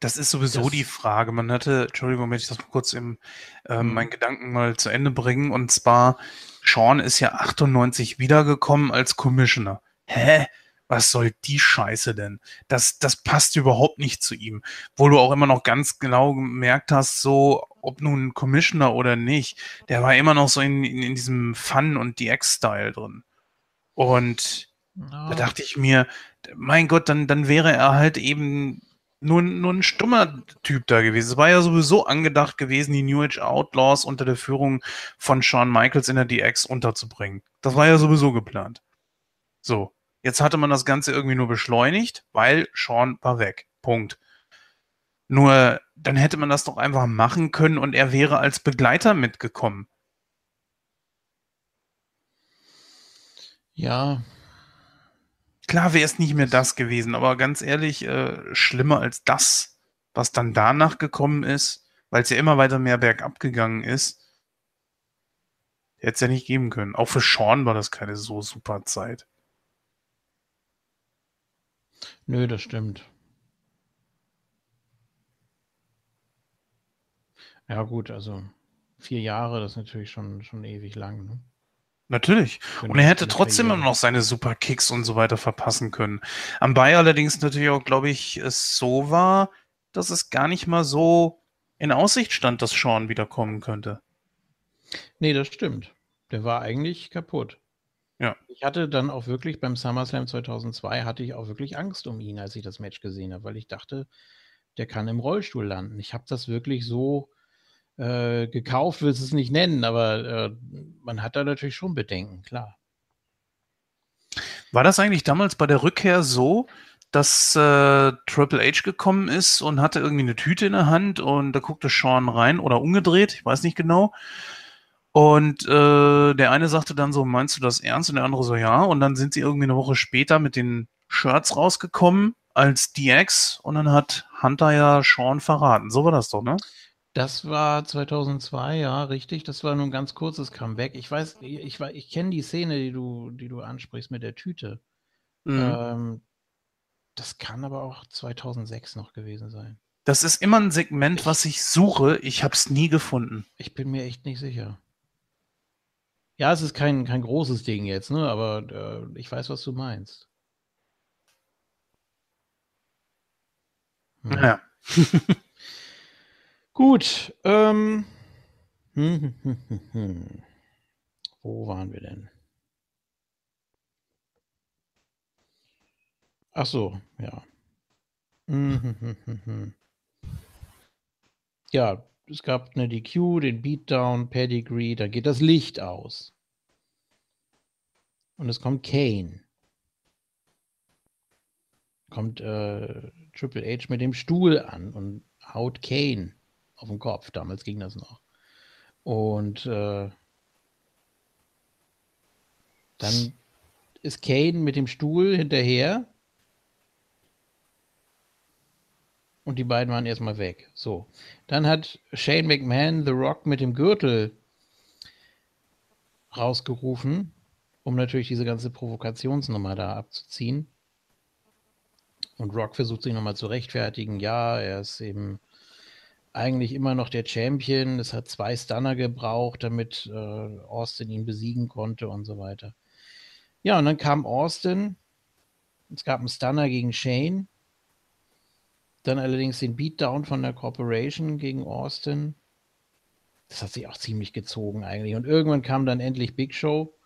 das ist sowieso das, die Frage. Man hatte, Entschuldigung, wenn ich das mal kurz im äh, meinen Gedanken mal zu Ende bringen. Und zwar, Sean ist ja 98 wiedergekommen als Commissioner. Hä? Was soll die Scheiße denn? Das, das passt überhaupt nicht zu ihm. Wo du auch immer noch ganz genau gemerkt hast, so, ob nun Commissioner oder nicht, der war immer noch so in, in, in diesem Fun- und DX-Style drin. Und oh. da dachte ich mir, mein Gott, dann, dann wäre er halt eben nur, nur ein stummer Typ da gewesen. Es war ja sowieso angedacht gewesen, die New Age Outlaws unter der Führung von Shawn Michaels in der DX unterzubringen. Das war ja sowieso geplant. So, jetzt hatte man das Ganze irgendwie nur beschleunigt, weil Shawn war weg. Punkt. Nur, dann hätte man das doch einfach machen können und er wäre als Begleiter mitgekommen. Ja, Klar wäre es nicht mehr das gewesen, aber ganz ehrlich, äh, schlimmer als das, was dann danach gekommen ist, weil es ja immer weiter mehr bergab gegangen ist, hätte es ja nicht geben können. Auch für Sean war das keine so super Zeit. Nö, das stimmt. Ja, gut, also vier Jahre, das ist natürlich schon, schon ewig lang. Ne? Natürlich. Und er hätte trotzdem immer noch seine super Kicks und so weiter verpassen können. Am Bay allerdings natürlich auch, glaube ich, es so war, dass es gar nicht mal so in Aussicht stand, dass Sean wiederkommen könnte. Nee, das stimmt. Der war eigentlich kaputt. Ja. Ich hatte dann auch wirklich beim SummerSlam 2002 hatte ich auch wirklich Angst um ihn, als ich das Match gesehen habe, weil ich dachte, der kann im Rollstuhl landen. Ich habe das wirklich so äh, gekauft willst du es nicht nennen, aber äh, man hat da natürlich schon Bedenken, klar. War das eigentlich damals bei der Rückkehr so, dass äh, Triple H gekommen ist und hatte irgendwie eine Tüte in der Hand und da guckte Sean rein oder umgedreht, ich weiß nicht genau. Und äh, der eine sagte dann so, meinst du das ernst? Und der andere so, ja. Und dann sind sie irgendwie eine Woche später mit den Shirts rausgekommen, als DX und dann hat Hunter ja Sean verraten. So war das doch, ne? Das war 2002, ja, richtig. Das war nur ein ganz kurzes Comeback. Ich weiß, ich, ich, ich kenne die Szene, die du, die du ansprichst mit der Tüte. Mhm. Ähm, das kann aber auch 2006 noch gewesen sein. Das ist immer ein Segment, was ich suche. Ich habe es nie gefunden. Ich bin mir echt nicht sicher. Ja, es ist kein, kein großes Ding jetzt, ne? aber äh, ich weiß, was du meinst. Hm. Naja. [laughs] [laughs] Gut. Ähm. Hm, hm, hm, Wo waren wir denn? Ach so, ja. Ja, es gab eine DQ, den Beatdown, Pedigree, da geht das Licht aus. Und es kommt Kane. Kommt äh, Triple H mit dem Stuhl an und haut Kane auf den Kopf. Damals ging das noch. Und äh, dann ist Kane mit dem Stuhl hinterher. Und die beiden waren erstmal weg. So. Dann hat Shane McMahon The Rock mit dem Gürtel rausgerufen, um natürlich diese ganze Provokationsnummer da abzuziehen. Und Rock versucht sich nochmal zu rechtfertigen. Ja, er ist eben eigentlich immer noch der Champion. Es hat zwei Stunner gebraucht, damit äh, Austin ihn besiegen konnte und so weiter. Ja, und dann kam Austin. Es gab einen Stunner gegen Shane. Dann allerdings den Beatdown von der Corporation gegen Austin. Das hat sich auch ziemlich gezogen eigentlich. Und irgendwann kam dann endlich Big Show,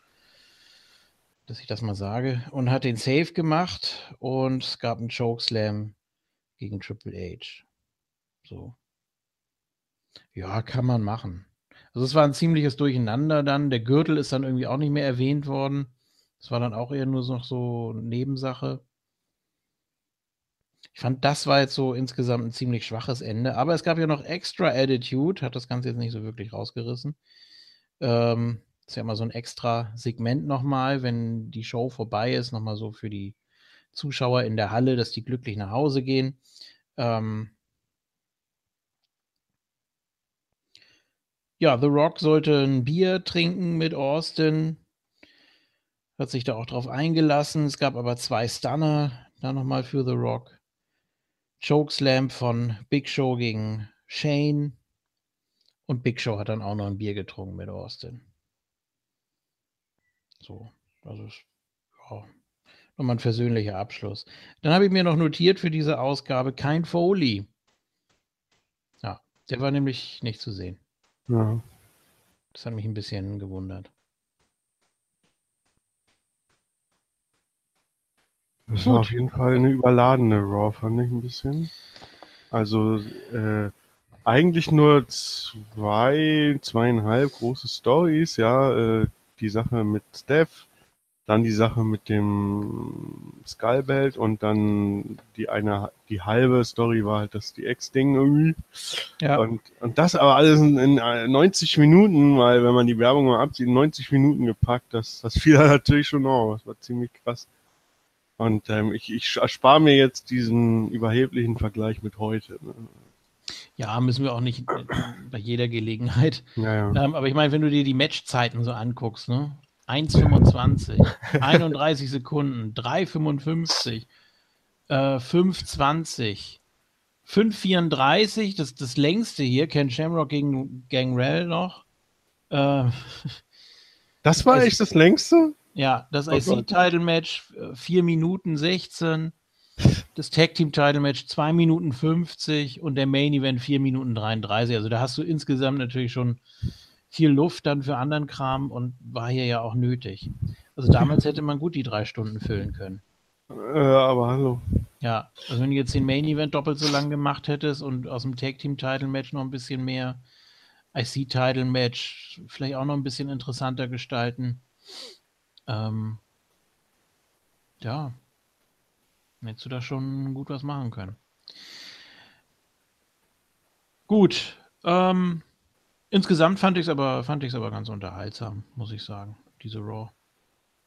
dass ich das mal sage, und hat den Save gemacht und es gab einen Chokeslam gegen Triple H. So. Ja, kann man machen. Also es war ein ziemliches Durcheinander dann. Der Gürtel ist dann irgendwie auch nicht mehr erwähnt worden. Das war dann auch eher nur noch so Nebensache. Ich fand, das war jetzt so insgesamt ein ziemlich schwaches Ende. Aber es gab ja noch Extra Attitude, hat das Ganze jetzt nicht so wirklich rausgerissen. Ähm, ist ja immer so ein extra Segment nochmal, wenn die Show vorbei ist, nochmal so für die Zuschauer in der Halle, dass die glücklich nach Hause gehen. Ähm, Ja, The Rock sollte ein Bier trinken mit Austin. Hat sich da auch drauf eingelassen. Es gab aber zwei Stunner da nochmal für The Rock. Chokeslam von Big Show gegen Shane. Und Big Show hat dann auch noch ein Bier getrunken mit Austin. So, also ja, nochmal ein versöhnlicher Abschluss. Dann habe ich mir noch notiert für diese Ausgabe kein Foley. Ja, der war nämlich nicht zu sehen. Ja. Das hat mich ein bisschen gewundert. Das war auf jeden Fall eine überladene Raw, fand ich ein bisschen. Also äh, eigentlich nur zwei, zweieinhalb große Stories, ja. Äh, die Sache mit Steph, dann die Sache mit dem Skullbelt und dann die eine, die halbe Story war halt das die Ex-Ding irgendwie. Ja. Und, und das aber alles in, in 90 Minuten, weil wenn man die Werbung mal abzieht, 90 Minuten gepackt, das, das fiel [laughs] natürlich schon auf. Das war ziemlich krass. Und ähm, ich, ich erspare mir jetzt diesen überheblichen Vergleich mit heute. Ne? Ja, müssen wir auch nicht äh, bei jeder Gelegenheit. Ja, ja. Ähm, aber ich meine, wenn du dir die Matchzeiten so anguckst, ne? 1,25, 31 Sekunden, 3,55, äh, 5,20, 5,34, das das längste hier, Ken Shamrock gegen Gangrel noch. Äh, [laughs] das war echt das längste? Ja, das IC-Title-Match 4 Minuten 16, das Tag-Team-Title-Match 2 Minuten 50 und der Main-Event 4 Minuten 33. Also da hast du insgesamt natürlich schon viel Luft dann für anderen Kram und war hier ja auch nötig. Also damals hätte man gut die drei Stunden füllen können. Äh, aber hallo. Ja, also wenn du jetzt den Main Event doppelt so lang gemacht hättest und aus dem Tag Team Title Match noch ein bisschen mehr IC Title Match vielleicht auch noch ein bisschen interessanter gestalten. Ähm, ja, hättest du da schon gut was machen können. Gut, ähm, Insgesamt fand ich es aber, aber ganz unterhaltsam, muss ich sagen, diese Raw.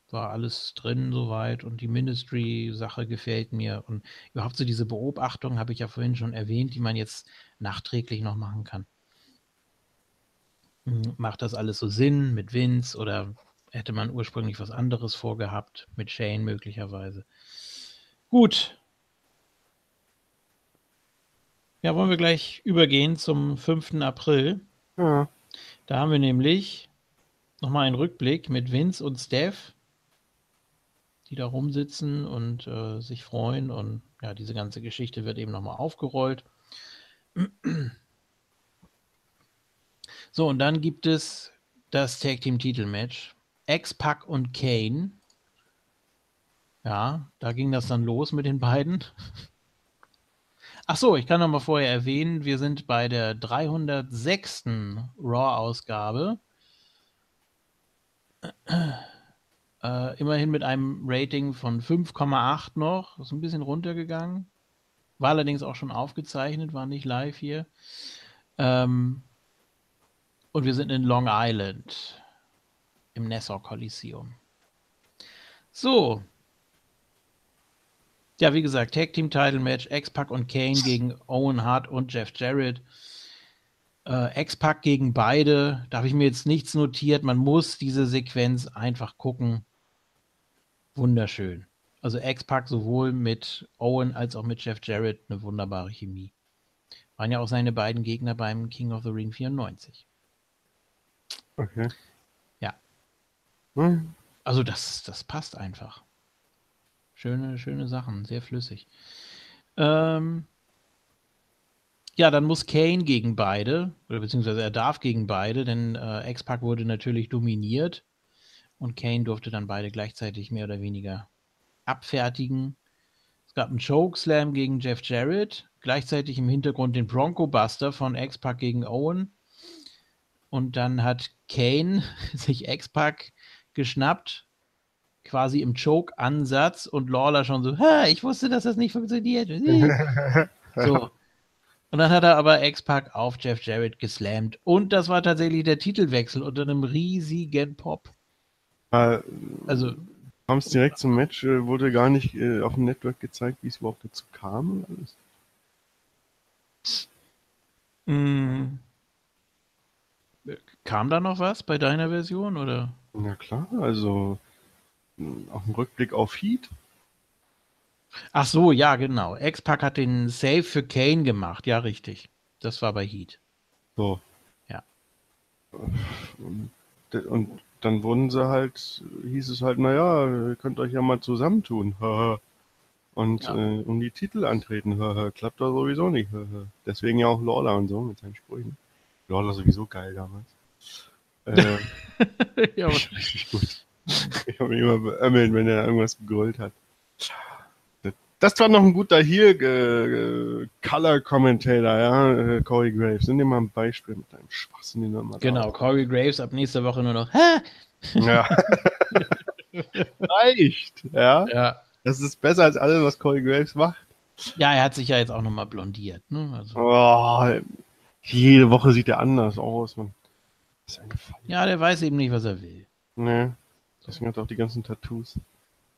war alles drin soweit und die Ministry-Sache gefällt mir. Und überhaupt so diese Beobachtung habe ich ja vorhin schon erwähnt, die man jetzt nachträglich noch machen kann. Hm, macht das alles so Sinn mit Vince oder hätte man ursprünglich was anderes vorgehabt, mit Shane möglicherweise? Gut. Ja, wollen wir gleich übergehen zum 5. April. Ja. Da haben wir nämlich nochmal einen Rückblick mit Vince und Steph die da rumsitzen und äh, sich freuen. Und ja, diese ganze Geschichte wird eben nochmal aufgerollt. So, und dann gibt es das Tag Team Titelmatch. X-Pac und Kane. Ja, da ging das dann los mit den beiden. Ach so, ich kann noch mal vorher erwähnen, wir sind bei der 306. Raw-Ausgabe. Äh, immerhin mit einem Rating von 5,8 noch. Ist ein bisschen runtergegangen. War allerdings auch schon aufgezeichnet, war nicht live hier. Ähm, und wir sind in Long Island im Nassau Coliseum. So. Ja, wie gesagt, Tag Team Title Match, X-Pac und Kane gegen Owen Hart und Jeff Jarrett. Äh, X-Pac gegen beide. Da habe ich mir jetzt nichts notiert. Man muss diese Sequenz einfach gucken wunderschön. Also X-Pac sowohl mit Owen als auch mit Jeff Jarrett eine wunderbare Chemie. Waren ja auch seine beiden Gegner beim King of the Ring 94. Okay. Ja. Hm. Also das, das passt einfach. Schöne, schöne Sachen, sehr flüssig. Ähm, ja, dann muss Kane gegen beide, oder beziehungsweise er darf gegen beide, denn äh, X-Pac wurde natürlich dominiert und Kane durfte dann beide gleichzeitig mehr oder weniger abfertigen. Es gab einen Chokeslam gegen Jeff Jarrett, gleichzeitig im Hintergrund den Bronco Buster von X-Pac gegen Owen. Und dann hat Kane [laughs] sich X-Pac geschnappt, quasi im Choke-Ansatz und Lawler schon so, ich wusste, dass das nicht funktioniert. [laughs] so. Und dann hat er aber X-Pac auf Jeff Jarrett geslammt. Und das war tatsächlich der Titelwechsel unter einem riesigen Pop. Also kam es direkt zum Match, äh, wurde gar nicht äh, auf dem Network gezeigt, wie es überhaupt dazu kam alles. Mm. Kam da noch was bei deiner Version oder? Na klar, also auch ein Rückblick auf Heat. Ach so, ja, genau. X-Pac hat den Save für Kane gemacht. Ja, richtig. Das war bei Heat. So. Ja. Und dann wurden sie halt, hieß es halt, naja, ihr könnt euch ja mal zusammentun. [laughs] Und ja. äh, um die Titel antreten. [laughs] Klappt doch sowieso nicht. [laughs] Deswegen ja auch Lawler und so mit seinen Sprüchen. Lawler sowieso geil damals. Äh, ja, richtig gut. Ich habe mich immer beömmelt, wenn er irgendwas gegrölt hat. Das war noch ein guter hier äh, Color Commentator, ja, äh, Corey Graves. Nimm dir mal ein Beispiel mit deinem Schwachsinn, den du Genau, auf. Corey Graves ab nächster Woche nur noch. Hä? Ja. [laughs] Reicht, ja. Ja. Das ist besser als alles, was Corey Graves macht. Ja, er hat sich ja jetzt auch nochmal blondiert. Ne? Also. Oh, jede Woche sieht er anders aus. Man. Ja, der weiß eben nicht, was er will. Nee. Deswegen hat er auch die ganzen Tattoos.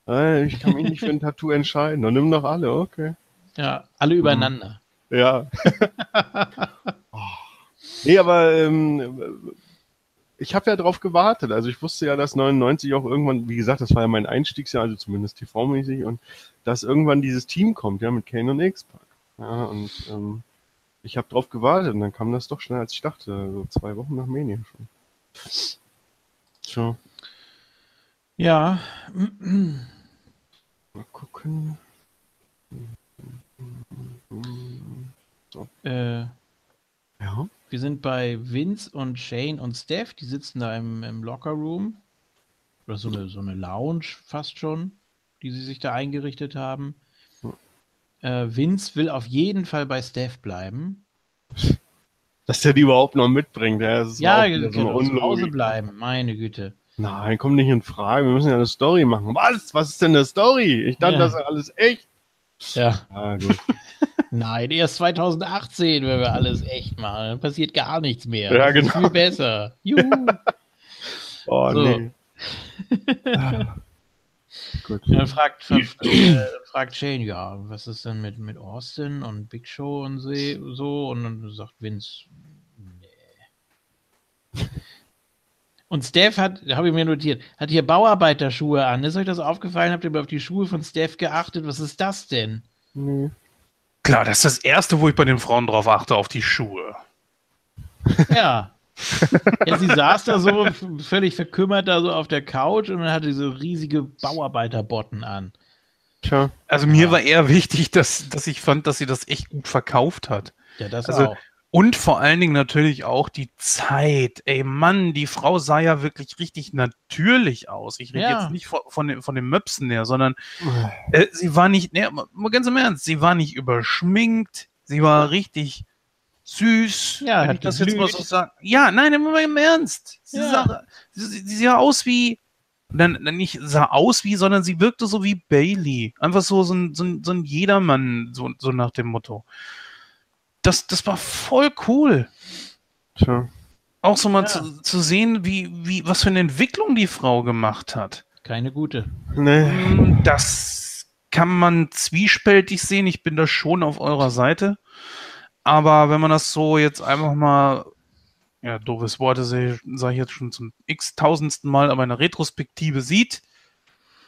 Äh, ich kann mich nicht für ein Tattoo entscheiden. Dann nimm doch alle, okay. Ja, alle übereinander. Ja. [laughs] oh. Nee, aber ähm, ich habe ja drauf gewartet. Also ich wusste ja, dass 99 auch irgendwann, wie gesagt, das war ja mein Einstiegsjahr, also zumindest TV-mäßig, und dass irgendwann dieses Team kommt, ja, mit Kane und X-Pac. Ja, und ähm, ich habe drauf gewartet und dann kam das doch schneller als ich dachte. So zwei Wochen nach Mania schon. So. Ja. Mal gucken. So. Äh, ja. Wir sind bei Vince und Shane und Steph. Die sitzen da im, im Locker Room. Oder so eine, so eine Lounge fast schon, die sie sich da eingerichtet haben. Äh, Vince will auf jeden Fall bei Steph bleiben. Dass der die überhaupt noch mitbringt. Ja, ja genau, so zu Hause bleiben, meine Güte. Nein, kommt nicht in Frage. Wir müssen ja eine Story machen. Was? Was ist denn eine Story? Ich dachte, ja. das ist alles echt. Ja. Ah, gut. [laughs] Nein, erst 2018, wenn wir alles echt machen. Dann passiert gar nichts mehr. Ja, genau. viel besser. Juhu. [laughs] oh, so. nee. [laughs] Gut. Dann fragt, äh, fragt Shane, ja, was ist denn mit, mit Austin und Big Show und so? Und dann sagt Vince, nee. Und Steph hat, habe ich mir notiert, hat hier Bauarbeiterschuhe an. Ist euch das aufgefallen? Habt ihr mal auf die Schuhe von Steph geachtet? Was ist das denn? Nee. Klar, das ist das Erste, wo ich bei den Frauen drauf achte, auf die Schuhe. [laughs] Ja. ja, sie saß da so völlig verkümmert da so auf der Couch und dann hatte sie so riesige Bauarbeiterbotten an. Tja. Also mir ja. war eher wichtig, dass, dass ich fand, dass sie das echt gut verkauft hat. Ja, das also, auch. Und vor allen Dingen natürlich auch die Zeit. Ey, Mann, die Frau sah ja wirklich richtig natürlich aus. Ich rede ja. jetzt nicht von, von, den, von den Möpsen her, sondern äh, sie war nicht, ne, mal ganz im Ernst, sie war nicht überschminkt, sie war richtig süß. Ja, wenn ich das jetzt mal so sagen. Ja, nein, immer im Ernst. Sie, ja. sah, sie, sie sah aus wie, dann, dann nicht sah aus wie, sondern sie wirkte so wie Bailey. Einfach so, so, ein, so, ein, so ein Jedermann, so, so nach dem Motto das, das war voll cool. Tja. Auch so mal ja. zu, zu, sehen, wie, wie, was für eine Entwicklung die Frau gemacht hat. Keine gute. Nee. Mm, das kann man zwiespältig sehen. Ich bin da schon auf eurer Seite. Aber wenn man das so jetzt einfach mal, ja, doofes Worte sage ich jetzt schon zum x-tausendsten Mal, aber in der Retrospektive sieht,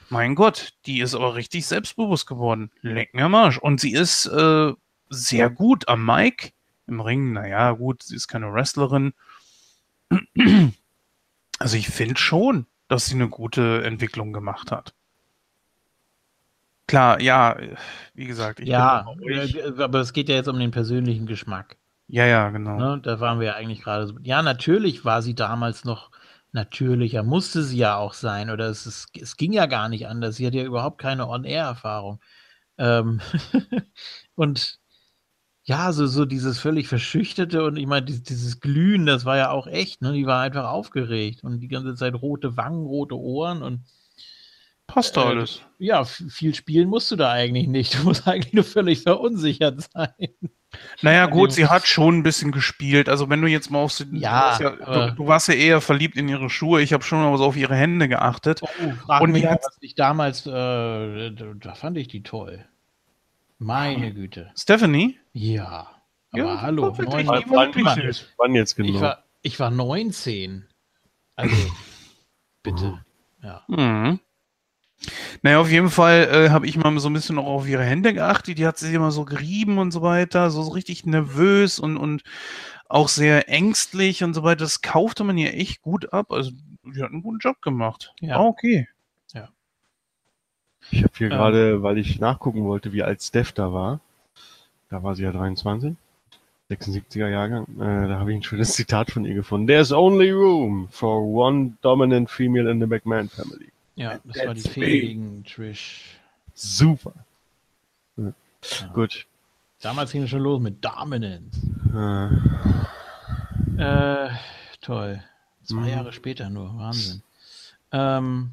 mein Gott, die ist aber richtig selbstbewusst geworden. Leck mir am Arsch. Und sie ist äh, sehr gut am Mic. Im Ring, naja, gut, sie ist keine Wrestlerin. [clears throat] Also ich finde schon, dass sie eine gute Entwicklung gemacht hat. Klar, ja, wie gesagt, ich ja, äh, aber es geht ja jetzt um den persönlichen Geschmack. Ja, ja, genau. Ne, da waren wir ja eigentlich gerade so. Ja, natürlich war sie damals noch natürlicher, musste sie ja auch sein, oder es, es, es ging ja gar nicht anders. Sie hat ja überhaupt keine On-Air-Erfahrung. Ähm [laughs] und ja, so, so dieses völlig Verschüchterte und ich meine, dieses, dieses Glühen, das war ja auch echt, ne? Die war einfach aufgeregt und die ganze Zeit rote Wangen, rote Ohren und Passt äh, alles. Ja, viel spielen musst du da eigentlich nicht. Du musst eigentlich nur völlig verunsichert sein. Naja, gut, sie hat schon ein bisschen gespielt. Also, wenn du jetzt mal auf sie. Ja, du, ja, du, du warst ja eher verliebt in ihre Schuhe. Ich habe schon mal so auf ihre Hände geachtet. Oh, frag und mich, hat, was ich damals. Äh, da fand ich die toll. Meine Güte. Stephanie? Ja. Aber ja, hallo. Neun, wann, wann, wann jetzt genau? Ich war, ich war 19. Also, [laughs] bitte. Ja. Mhm. Naja, auf jeden Fall äh, habe ich mal so ein bisschen auch auf ihre Hände geachtet. Die hat sich immer so gerieben und so weiter, so, so richtig nervös und, und auch sehr ängstlich und so weiter. Das kaufte man ihr echt gut ab. Also, die hat einen guten Job gemacht. Ja. Ah, okay. Ich habe hier ähm, gerade, weil ich nachgucken wollte, wie alt Steph da war. Da war sie ja 23. 76er Jahrgang. Äh, da habe ich ein schönes [laughs] Zitat von ihr gefunden. There's only room for one dominant female in the McMahon family. Ja, das That's war die Fee gegen Trish. Super. Ja. Ja. Gut. Damals ging es schon los mit Dominance. Ja. Äh, toll. Zwei mhm. Jahre später nur. Wahnsinn. Ähm,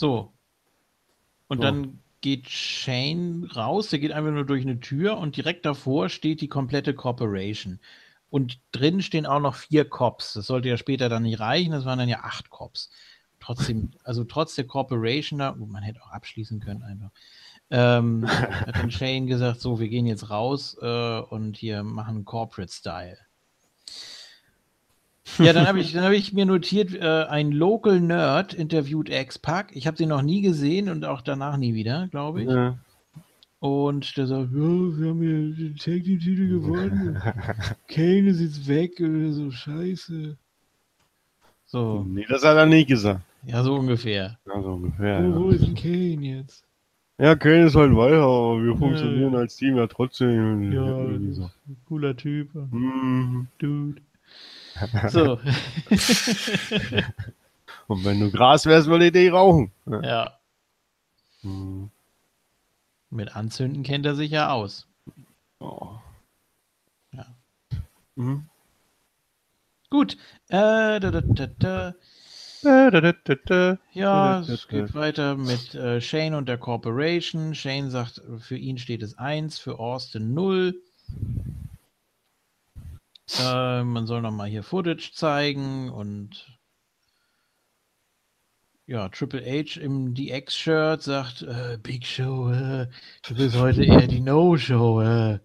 So. Und so. dann geht Shane raus, der geht einfach nur durch eine Tür und direkt davor steht die komplette Corporation. Und drin stehen auch noch vier Cops. Das sollte ja später dann nicht reichen, das waren dann ja acht Cops. Trotzdem, [laughs] also trotz der Corporation da, oh, man hätte auch abschließen können einfach. Ähm, [laughs] hat dann Shane gesagt, so, wir gehen jetzt raus äh, und hier machen Corporate Style. Ja, dann habe ich, hab ich mir notiert, äh, ein Local Nerd interviewt X-Pac. Ich habe sie noch nie gesehen und auch danach nie wieder, glaube ich. Ja. Und der sagt, ja, wir haben hier den Tag Team Titel gewonnen. [laughs] Kane ist jetzt weg oder so, scheiße. So. Nee, das hat er nicht gesagt. Ja, so ungefähr. Ja, so ungefähr. Wo, wo ist denn Kane jetzt? Ja, Kane ist halt weiter, aber wir funktionieren ja, als Team ja trotzdem. Ja, so. cooler Typ. Mhm. Dude. [laughs] So. Und wenn du Gras wärst, würde ich dich rauchen. Ja. Hm. Mit Anzünden kennt er sich ja aus. Oh. Ja. Mhm. Gut. Äh, da, da, da, ja, es geht weiter mit äh, Shane und der Corporation. Shane sagt, für ihn steht es 1, für Austin 0. Äh, man soll noch mal hier Footage zeigen und ja, Triple H im DX-Shirt sagt, äh, Big Show, äh, du bist heute eher die No-Show. Äh.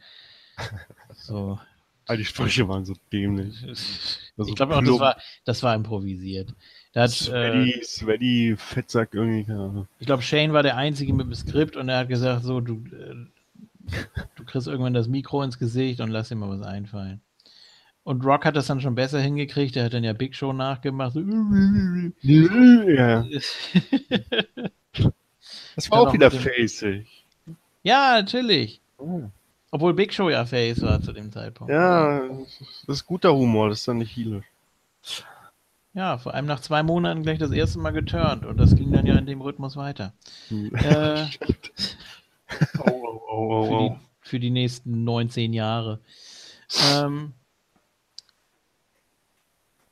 So. All die Sprüche waren so dämlich. Also ich glaube auch, das war, das war improvisiert. Da hat, Sweaty, äh, Sweaty, Fettsack irgendwie. Ja. Ich glaube, Shane war der Einzige mit dem Skript und er hat gesagt, so, du, äh, du kriegst irgendwann das Mikro ins Gesicht und lass dir mal was einfallen. Und Rock hat das dann schon besser hingekriegt. Er hat dann ja Big Show nachgemacht. So. Ja. [laughs] das war auch wieder faceig. Ja, natürlich. Oh. Obwohl Big Show ja face war zu dem Zeitpunkt. Ja, das ist guter Humor, das ist dann nicht healisch. Ja, vor allem nach zwei Monaten gleich das erste Mal geturnt und das ging dann ja in dem Rhythmus weiter. Hm. Äh, [laughs] oh, oh, für, die, für die nächsten 19 Jahre. Ähm,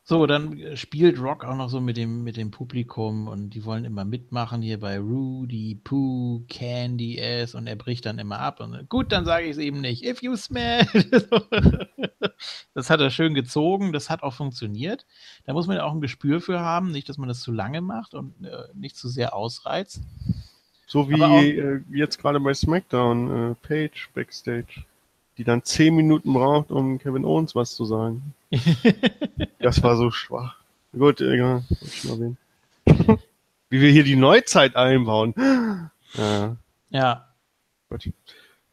so, dann äh, spielt Rock auch noch so mit dem, mit dem Publikum und die wollen immer mitmachen hier bei Rudy, Pooh, Candy S und er bricht dann immer ab. Und gut, dann sage ich es eben nicht. If you smell. [laughs] das hat er schön gezogen, das hat auch funktioniert. Da muss man ja auch ein Gespür für haben, nicht, dass man das zu lange macht und äh, nicht zu sehr ausreizt. So wie auch, äh, jetzt gerade bei SmackDown, äh, Page Backstage die dann zehn Minuten braucht, um Kevin Owens was zu sagen. [laughs] das war so schwach. Gut, egal. [laughs] Wie wir hier die Neuzeit einbauen. [gasps] Ja. Ja. Gut.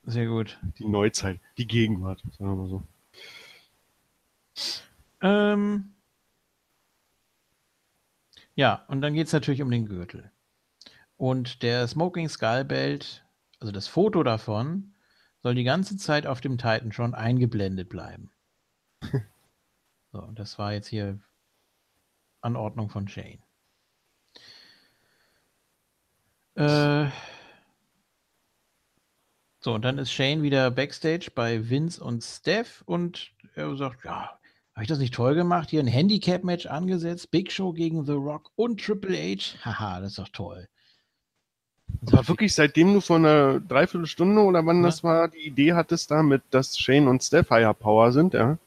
Sehr gut. Die Neuzeit, die Gegenwart, sagen wir mal so. Ähm. Ja, und dann geht es natürlich um den Gürtel. Und der Smoking Skull Belt, also das Foto davon, soll die ganze Zeit auf dem Titan schon eingeblendet bleiben. [laughs] so, das war jetzt hier Anordnung von Shane. Äh, so, und dann ist Shane wieder backstage bei Vince und Steph und er sagt, ja, habe ich das nicht toll gemacht? Hier ein Handicap-Match angesetzt, Big Show gegen The Rock und Triple H. [laughs] Haha, das ist doch toll. Das war wirklich seitdem du vor einer Dreiviertelstunde oder wann ja. das war, die Idee hattest damit, dass Shane und Steph Higher Power sind, ja.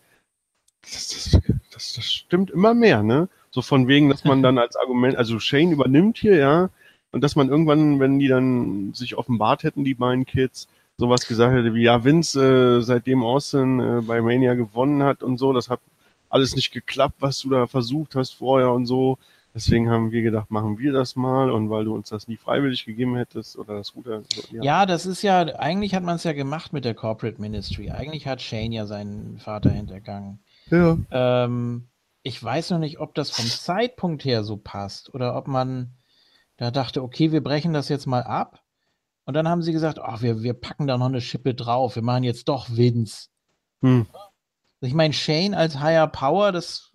Das, das, das, das, stimmt immer mehr, ne? So von wegen, dass man dann als Argument, also Shane übernimmt hier, ja, und dass man irgendwann, wenn die dann sich offenbart hätten, die beiden Kids, sowas gesagt hätte wie, ja, Vince, äh, seitdem Austin äh, bei Mania gewonnen hat und so, das hat alles nicht geklappt, was du da versucht hast vorher und so. Deswegen haben wir gedacht, machen wir das mal und weil du uns das nie freiwillig gegeben hättest oder das Gute. Ja. ja, das ist ja, eigentlich hat man es ja gemacht mit der Corporate Ministry. Eigentlich hat Shane ja seinen Vater hintergangen. Ja. Ähm, ich weiß noch nicht, ob das vom Zeitpunkt her so passt oder ob man da dachte, okay, wir brechen das jetzt mal ab. Und dann haben sie gesagt, ach, wir, wir packen da noch eine Schippe drauf. Wir machen jetzt doch Vince. Hm. Ich meine, Shane als Higher Power, das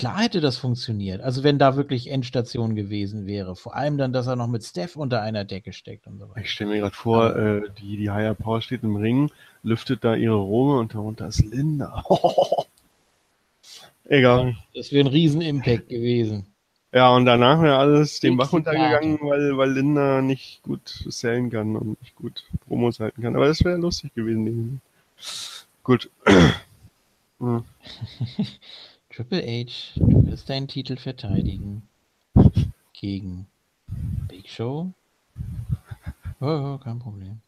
Klar hätte das funktioniert. Also wenn da wirklich Endstation gewesen wäre. Vor allem dann, dass er noch mit Steph unter einer Decke steckt und so weiter. Ich stelle mir gerade vor, äh, die, die Higher Power steht im Ring, lüftet da ihre Rome und darunter ist Linda. [laughs] Egal. Das wäre ein Riesen-Impact gewesen. Ja, und danach wäre alles den Bach runtergegangen, weil, weil Linda nicht gut sellen kann und nicht gut Promos halten kann. Aber das wäre lustig gewesen. Gut. ja. [clears throat] [laughs] Triple H, du wirst deinen Titel verteidigen. [laughs] Gegen Big Show. Oh, oh kein Problem.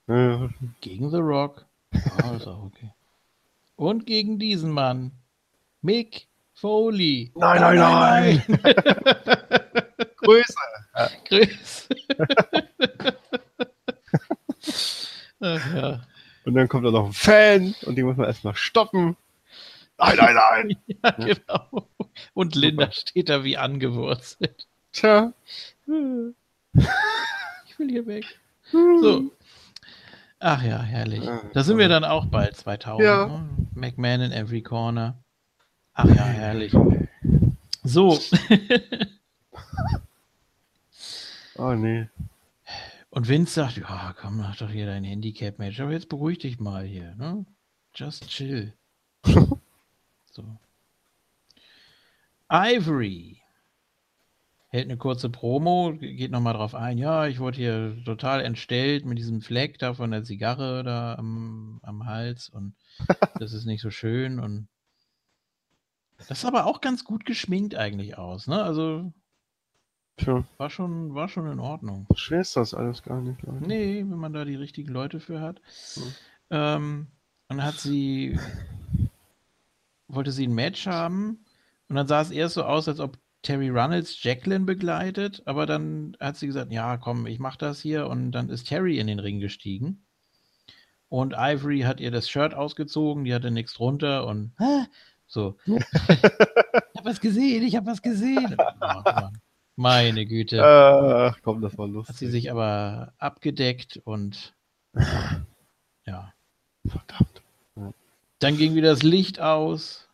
Gegen The Rock. Oh, ist auch okay. Und gegen diesen Mann. Mick Foley. Nein, nein, nein. nein. [laughs] Grüße. Grüße. [laughs] Ach, ja. Und dann kommt da noch ein Fan und den muss man erstmal stoppen. Nein, nein, nein. [laughs] ja, genau. Und Linda Super. steht da wie angewurzelt. Tja. Ich will hier weg. So. Ach ja, herrlich. Da sind wir dann auch bald 2000. Ja. Ne? McMahon in every corner. Ach ja, herrlich. So. [laughs] oh nee. Und Vince sagt, ja, komm, mach doch hier dein Handicap-Match. Aber jetzt beruhig dich mal hier. Ne? Just chill. [laughs] So. Ivory hält eine kurze Promo, geht nochmal drauf ein. Ja, ich wurde hier total entstellt mit diesem Fleck da von der Zigarre da am, am Hals und [laughs] das ist nicht so schön und das ist aber auch ganz gut geschminkt eigentlich aus, ne? Also Tja. War schon, war schon in Ordnung. Schwer ist das alles gar nicht, Leute. Nee, wenn man da die richtigen Leute für hat. Hm. Ähm, dann hat sie, [laughs] wollte sie ein Match haben und dann sah es erst so aus, als ob Terry Runnels Jacqueline begleitet, aber dann hat sie gesagt, ja, komm, ich mach das hier und dann ist Terry in den Ring gestiegen. Und Ivory hat ihr das Shirt ausgezogen, die hatte nichts drunter und so. [laughs] ich hab was gesehen, ich hab was gesehen. [laughs] Oh, meine Güte. Ach, komm, das war lustig. Hat sie sich aber abgedeckt und [laughs] ja. Verdammt. Dann ging wieder das Licht aus.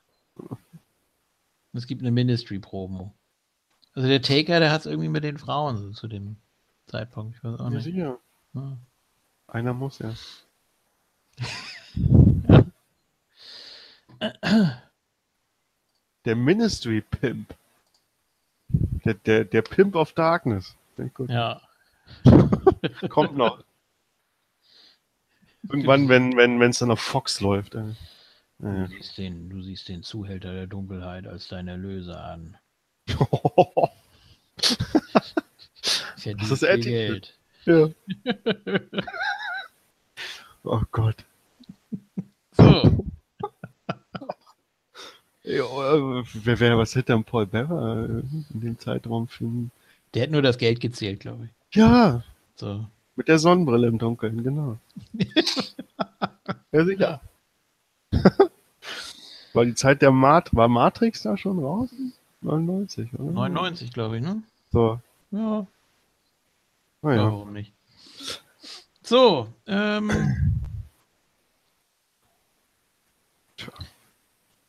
Es gibt eine Ministry-Promo. Also der Taker, der hat es irgendwie mit den Frauen so, zu dem Zeitpunkt. Ich weiß auch nicht. Ja, Ja. Einer muss ja. [laughs] Der Ministry Pimp. Der, der, der Pimp of Darkness. Ja. [laughs] Kommt noch. Irgendwann, wenn wenn wenn, es dann auf Fox läuft. Äh. Du, siehst den, du siehst den Zuhälter der Dunkelheit als dein Erlöser an. [laughs] das ist viel Geld. Ja. [laughs] oh Gott. So. [laughs] ja, wer, wer, was hätte dann Paul Bearer in dem Zeitraum finden? Der hat nur das Geld gezählt, glaube ich. Ja. So. Mit der Sonnenbrille im Dunkeln, genau. ja, sicher. War die Zeit der Mat war Matrix da schon raus? 99, oder? 99, glaube ich, ne? So. Ja. Na ja. Warum nicht? So, ähm.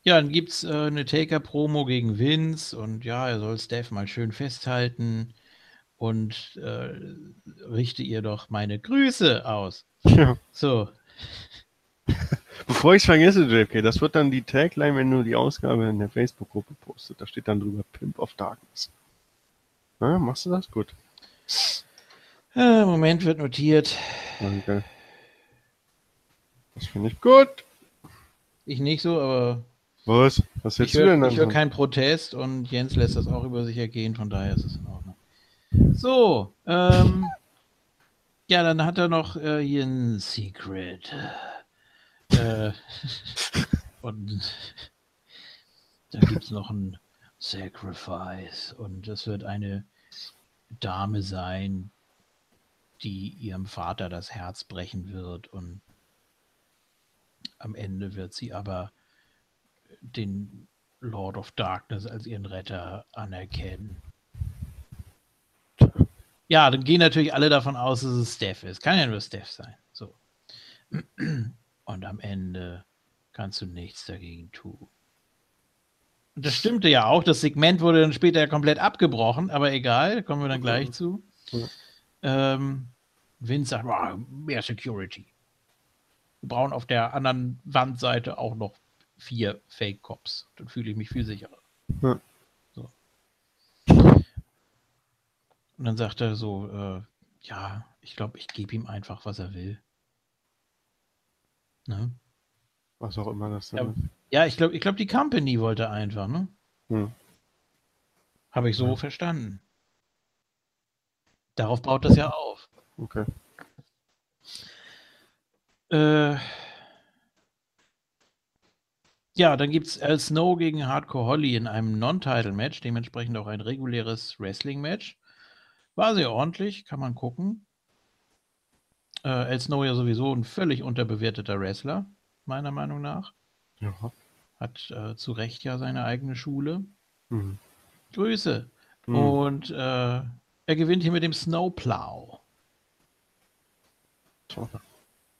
Ja, dann gibt es äh, eine Taker-Promo gegen Vince und ja, er soll Steph mal schön festhalten und äh, richte ihr doch meine Grüße aus. Ja. So. [laughs] Bevor ich es vergesse, JFK, das wird dann die Tagline, wenn du die Ausgabe in der Facebook-Gruppe postet. Da steht dann drüber Pimp of Darkness. Na, machst du das? Gut. Äh, Moment wird notiert. Danke. Das finde ich gut. Ich nicht so, aber. Was? Was jetzt du denn dann? Ich höre keinen Protest und Jens lässt das auch über sich ergehen, von daher ist es in Ordnung. So, ähm. Ja, dann hat er noch äh, hier ein Secret. Äh, [laughs] und dann gibt es noch ein Sacrifice und das wird eine Dame sein, die ihrem Vater das Herz brechen wird und am Ende wird sie aber den Lord of Darkness als ihren Retter anerkennen. Ja, dann gehen natürlich alle davon aus, dass es Steph ist. Kann ja nur Steph sein. So. [clears throat] Und am Ende kannst du nichts dagegen tun. Und das stimmte ja auch. Das Segment wurde dann später komplett abgebrochen, aber egal, kommen wir dann gleich mhm. zu. Ähm, Vince sagt, oh, mehr Security. Wir brauchen auf der anderen Wandseite auch noch vier Fake Cops. Dann fühle ich mich viel sicherer. Ja. So. Und dann sagt er so, äh, ja, ich glaube, ich gebe ihm einfach, was er will. Ne? Was auch immer das ja, ist. Ja, ich glaube, ich glaub, die Company wollte einfach, ne? Hm. Habe ich so ja. verstanden. Darauf baut das ja auf. Okay. Äh, ja, dann gibt es Al Snow gegen Hardcore Holly in einem Non-Title-Match, dementsprechend auch ein reguläres Wrestling-Match. War sehr ordentlich, kann man gucken. Äh, El Snow ja sowieso ein völlig unterbewerteter Wrestler, meiner Meinung nach. Ja. Hat äh, zu Recht ja seine eigene Schule. Mhm. Grüße. Mhm. Und äh, er gewinnt hier mit dem Snowplow. Toll.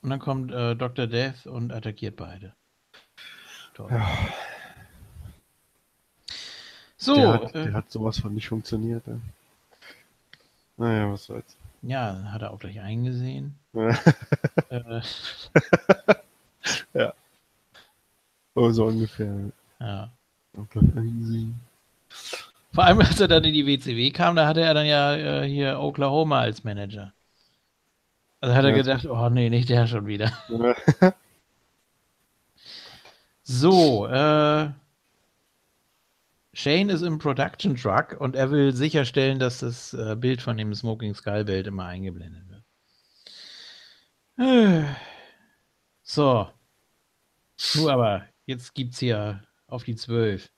Und dann kommt äh, Dr. Death und attackiert beide. Toll. Ja. So. Der hat, der äh, hat sowas von nicht funktioniert. Ey. Naja, was soll's. Ja, hat er auch gleich eingesehen. [laughs] äh. ja. Oh, so ungefähr. Ja. Auch gleich eingesehen. Vor allem, als er dann in die WCW kam, da hatte er dann ja äh, hier Oklahoma als Manager. Also hat er ja, gedacht, oh nee, nicht der schon wieder. [laughs] so, äh, Shane ist im Production Truck und er will sicherstellen, dass das äh, Bild von dem Smoking Skull Bild immer eingeblendet wird. [sighs] So. Nur aber, jetzt gibt's hier auf die 12.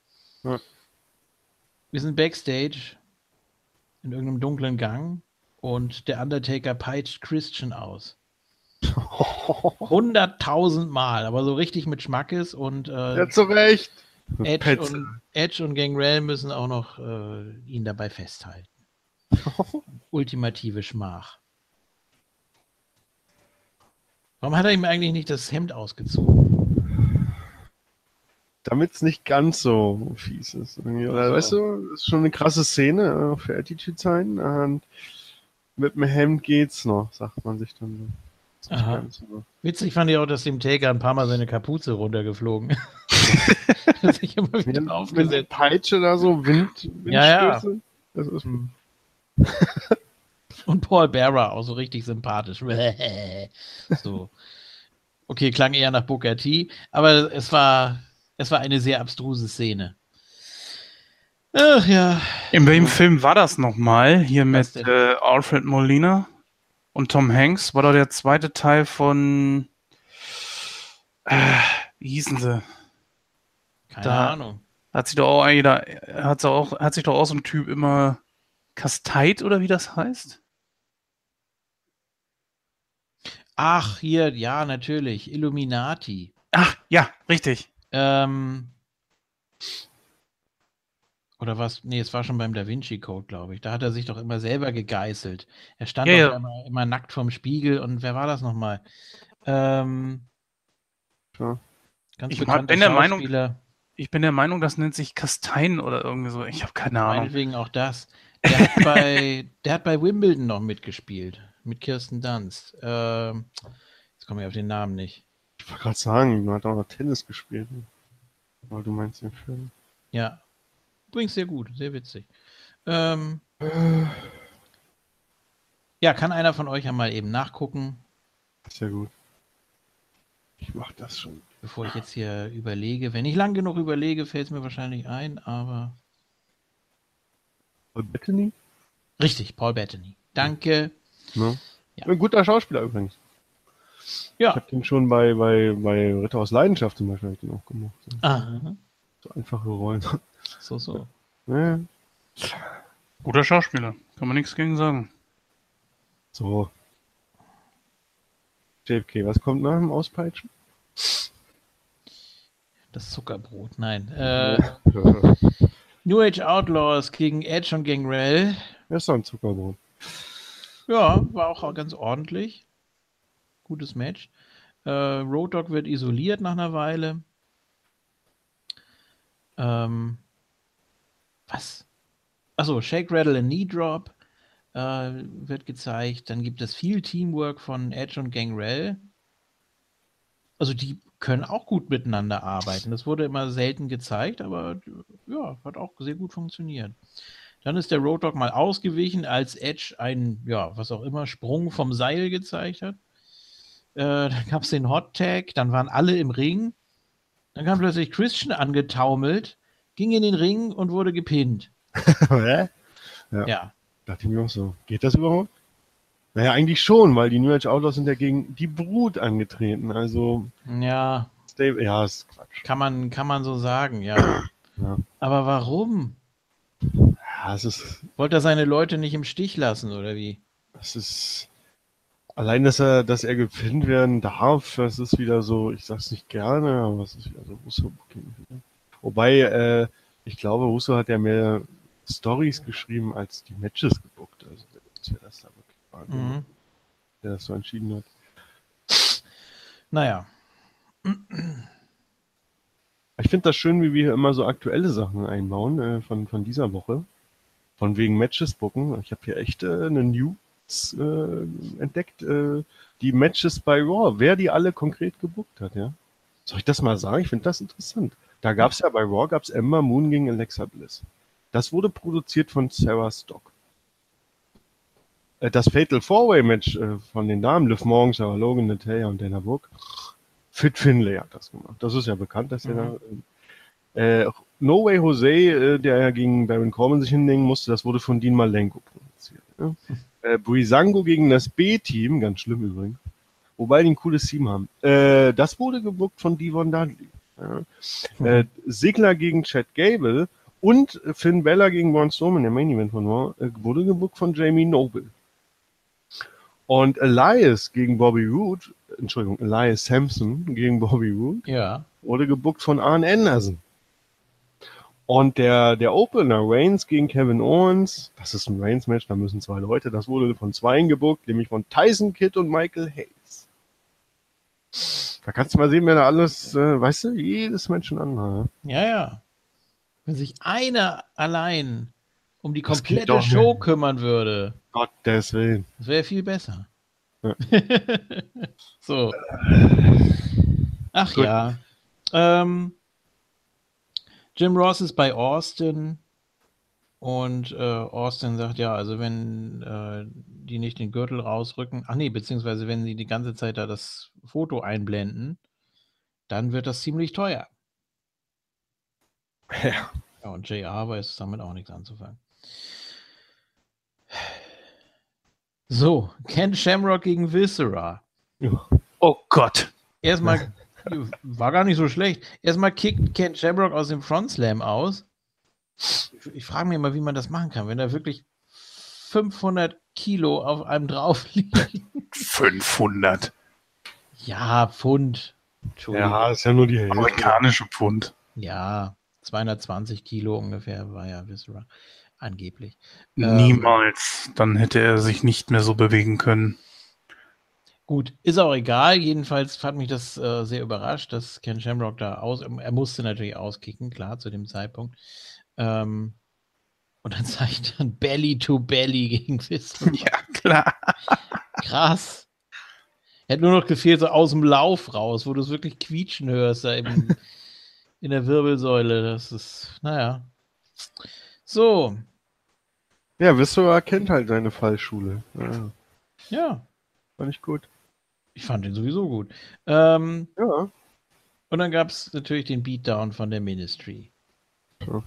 Ja. Wir sind backstage in irgendeinem dunklen Gang und der Undertaker peitscht Christian aus. [laughs] 100.000 Mal, aber so richtig mit Schmackes und äh, ja, zu Recht. Edge und, Edge und Gangrel müssen auch noch äh, ihn dabei festhalten. [laughs] Ultimative Schmach. Warum hat er ihm eigentlich nicht das Hemd ausgezogen? Damit es nicht ganz so fies ist. Also. Weißt du, das ist schon eine krasse Szene für Attitude sein. Und mit dem Hemd geht's noch, sagt man sich dann so. Witzig fand ich auch, dass dem Taker ein paar Mal seine Kapuze runtergeflogen ist. [laughs] sich immer wieder aufgesetzt. Mit Peitsche da so, Wind, Ja, ja. Das ist, hm. Und Paul Bearer auch so richtig sympathisch. [laughs] so. Okay, klang eher nach Booker T, aber es war, es war eine sehr abstruse Szene. Ach ja. In welchem Film war das nochmal? Hier Was mit äh, Alfred Molina? Und Tom Hanks war doch der zweite Teil von. Äh, wie hießen sie? Keine da Ahnung. Hat sich doch auch hat, auch, hat sich doch auch so ein Typ immer kasteit oder wie das heißt? Ach, hier, ja, natürlich. Illuminati. Ach, ja, richtig. Ähm, oder was? Nee, es war schon beim Da Vinci Code, glaube ich. Da hat er sich doch immer selber gegeißelt. Er stand ja, ja. Immer, immer, nackt vorm Spiegel und wer war das nochmal? Ähm, ja. Ganz ich bin der Meinung, ich bin der Meinung, das nennt sich Kastein oder irgendwie so. Ich habe keine Ahnung. Meinetwegen auch das. Der hat, [laughs] bei, der hat bei Wimbledon noch mitgespielt. Mit Kirsten Dunst. Ähm, jetzt komme ich auf den Namen nicht. Ich wollte gerade sagen, du hast auch noch Tennis gespielt. Weil du meinst den Film. Ja, Übrigens sehr gut, sehr witzig. Ähm, ja, kann einer von euch ja mal eben nachgucken. Sehr gut. Ich mach das schon. Bevor ich jetzt hier überlege. Wenn ich lang genug überlege, fällt es mir wahrscheinlich ein, aber. Paul Bettany? Richtig, Paul Bettany. Danke. Ja. Ja. Ein guter Schauspieler übrigens. Ja. Ich habe den schon bei, bei, bei Ritter aus Leidenschaft zum Beispiel auch gemacht. Aha. So einfache Rollen. So, so. Ja. Guter Schauspieler, kann man nichts gegen sagen. So. JFK, was kommt nach dem Auspeitschen? Das Zuckerbrot, nein. Äh, New Age Outlaws gegen Edge und Gangrel. Das ist doch ein Zuckerbrot. Ja, war auch ganz ordentlich. Gutes Match. Äh, Road Dog wird isoliert nach einer Weile. Ähm, was? Achso, Shake, Rattle and Knee Drop äh, wird gezeigt. Dann gibt es viel Teamwork von Edge und Gangrel. Also die können auch gut miteinander arbeiten. Das wurde immer selten gezeigt, aber ja, hat auch sehr gut funktioniert. Dann ist der Road Dog mal ausgewichen, als Edge einen, ja, was auch immer, Sprung vom Seil gezeigt hat. Äh, dann gab es den Hot Tag, dann waren alle im Ring. Dann kam plötzlich Christian angetaumelt ging in den Ring und wurde gepinnt. [laughs] ja. ja. Dachte ich mir auch so, geht das überhaupt? Naja, eigentlich schon, weil die New Age Outlaws sind ja gegen die Brut angetreten. Also. Ja. Stable, ja, ist Quatsch. Kann man, kann man so sagen, ja. [clears throat] ja. Aber warum? Ja, es ist. Wollte er seine Leute nicht im Stich lassen, oder wie? Das ist. Allein, dass er, dass er gepinnt werden darf, das ist wieder so, ich sag's nicht gerne, aber es ist wieder so Russo-Booking. Wobei, äh, ich glaube, Russo hat ja mehr Stories geschrieben als die Matches gebuckt. Also, wer das da wirklich war, mhm. der das so entschieden hat. Naja. Ich finde das schön, wie wir immer so aktuelle Sachen einbauen äh, von, von dieser Woche. Von wegen Matches bucken. Ich habe hier echt äh, eine News äh, entdeckt, äh, die Matches bei Raw, wer die alle konkret gebuckt hat, ja. Soll ich das mal sagen? Ich finde das interessant. Da gab es ja bei Raw gab's Ember Moon gegen Alexa Bliss. Das wurde produziert von Sarah Stock. Äh, das Fatal Four-Way Match äh, von den Damen, Liv Morgan, Sarah Logan, Natalia und Dana Brooke, Fit Finlay hat das gemacht. Das ist ja bekannt, dass mhm. er da, Äh, no Way Jose, äh, der ja gegen Baron Corbin sich hinlegen musste, das wurde von Dean Malenko produziert. Ja? [laughs] Äh, Brisango gegen das B-Team, ganz schlimm übrigens. Wobei die ein cooles Team haben. Äh, das wurde gebuckt von Devon Dudley. Ja? Mhm. Äh, Sigler gegen Chad Gable und Finn Bella gegen Braun Strowman, der Main Event von Raw, äh, wurde gebuckt von Jamie Noble. Und Elias gegen Bobby Roode, Entschuldigung, Elias Sampson gegen Bobby Roode, ja. wurde gebuckt von Arn Anderson. Und der, der Opener, Reigns gegen Kevin Owens, das ist ein Reigns-Match, da müssen zwei Leute, das wurde von zweien gebuckt, nämlich von Tyson Kidd und Michael Hayes. Da kannst du mal sehen, wer da alles, äh, weißt du, jedes Match ein anderer. Ja, ja. Wenn sich einer allein um die komplette Show kümmern würde. Gottes Willen. Das wäre viel besser. Ja. [laughs] so. Ach Gut. ja. Ähm, Jim Ross ist bei Austin und äh, Austin sagt ja, also wenn äh, die nicht den Gürtel rausrücken, ach nee, beziehungsweise wenn sie die ganze Zeit da das Foto einblenden, dann wird das ziemlich teuer. [laughs] Ja. ja und JR weiß damit auch nichts anzufangen. So, Ken Shamrock gegen Viscera. Oh Gott. Erstmal, [laughs] war gar nicht so schlecht. Erstmal kickt Ken Shamrock aus dem Front Slam aus. Ich, ich frage mich mal, wie man das machen kann, wenn da wirklich 500 Kilo auf einem drauf [laughs] liegen. 500? Ja, Pfund. Ja, ist ja nur die Hälfte. Amerikanische Pfund. Ja, 220 Kilo ungefähr war ja Viscera. Angeblich. Niemals. Ähm, Dann hätte er sich nicht mehr so bewegen können. Gut, ist auch egal. Jedenfalls hat mich das äh, sehr überrascht, dass Ken Shamrock da aus. Er musste natürlich auskicken, klar, zu dem Zeitpunkt. Ähm, und dann [laughs] zeigt er Belly to Belly gegen Fist. [laughs] Ja, klar. Krass. Hätte nur noch gefehlt, so aus dem Lauf raus, wo du es wirklich quietschen hörst, da eben in der Wirbelsäule. Das ist, naja. So, ja, Viscera kennt halt seine Fallschule. Ja. ja. Fand ich gut. Ich fand ihn sowieso gut. Ähm, ja. Und dann gab es natürlich den Beatdown von der Ministry. Ja.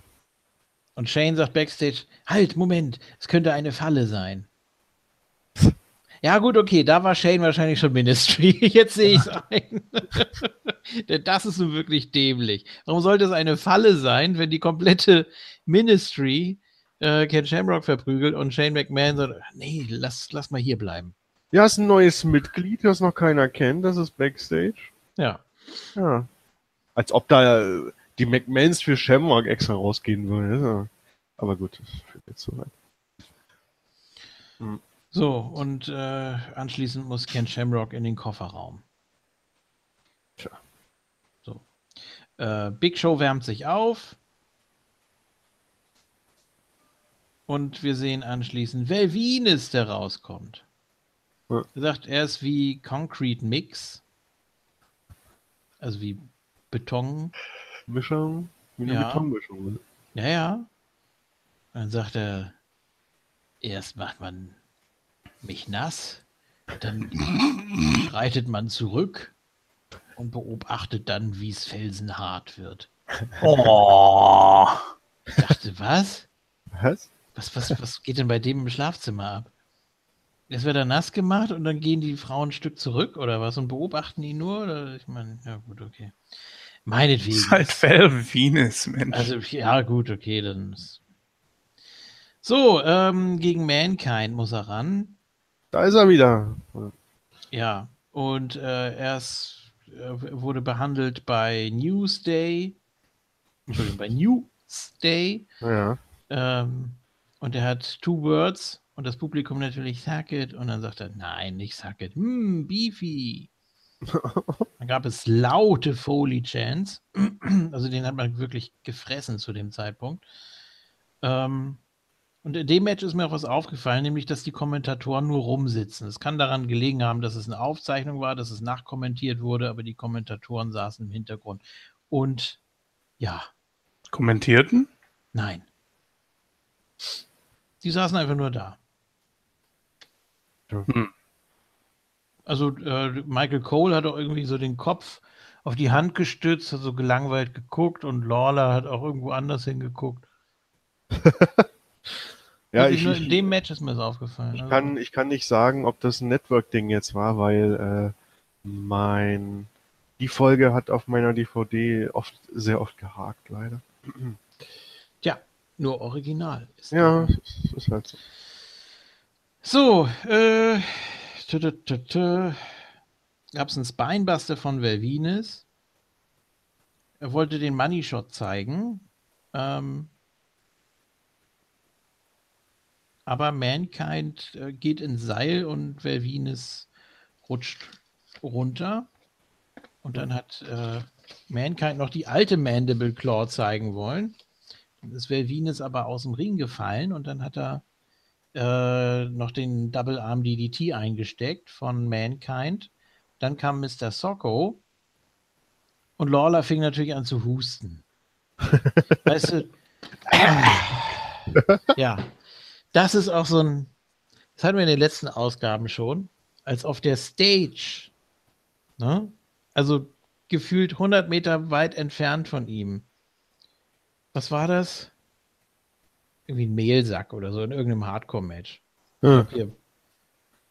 Und Shane sagt backstage: Halt, Moment, es könnte eine Falle sein. Ja, gut, okay, da war Shane wahrscheinlich schon Ministry. [laughs] Jetzt sehe ich es [laughs] ein. [laughs] Denn das ist nun wirklich dämlich. Warum sollte es eine Falle sein, wenn die komplette Ministry äh, Ken Shamrock verprügelt und Shane McMahon sagt, nee, lass, lass mal hier bleiben. Ja, ist ein neues Mitglied, das noch keiner kennt, das ist Backstage. Ja. Ja. Als ob da die McMahons für Shamrock extra rausgehen würden. Aber gut, das führt jetzt so weit. Hm. So, und äh, anschließend muss Ken Shamrock in den Kofferraum. Tja. So. Äh, Big Show wärmt sich auf. Und wir sehen anschließend wer Venus, der rauskommt. Ja. Er sagt, er ist wie Concrete Mix. Also wie Beton. Mischung? Wie eine ja. Betonmischung. Ne? Ja, ja. Dann sagt er, erst macht man mich nass, dann [clears throat] reitet man zurück und beobachtet dann, wie es felsenhart wird. Oh. Ich dachte, was? Was? Was, was, was geht denn bei dem im Schlafzimmer ab? Es wird dann nass gemacht und dann gehen die Frauen ein Stück zurück oder was und beobachten die nur? Oder? Ich meine, ja gut, okay. Meinetwegen. Das ist halt Val Venus, Mensch. Also, ja, gut, okay, dann ist... So, ähm, gegen Mankind muss er ran. Da ist er wieder. Ja, und äh, er ist, äh, wurde behandelt bei Newsday. Entschuldigung, bei Newsday. Ja. Ähm, und er hat two words und das Publikum natürlich suck it und dann sagt er, nein, nicht suck it, hm, beefy. Dann gab es laute Foley-Chants, also den hat man wirklich gefressen zu dem Zeitpunkt. Ähm, und in dem Match ist mir auch was aufgefallen, nämlich, dass die Kommentatoren nur rumsitzen. Es kann daran gelegen haben, dass es eine Aufzeichnung war, dass es nachkommentiert wurde, aber die Kommentatoren saßen im Hintergrund. Und ja. Kommentierten? Nein. Die saßen einfach nur da. Hm. Also äh, Michael Cole hat auch irgendwie so den Kopf auf die Hand gestützt, hat so gelangweilt geguckt und Lawler hat auch irgendwo anders hingeguckt. [laughs] ja, ich, nur in dem Match ist mir das aufgefallen. Ich, also. kann, ich kann nicht sagen, ob das ein Network-Ding jetzt war, weil äh, mein die Folge hat auf meiner DVD oft sehr oft gehakt, leider. Tja, nur original. Ist ja, ist halt so. So, äh, gab es einen Spinebuster von Velvines. Er wollte den Money Shot zeigen. Ähm, aber Mankind äh, geht ins Seil und Velvines rutscht runter. Und dann hat äh, Mankind noch die alte Mandible Claw zeigen wollen. Dann ist Velvines aber aus dem Ring gefallen und dann hat er äh, noch den Double Arm DDT eingesteckt von Mankind. Dann kam Mr. Socko und Lawler fing natürlich an zu husten. [laughs] weißt du, ja, das ist auch so ein, das hatten wir in den letzten Ausgaben schon, als auf der Stage, ne? also gefühlt 100 Meter weit entfernt von ihm. Was war das? Irgendwie ein Mehlsack oder so in irgendeinem Hardcore-Match. Ja.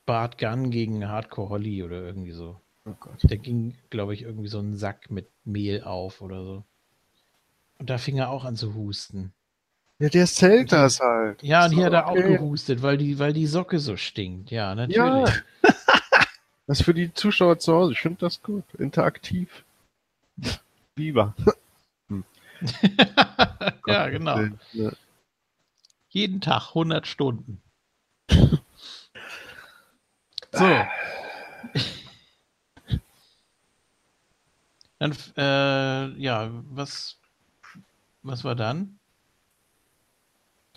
Bart Gunn gegen Hardcore Holly oder irgendwie so. Oh Gott. Der ging, glaube ich, irgendwie so einen Sack mit Mehl auf oder so. Und da fing er auch an zu husten. Ja, der zählt das halt. Ja, und hier okay. hat er auch gehustet, weil die, weil die Socke so stinkt. Ja, natürlich. Ja. [laughs] das ist für die Zuschauer zu Hause. Ich finde das gut. Interaktiv. Biber. hm. [laughs] ja, genau. Ja. Jeden Tag 100 Stunden. [laughs] so. [laughs] Dann, äh, ja, was, was war dann?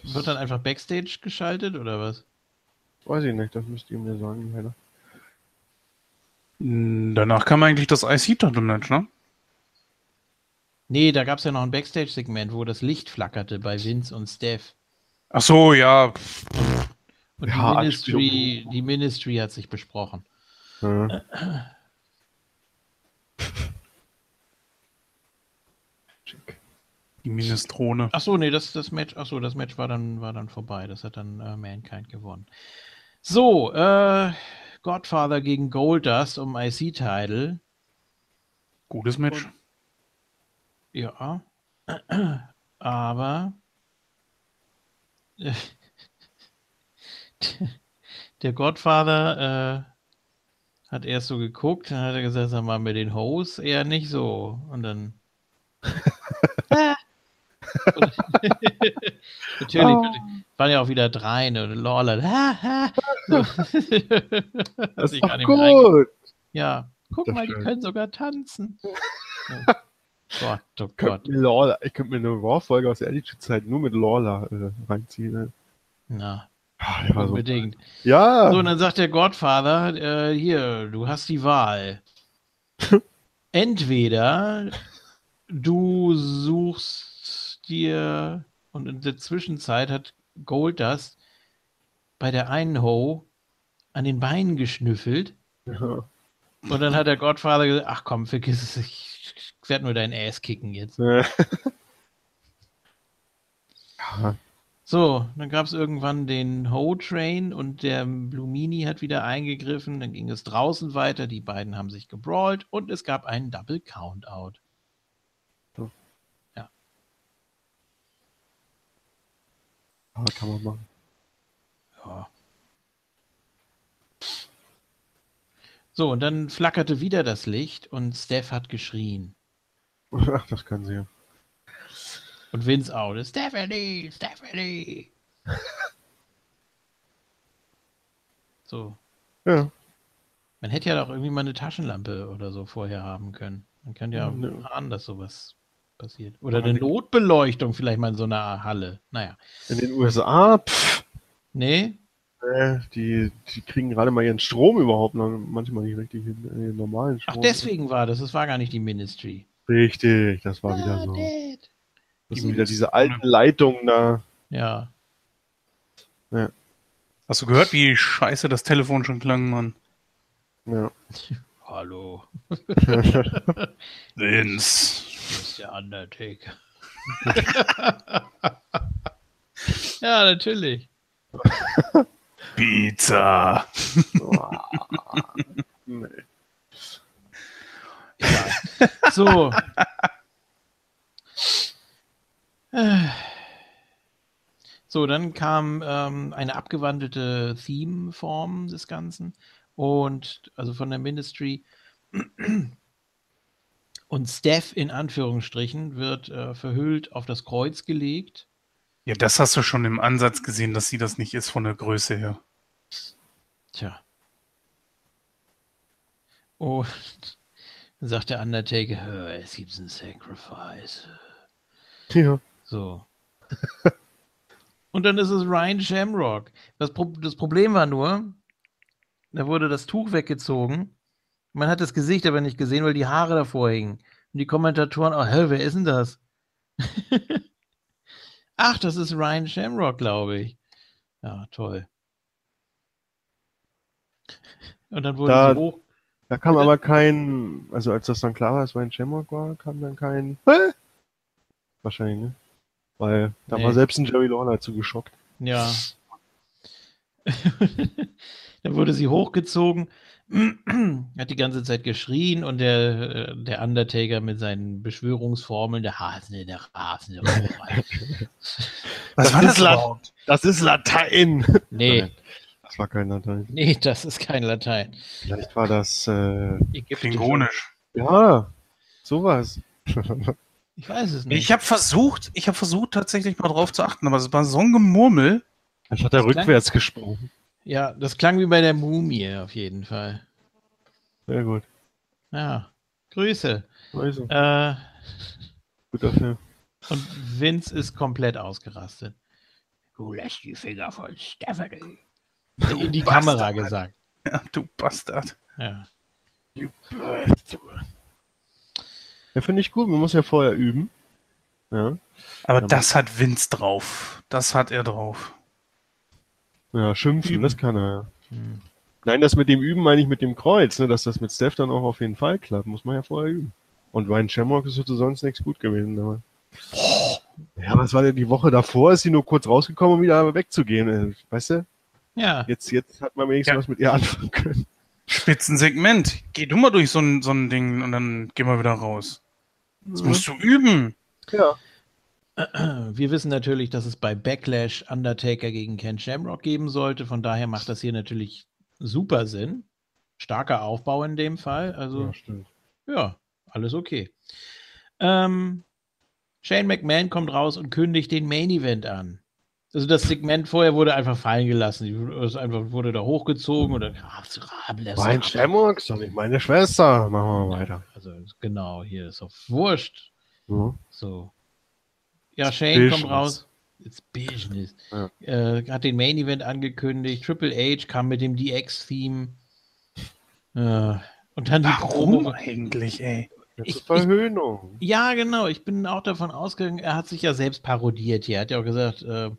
Wird dann einfach Backstage geschaltet oder was? Weiß ich nicht, das müsst ihr mir sagen, leider. Hm, danach kam eigentlich das IC-Title-Match, ne? Nee, da gab es ja noch ein Backstage-Segment, wo das Licht flackerte bei Vince und Steph. Ach so, ja. Und ja, die, Ministry, die Ministry hat sich besprochen. Ja. Die Minestrone. Ach so, nee, das, das Match, ach so, das Match war dann, war dann vorbei. Das hat dann äh, Mankind gewonnen. So, äh, Godfather gegen Goldust um IC-Title. Gutes Match. Und, ja. [clears throat] Aber der Godfather äh, hat erst so geguckt, dann hat er gesagt, sag mal, mit den Hoes eher nicht so. Und dann. [laughs] [laughs] Natürlich, oh. waren ja auch wieder drei, ne? Und Lawler. [laughs] das ist doch gut. Ja, guck das mal, stimmt. die können sogar tanzen. Gott, oh Gott. Lawler, ich könnte mir eine Raw-Folge aus der Attitude-Zeit nur mit Lawler äh, reinziehen. Ne? Na. Ja, unbedingt. So, ja. So, und dann sagt der Godfather, äh, hier, du hast die Wahl. [laughs] Entweder du suchst dir, und in der Zwischenzeit hat Goldust bei der einen Ho an den Beinen geschnüffelt. Ja. Und dann hat der Godfather gesagt, ach komm, vergiss es, ich ich werde nur dein Ass kicken jetzt. ja. [laughs] So, dann gab es irgendwann den Ho-Train und der Blumini hat wieder eingegriffen. Dann ging es draußen weiter. Die beiden haben sich gebrawlt und es gab einen Double Countout. So. Ja. Ah, kann man machen. Ja. So, und dann flackerte wieder das Licht und Steph hat geschrien. [laughs] Ach, das kann sie ja. Und Vince auch. Stephanie, Stephanie. [laughs] so. Ja. Man hätte ja doch irgendwie mal eine Taschenlampe oder so vorher haben können. Man kann ja, ja. ahnen, dass sowas passiert. Oder eine Notbeleuchtung vielleicht mal in so einer Halle. Naja. In den USA, pff. Nee. Äh, die, die kriegen gerade mal ihren Strom überhaupt noch, manchmal nicht richtig hin, den normalen Strom. Ach, deswegen war das. Das war gar nicht die Ministry. Richtig, das war wieder so. Das sind wieder diese alten Leitungen da. Ja. ja. Hast du gehört, wie scheiße das Telefon schon klang, Mann? Ja. Hallo. [laughs] Vince. Das ist der Undertaker. [laughs] ja, natürlich. Pizza. [laughs] ja. So. [laughs] So, dann kam ähm, eine abgewandelte Theme-Form des Ganzen und also von der Ministry. Und Steph in Anführungsstrichen wird äh, verhüllt auf das Kreuz gelegt. Ja, das hast du schon im Ansatz gesehen, dass sie das nicht ist von der Größe her. Tja. Und dann sagt der Undertaker, es gibt ein Sacrifice. Ja. So. Und dann ist es Ryan Shamrock. Das, Pro das Problem war nur, da wurde das Tuch weggezogen. Man hat das Gesicht aber nicht gesehen, weil die Haare davor hingen. Und die Kommentatoren, oh, hä, wer ist denn das? [laughs] Ach, das ist Ryan Shamrock, glaube ich. Ja, toll. Und dann wurde da, sie hoch. Da kam aber kein, also als das dann klar war, dass Ryan Shamrock war, kam dann kein. Hä? Wahrscheinlich, ne? Weil da nee. war selbst ein Jerry Lawler zu geschockt. Ja. [laughs] dann wurde sie hochgezogen, [clears throat] hat die ganze Zeit geschrien und der, der Undertaker mit seinen Beschwörungsformeln, der Hasene, der Hasene. [laughs] Was war das überhaupt? Das ist Latein. Nee. [laughs] Das war kein Latein. Nee, das ist kein Latein. Vielleicht war das äh, Klingonisch. Ja, sowas. [laughs] Ich weiß es nicht. Ich habe versucht, ich habe versucht tatsächlich mal drauf zu achten, aber es war so ein Gemurmel. Ich hat er rückwärts gesprochen. Ja, das klang wie bei der Mumie auf jeden Fall. Sehr gut. Ja, Grüße. Grüße. Äh, Guter Film. Und Vince ist komplett ausgerastet. Du lässt die Finger von Stephanie. In die Bastard. Kamera gesagt. [laughs] Ja, du Bastard. Ja. Du Bastard. Ja, finde ich gut. Man muss ja vorher üben. Ja. Aber ja, das hat Vince drauf. Das hat er drauf. Ja, schimpfen, üben. das kann er ja. Hm. Nein, das mit dem Üben meine ich mit dem Kreuz, ne, dass das mit Steph dann auch auf jeden Fall klappt. Muss man ja vorher üben. Und Ryan Shamrock ist heute sonst nichts gut gewesen. Aber. Ja, was war denn die Woche davor? Ist sie nur kurz rausgekommen, um wieder wegzugehen. Äh, weißt du? Ja. Jetzt, jetzt hat man wenigstens ja. was mit ihr anfangen können. Spitzensegment. Geh du mal durch so ein, so ein Ding und dann gehen wir wieder raus. Das mhm. musst du üben. Ja. Wir wissen natürlich, dass es bei Backlash Undertaker gegen Ken Shamrock geben sollte. Von daher macht das hier natürlich super Sinn. Starker Aufbau in dem Fall. Also, ja, ja alles okay. Ähm, Shane McMahon kommt raus und kündigt den Main Event an. Also das Segment vorher wurde einfach fallen gelassen. Es einfach wurde da hochgezogen oder Mein Shamrock ist doch nicht meine Schwester. Machen wir weiter. Also genau, hier ist auch wurscht. Mhm. So. Ja, Shane kommt raus. It's Business. Ja. Äh, hat den Main Event angekündigt. Triple H kam mit dem DX-Theme. Äh, und dann die Warum Promo. eigentlich, ey? Ich, Verhöhnung. Ich, ja, genau. Ich bin auch davon ausgegangen, er hat sich ja selbst parodiert hier. Er hat ja auch gesagt, äh,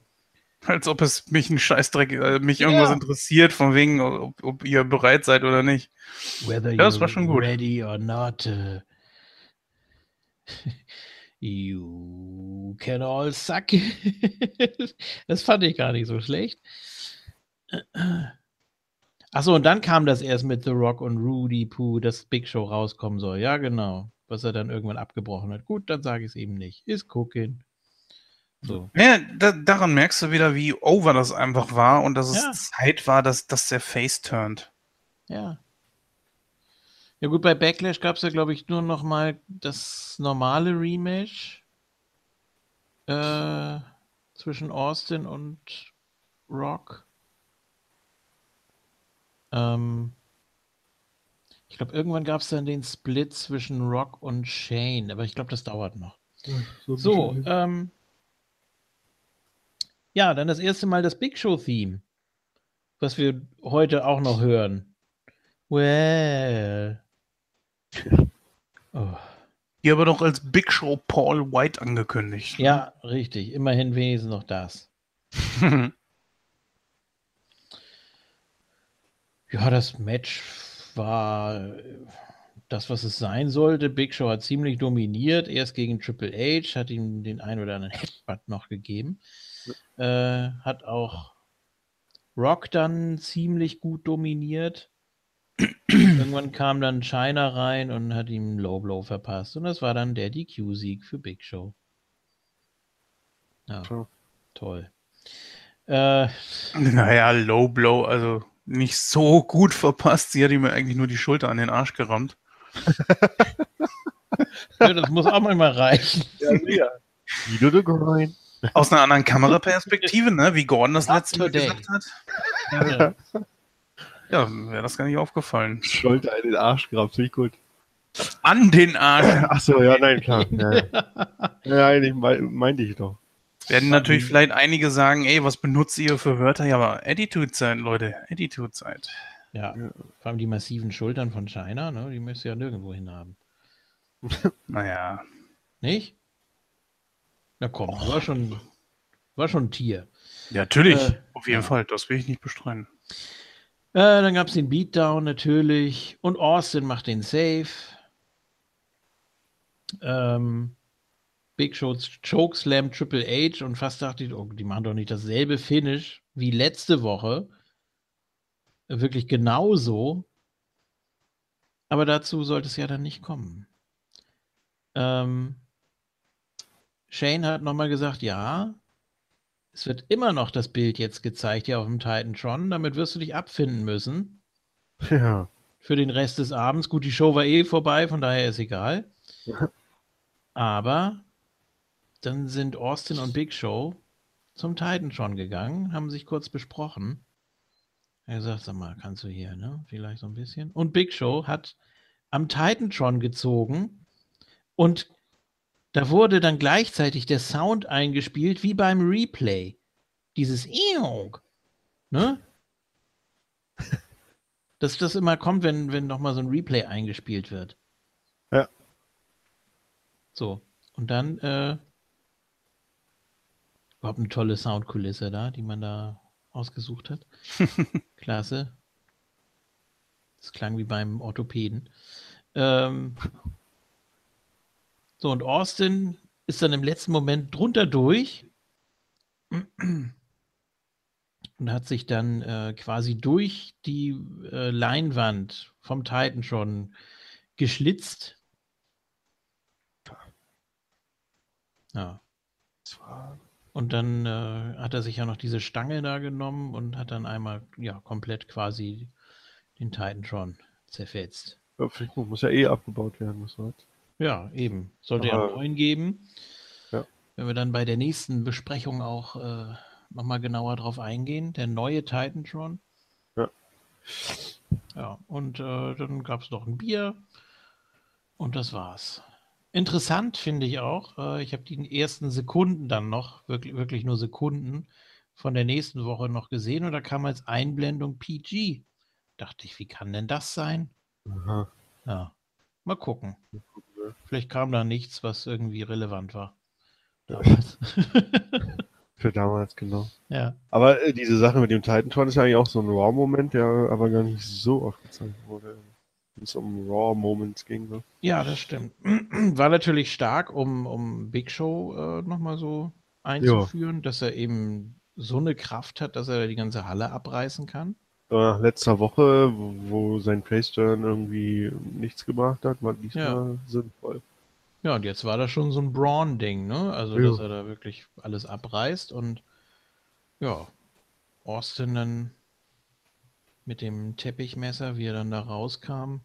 als ob es mich ein Scheißdreck, äh, mich ja. irgendwas interessiert, von wegen, ob, ob, ihr bereit seid oder nicht. Whether ja, das war schon gut. Ready or not. Uh, [laughs] you can all suck. [laughs] das fand ich gar nicht so schlecht. [clears throat] Achso, und dann kam das erst mit The Rock und Rudy Poo, dass Big Show rauskommen soll. Ja, genau. Was er dann irgendwann abgebrochen hat. Gut, dann sage ich es eben nicht. Ist cooking. So. Ja, da, daran merkst du wieder, wie over das einfach war und dass es ja. Zeit war, dass, dass der Face turnt. Ja. Ja gut, bei Backlash gab es ja, glaube ich, nur noch mal das normale Rematch äh, zwischen Austin und Rock. Ähm, ich glaube, irgendwann gab es dann den Split zwischen Rock und Shane, aber ich glaube, das dauert noch. so, so ähm, ja, dann das erste Mal das Big Show-Theme, was wir heute auch noch hören. Well. Oh. Hier aber doch als Big Show Paul White angekündigt. Ne? Ja, richtig. Immerhin wenigstens noch das. [laughs] ja, das Match war das, was es sein sollte. Big Show hat ziemlich dominiert. Erst gegen Triple H, hat ihm den ein oder anderen Headbutt noch gegeben. Äh, hat auch Rock dann ziemlich gut dominiert. Irgendwann kam dann China rein und hat ihm Low Blow verpasst. Und das war dann der DQ-Sieg für Big Show. Ja, toll. Äh, naja, Low Blow, also nicht so gut verpasst. Sie hat ihm eigentlich nur die Schulter an den Arsch gerammt. [laughs] ja, das muss auch mal reichen. Ja, ja. Wie du rein. Aus einer anderen Kameraperspektive, ne? wie Gordon das letzte Mal gesagt hat. Ja, ja wäre das gar nicht aufgefallen. Schulter an den Arsch gerammt, finde ich gut. An den Arsch. [laughs] Achso, ja, nein, klar. [laughs] Ja, ja. ja meinte ich doch. Werden natürlich vielleicht einige sagen, ey, was benutzt ihr für Wörter? Ja, aber Attitude-Zeit, Leute, Attitude-Zeit. Ja, vor allem die massiven Schultern von China, ne, die müsst ihr ja nirgendwo hin haben. naja. Nicht? Na komm, oh. war schon, war schon ein Tier. Ja, natürlich, äh, auf jeden ja. Fall, das will ich nicht bestreiten. Äh, dann gab es den Beatdown natürlich und Austin macht den Save. Ähm, Big Show Chokeslam Triple H und fast dachte ich, oh, die machen doch nicht dasselbe Finish wie letzte Woche. Wirklich genauso. Aber dazu sollte es ja dann nicht kommen. Ähm, Shane hat nochmal gesagt, ja, es wird immer noch das Bild jetzt gezeigt hier auf dem Titantron. Damit wirst du dich abfinden müssen. [laughs] Ja. Für den Rest des Abends. Gut, die Show war eh vorbei, von daher ist egal. [laughs] Aber dann sind Austin und Big Show zum Titan schon gegangen, haben sich kurz besprochen. Er sagt, sag mal, kannst du hier, ne? Vielleicht so ein bisschen. Und Big Show hat am Titantron gezogen und da wurde dann gleichzeitig der Sound eingespielt wie beim Replay. Dieses Eong, ne? [laughs] Dass das immer kommt, wenn, wenn nochmal so ein Replay eingespielt wird. Ja. So. Und dann äh, Überhaupt eine tolle Soundkulisse da, die man da ausgesucht hat. [laughs] Klasse. Das klang wie beim Orthopäden. Ähm, [laughs] so, und Austin ist dann im letzten Moment drunter durch und hat sich dann äh, quasi durch die äh, Leinwand vom Titan schon geschlitzt. Ja. Und dann äh, hat er sich ja noch diese Stange da genommen und hat dann einmal ja komplett quasi den Titantron zerfetzt. Ja, muss ja eh abgebaut werden, was hat. Ja, eben. Sollte Aber, ja neuen geben. Ja. Wenn wir dann bei der nächsten Besprechung auch äh, nochmal genauer drauf eingehen, der neue Titantron. Ja. Ja, und äh, dann gab es noch ein Bier und das war's. Interessant finde ich auch. Äh, ich habe die ersten Sekunden dann noch, wirklich, wirklich nur Sekunden von der nächsten Woche noch gesehen und da kam als Einblendung PG. Dachte ich, wie kann denn das sein? Aha. Ja, mal gucken. Vielleicht kam da nichts, was irgendwie relevant war. Damals. [laughs] Für damals, genau. [laughs] Ja. Aber äh, diese Sache mit dem Titan-Tor ist ja eigentlich auch so ein Raw-Moment, der aber gar nicht so oft gezeigt wurde wenn es um Raw Moments ging. Ne? Ja, das stimmt. [clears throat] War natürlich stark, um, um Big Show äh, nochmal so einzuführen, ja. dass er eben so eine Kraft hat, dass er die ganze Halle abreißen kann. Äh, letzter Woche, wo, wo sein Faceturn irgendwie nichts gemacht hat, war diesmal ja. sinnvoll. Ja, und jetzt war das schon so ein Braun-Ding, ne? Also, ja. dass er da wirklich alles abreißt und ja, Austin dann mit dem Teppichmesser, wie er dann da rauskam,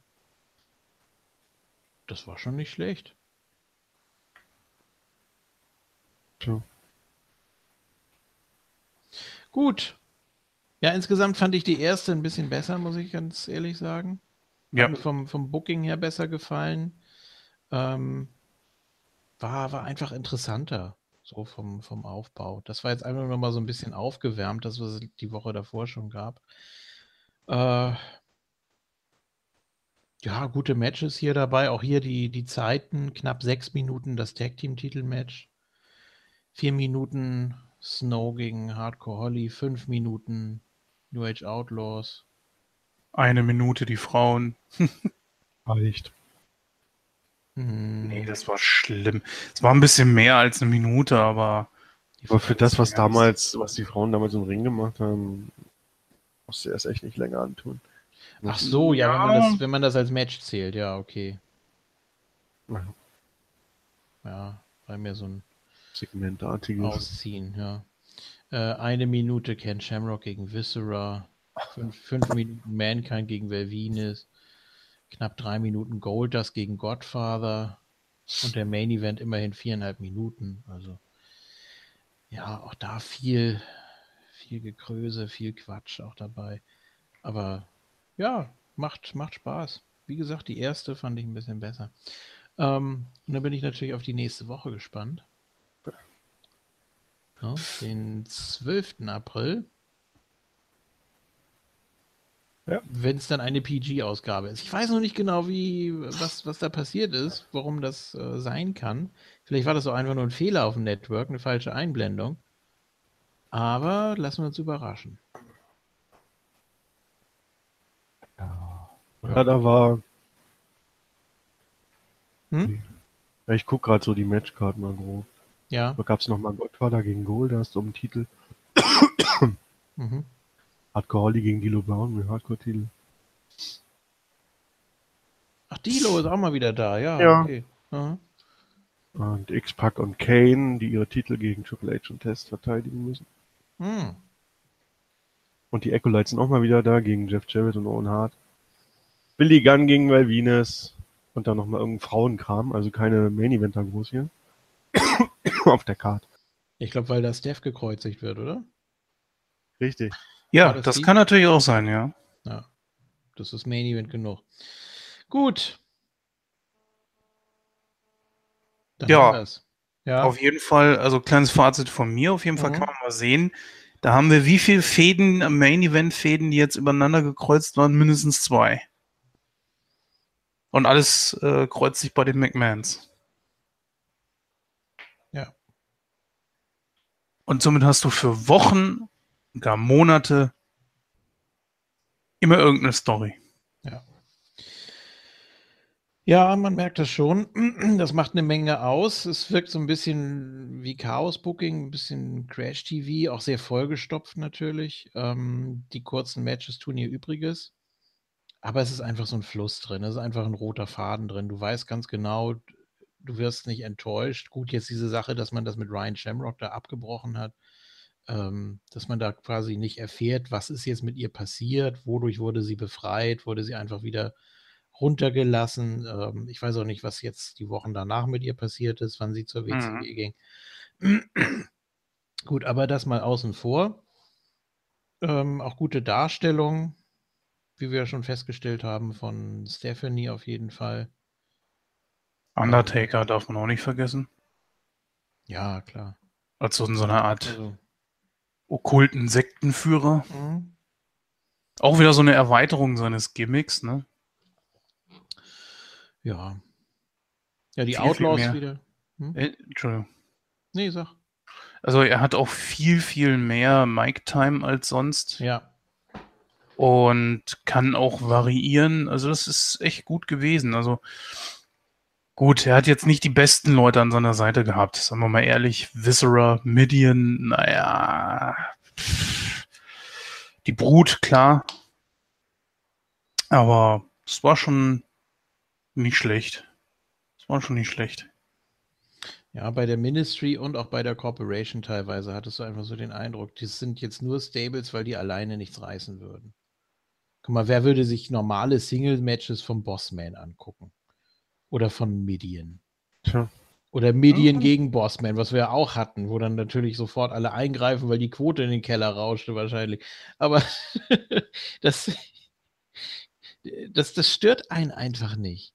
das war schon nicht schlecht. Tja. Gut. Ja, insgesamt fand ich die erste ein bisschen besser, muss ich ganz ehrlich sagen. Ja. Hat mir vom, vom Booking her besser gefallen. Ähm, war, war einfach interessanter, so vom, vom Aufbau. Das war jetzt einfach nur mal so ein bisschen aufgewärmt, das, was es die Woche davor schon gab. Äh, ja, gute Matches hier dabei. Auch hier die, die Zeiten, knapp sechs Minuten das Tag Team Titelmatch. Vier Minuten Snow gegen Hardcore Holly, fünf Minuten New Age Outlaws. Eine Minute die Frauen. [laughs] Reicht. Hm. Nee, das war schlimm. Es war ein bisschen mehr als eine Minute, aber. Aber für das, was damals, was die Frauen damals im Ring gemacht haben, musste er es echt nicht länger antun. Ach so, ja, ja. Wenn, man das, wenn man das als Match zählt, ja, okay. Ja, ja bei mir so ein Segmentartiges Ausziehen, ja. Äh, eine Minute Ken Shamrock gegen Viscera. Fünf, fünf Minuten Mankind gegen Velvinis. Knapp drei Minuten Goldust gegen Godfather. Und der Main Event immerhin viereinhalb Minuten. Also, ja, auch da viel, viel Gekröse, viel Quatsch auch dabei. Aber ja, macht, macht Spaß. Wie gesagt, die erste fand ich ein bisschen besser. Ähm, und dann bin ich natürlich auf die nächste Woche gespannt. Ja, den 12. April. Ja. Wenn es dann eine PG-Ausgabe ist. Ich weiß noch nicht genau, wie, was, was da passiert ist, warum das äh, sein kann. Vielleicht war das auch einfach nur ein Fehler auf dem Network, eine falsche Einblendung. Aber lassen wir uns überraschen. Ja, ja da war. Hm? Ich gucke gerade so die Matchkarten mal grob. Ja. Da gab es nochmal Godfather gegen Goldust um den Titel. [coughs] mhm. Hardcore Holly gegen Dilo Brown mit Hardcore-Titel. Ach, Dilo ist auch mal wieder da, ja. Ja. Okay. Und X-Pac und Kane, die ihre Titel gegen Triple H und Test verteidigen müssen. Hm. Und die Ecolites sind auch mal wieder da gegen Jeff Jarrett und Owen Hart. Billy Gunn gegen Valvines und dann nochmal irgendein Frauenkram, also keine Main-Eventer groß hier. [coughs] Auf der Karte. Ich glaube, weil da Steph gekreuzigt wird, oder? Richtig. Ja, das, das kann natürlich auch sein, ja. Ja, das ist Main Event genug. Gut. Dann ja, ja, auf jeden Fall, also kleines Fazit von mir, auf jeden Fall mhm. kann man mal sehen, da haben wir wie viele Fäden, Main Event Fäden, die jetzt übereinander gekreuzt waren? Mindestens zwei. Und alles äh, kreuzt sich bei den McMahons. Ja. Und somit hast du für Wochen, gar Monate immer irgendeine Story. Ja. Ja, man merkt das schon. [clears throat] Das macht eine Menge aus. Es wirkt so ein bisschen wie Chaos-Booking, ein bisschen Crash-TV, auch sehr vollgestopft natürlich. Ähm, die kurzen Matches tun ihr Übriges. Aber es ist einfach so ein Fluss drin. Es ist einfach ein roter Faden drin. Du weißt ganz genau, du wirst nicht enttäuscht. Gut, jetzt diese Sache, dass man das mit Ryan Shamrock da abgebrochen hat, ähm, dass man da quasi nicht erfährt, was ist jetzt mit ihr passiert, wodurch wurde sie befreit, wurde sie einfach wieder runtergelassen. Ähm, ich weiß auch nicht, was jetzt die Wochen danach mit ihr passiert ist, wann sie zur WCW mhm. ging. Gut, aber das mal außen vor. Ähm, auch gute Darstellung wie wir schon festgestellt haben, von Stephanie auf jeden Fall. Undertaker darf man auch nicht vergessen. Ja, klar. Als so eine Art also. okkulten Sektenführer. Mhm. Auch wieder so eine Erweiterung seines Gimmicks, ne? Ja. Ja, die viel, Outlaws viel wieder. Hm? Äh, Entschuldigung. Nee, sag. Also er hat auch viel, viel mehr Mic-Time als sonst. Ja und kann auch variieren. Also das ist echt gut gewesen. Also gut, er hat jetzt nicht die besten Leute an seiner Seite gehabt. Sagen wir mal ehrlich, Viscera, Midian, naja, die Brut, klar. Aber es war schon nicht schlecht. Es war schon nicht schlecht. Ja, bei der Ministry und auch bei der Corporation teilweise hattest du einfach so den Eindruck, die sind jetzt nur Stables, weil die alleine nichts reißen würden. Guck mal, wer würde sich normale Single-Matches vom Bossman angucken? Oder von Midian? Tja. Oder mhm. gegen Bossman, was wir ja auch hatten, wo dann natürlich sofort alle eingreifen, weil die Quote in den Keller rauschte wahrscheinlich. Aber [laughs] das, das, das stört einen einfach nicht.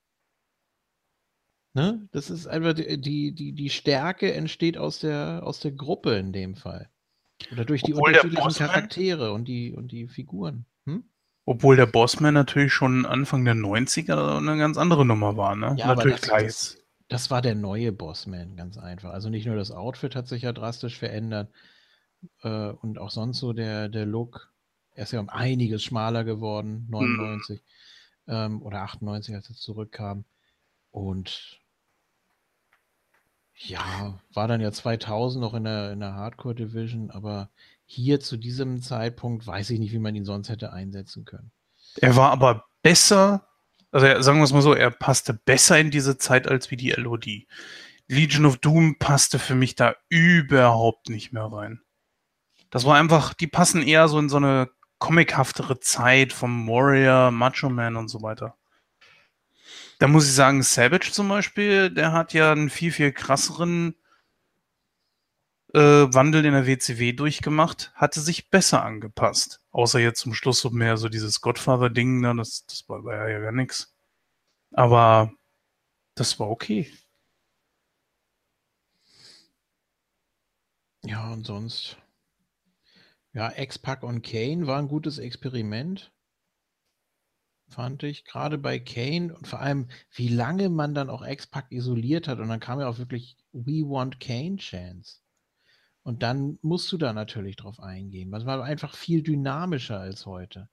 Ne? Das ist einfach die, die, die Stärke entsteht aus der, aus der Gruppe in dem Fall. Oder durch die Obwohl unterschiedlichen Charaktere und die, und die Figuren. Hm? Obwohl der Bossman natürlich schon Anfang der 90er eine ganz andere Nummer war, ne? Ja, natürlich das, das, das, war der neue Bossman, ganz einfach. Also nicht nur das Outfit hat sich ja drastisch verändert äh, und auch sonst so der, der Look. Er ist ja um einiges schmaler geworden, 99 mhm. ähm, oder 98, als er zurückkam. Und ja, war dann ja 2000 noch in der, in der Hardcore Division, aber hier zu diesem Zeitpunkt weiß ich nicht, wie man ihn sonst hätte einsetzen können. Er war aber besser, also sagen wir es mal so, er passte besser in diese Zeit als wie die LOD. Legion of Doom passte für mich da überhaupt nicht mehr rein. Das war einfach, die passen eher so in so eine comichaftere Zeit vom Warrior, Macho Man und so weiter. Da muss ich sagen, Savage zum Beispiel, der hat ja einen viel, viel krasseren äh, Wandel in der WCW durchgemacht, hatte sich besser angepasst. Außer jetzt zum Schluss so mehr so dieses Godfather-Ding, ne, das, das war, war ja gar nichts. Aber das war okay. Ja, und sonst. Ja, X-Pac und Kane war ein gutes Experiment. Fand ich. Gerade bei Kane und vor allem, wie lange man dann auch X-Pac isoliert hat. Und dann kam ja auch wirklich We Want Kane Chance. Und dann musst du da natürlich drauf eingehen. Das war einfach viel dynamischer als heute.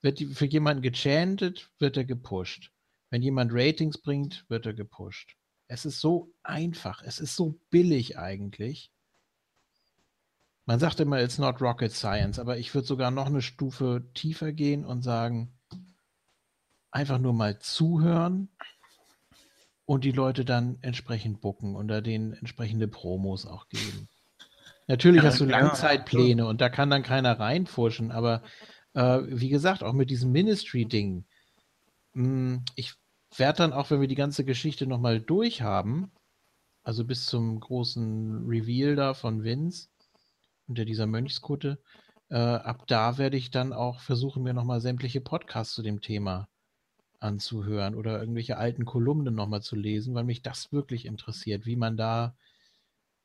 Wird für jemanden gechantet, wird er gepusht. Wenn jemand Ratings bringt, wird er gepusht. Es ist so einfach, es ist so billig eigentlich. Man sagt immer, it's not rocket science, aber ich würde sogar noch eine Stufe tiefer gehen und sagen, einfach nur mal zuhören und die Leute dann entsprechend bucken da denen entsprechende Promos auch geben. Natürlich ja, hast du Langzeitpläne ja. und da kann dann keiner reinfuschen, aber äh, wie gesagt, auch mit diesem Ministry-Ding, hm, ich werde dann auch, wenn wir die ganze Geschichte nochmal durchhaben, also bis zum großen Reveal da von Vince, unter dieser Mönchskutte. Äh, ab da werde ich dann auch versuchen, mir nochmal sämtliche Podcasts zu dem Thema anzuhören oder irgendwelche alten Kolumnen nochmal zu lesen, weil mich das wirklich interessiert, wie man da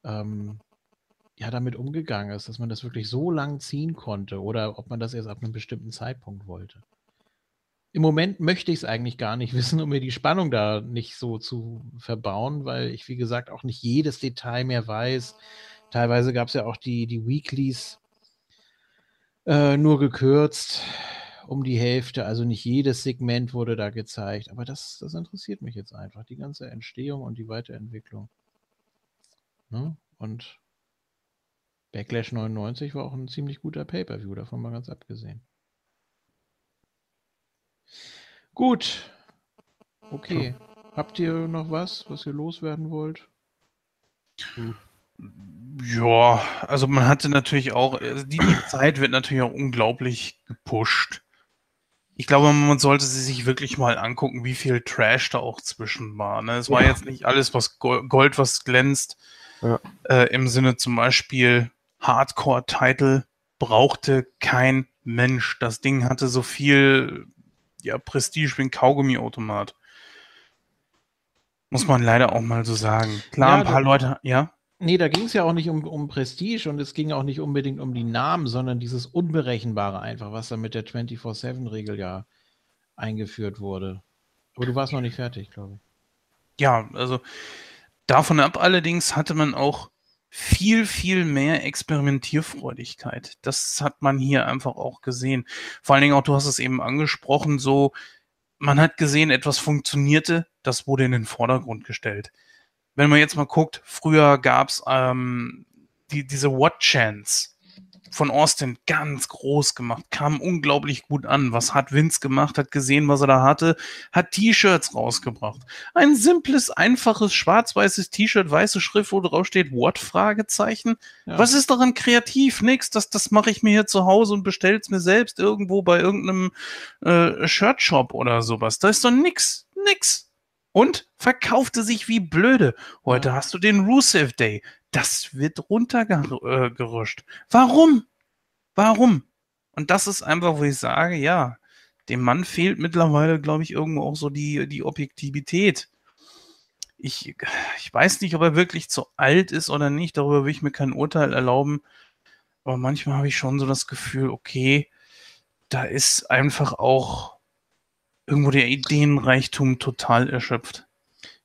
ähm, ja damit umgegangen ist, dass man das wirklich so lang ziehen konnte oder ob man das erst ab einem bestimmten Zeitpunkt wollte. Im Moment möchte ich es eigentlich gar nicht [laughs] wissen, um mir die Spannung da nicht so zu verbauen, weil ich, wie gesagt, auch nicht jedes Detail mehr weiß. Teilweise gab es ja auch die, die Weeklies äh, nur gekürzt um die Hälfte. Also nicht jedes Segment wurde da gezeigt. Aber das, das interessiert mich jetzt einfach. Die ganze Entstehung und die Weiterentwicklung. Ne? Und Backlash 99 war auch ein ziemlich guter Pay-Per-View, davon mal ganz abgesehen. Gut. Okay. Habt ihr noch was, was ihr loswerden wollt? Hm. Ja, also man hatte natürlich auch, also die, die Zeit wird natürlich auch unglaublich gepusht. Ich glaube, man sollte sie sich wirklich mal angucken, wie viel Trash da auch zwischen war. Ne? Es ja. war jetzt nicht alles, was Gold, was glänzt. Ja. Äh, Im Sinne zum Beispiel Hardcore-Title brauchte kein Mensch. Das Ding hatte so viel ja, Prestige wie ein Kaugummiautomat. Muss man leider auch mal so sagen. Klar, ja, ein paar Leute, ja. Nee, da ging es ja auch nicht um, um Prestige und es ging auch nicht unbedingt um die Namen, sondern dieses Unberechenbare einfach, was dann mit der 24-7-Regel ja eingeführt wurde. Aber du warst noch nicht fertig, glaube ich. Ja, also davon ab allerdings hatte man auch viel, viel mehr Experimentierfreudigkeit. Das hat man hier einfach auch gesehen. Vor allen Dingen auch, du hast es eben angesprochen, so, man hat gesehen, etwas funktionierte, das wurde in den Vordergrund gestellt wenn man jetzt mal guckt, früher gab's ähm, die, diese What Chance von Austin ganz groß gemacht, kam unglaublich gut an. Was hat Vince gemacht? Hat gesehen, was er da hatte, hat T-Shirts rausgebracht. Ein simples, einfaches, schwarz-weißes T-Shirt, weiße Schrift, wo drauf steht What? Fragezeichen. Ja. Was ist daran kreativ? Nix. Das, das mache ich mir hier zu Hause und bestell's mir selbst irgendwo bei irgendeinem äh, Shirtshop oder sowas. Da ist doch nix. Nix und verkaufte sich wie blöde. Heute ja. hast du den Rusev Day. Das wird runtergeruscht. Warum? Warum? Und das ist einfach, wo ich sage, ja, dem Mann fehlt mittlerweile, glaube ich, irgendwo auch so die, die Objektivität. Ich, ich weiß nicht, ob er wirklich zu alt ist oder nicht. Darüber will ich mir kein Urteil erlauben. Aber manchmal habe ich schon so das Gefühl, okay, da ist einfach auch irgendwo der Ideenreichtum total erschöpft.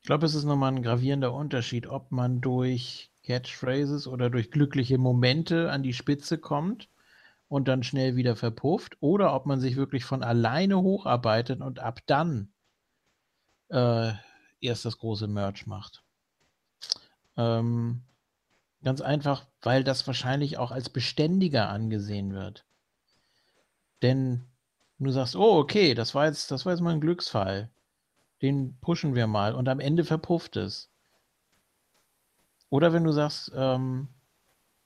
Ich glaube, es ist nochmal ein gravierender Unterschied, ob man durch Catchphrases oder durch glückliche Momente an die Spitze kommt und dann schnell wieder verpufft oder ob man sich wirklich von alleine hocharbeitet und ab dann äh, erst das große Merch macht. Ähm, ganz einfach, weil das wahrscheinlich auch als beständiger angesehen wird. Denn du sagst, oh, okay, das war jetzt, das war jetzt mal ein Glücksfall. Den pushen wir mal und am Ende verpufft es. Oder wenn du sagst, ähm,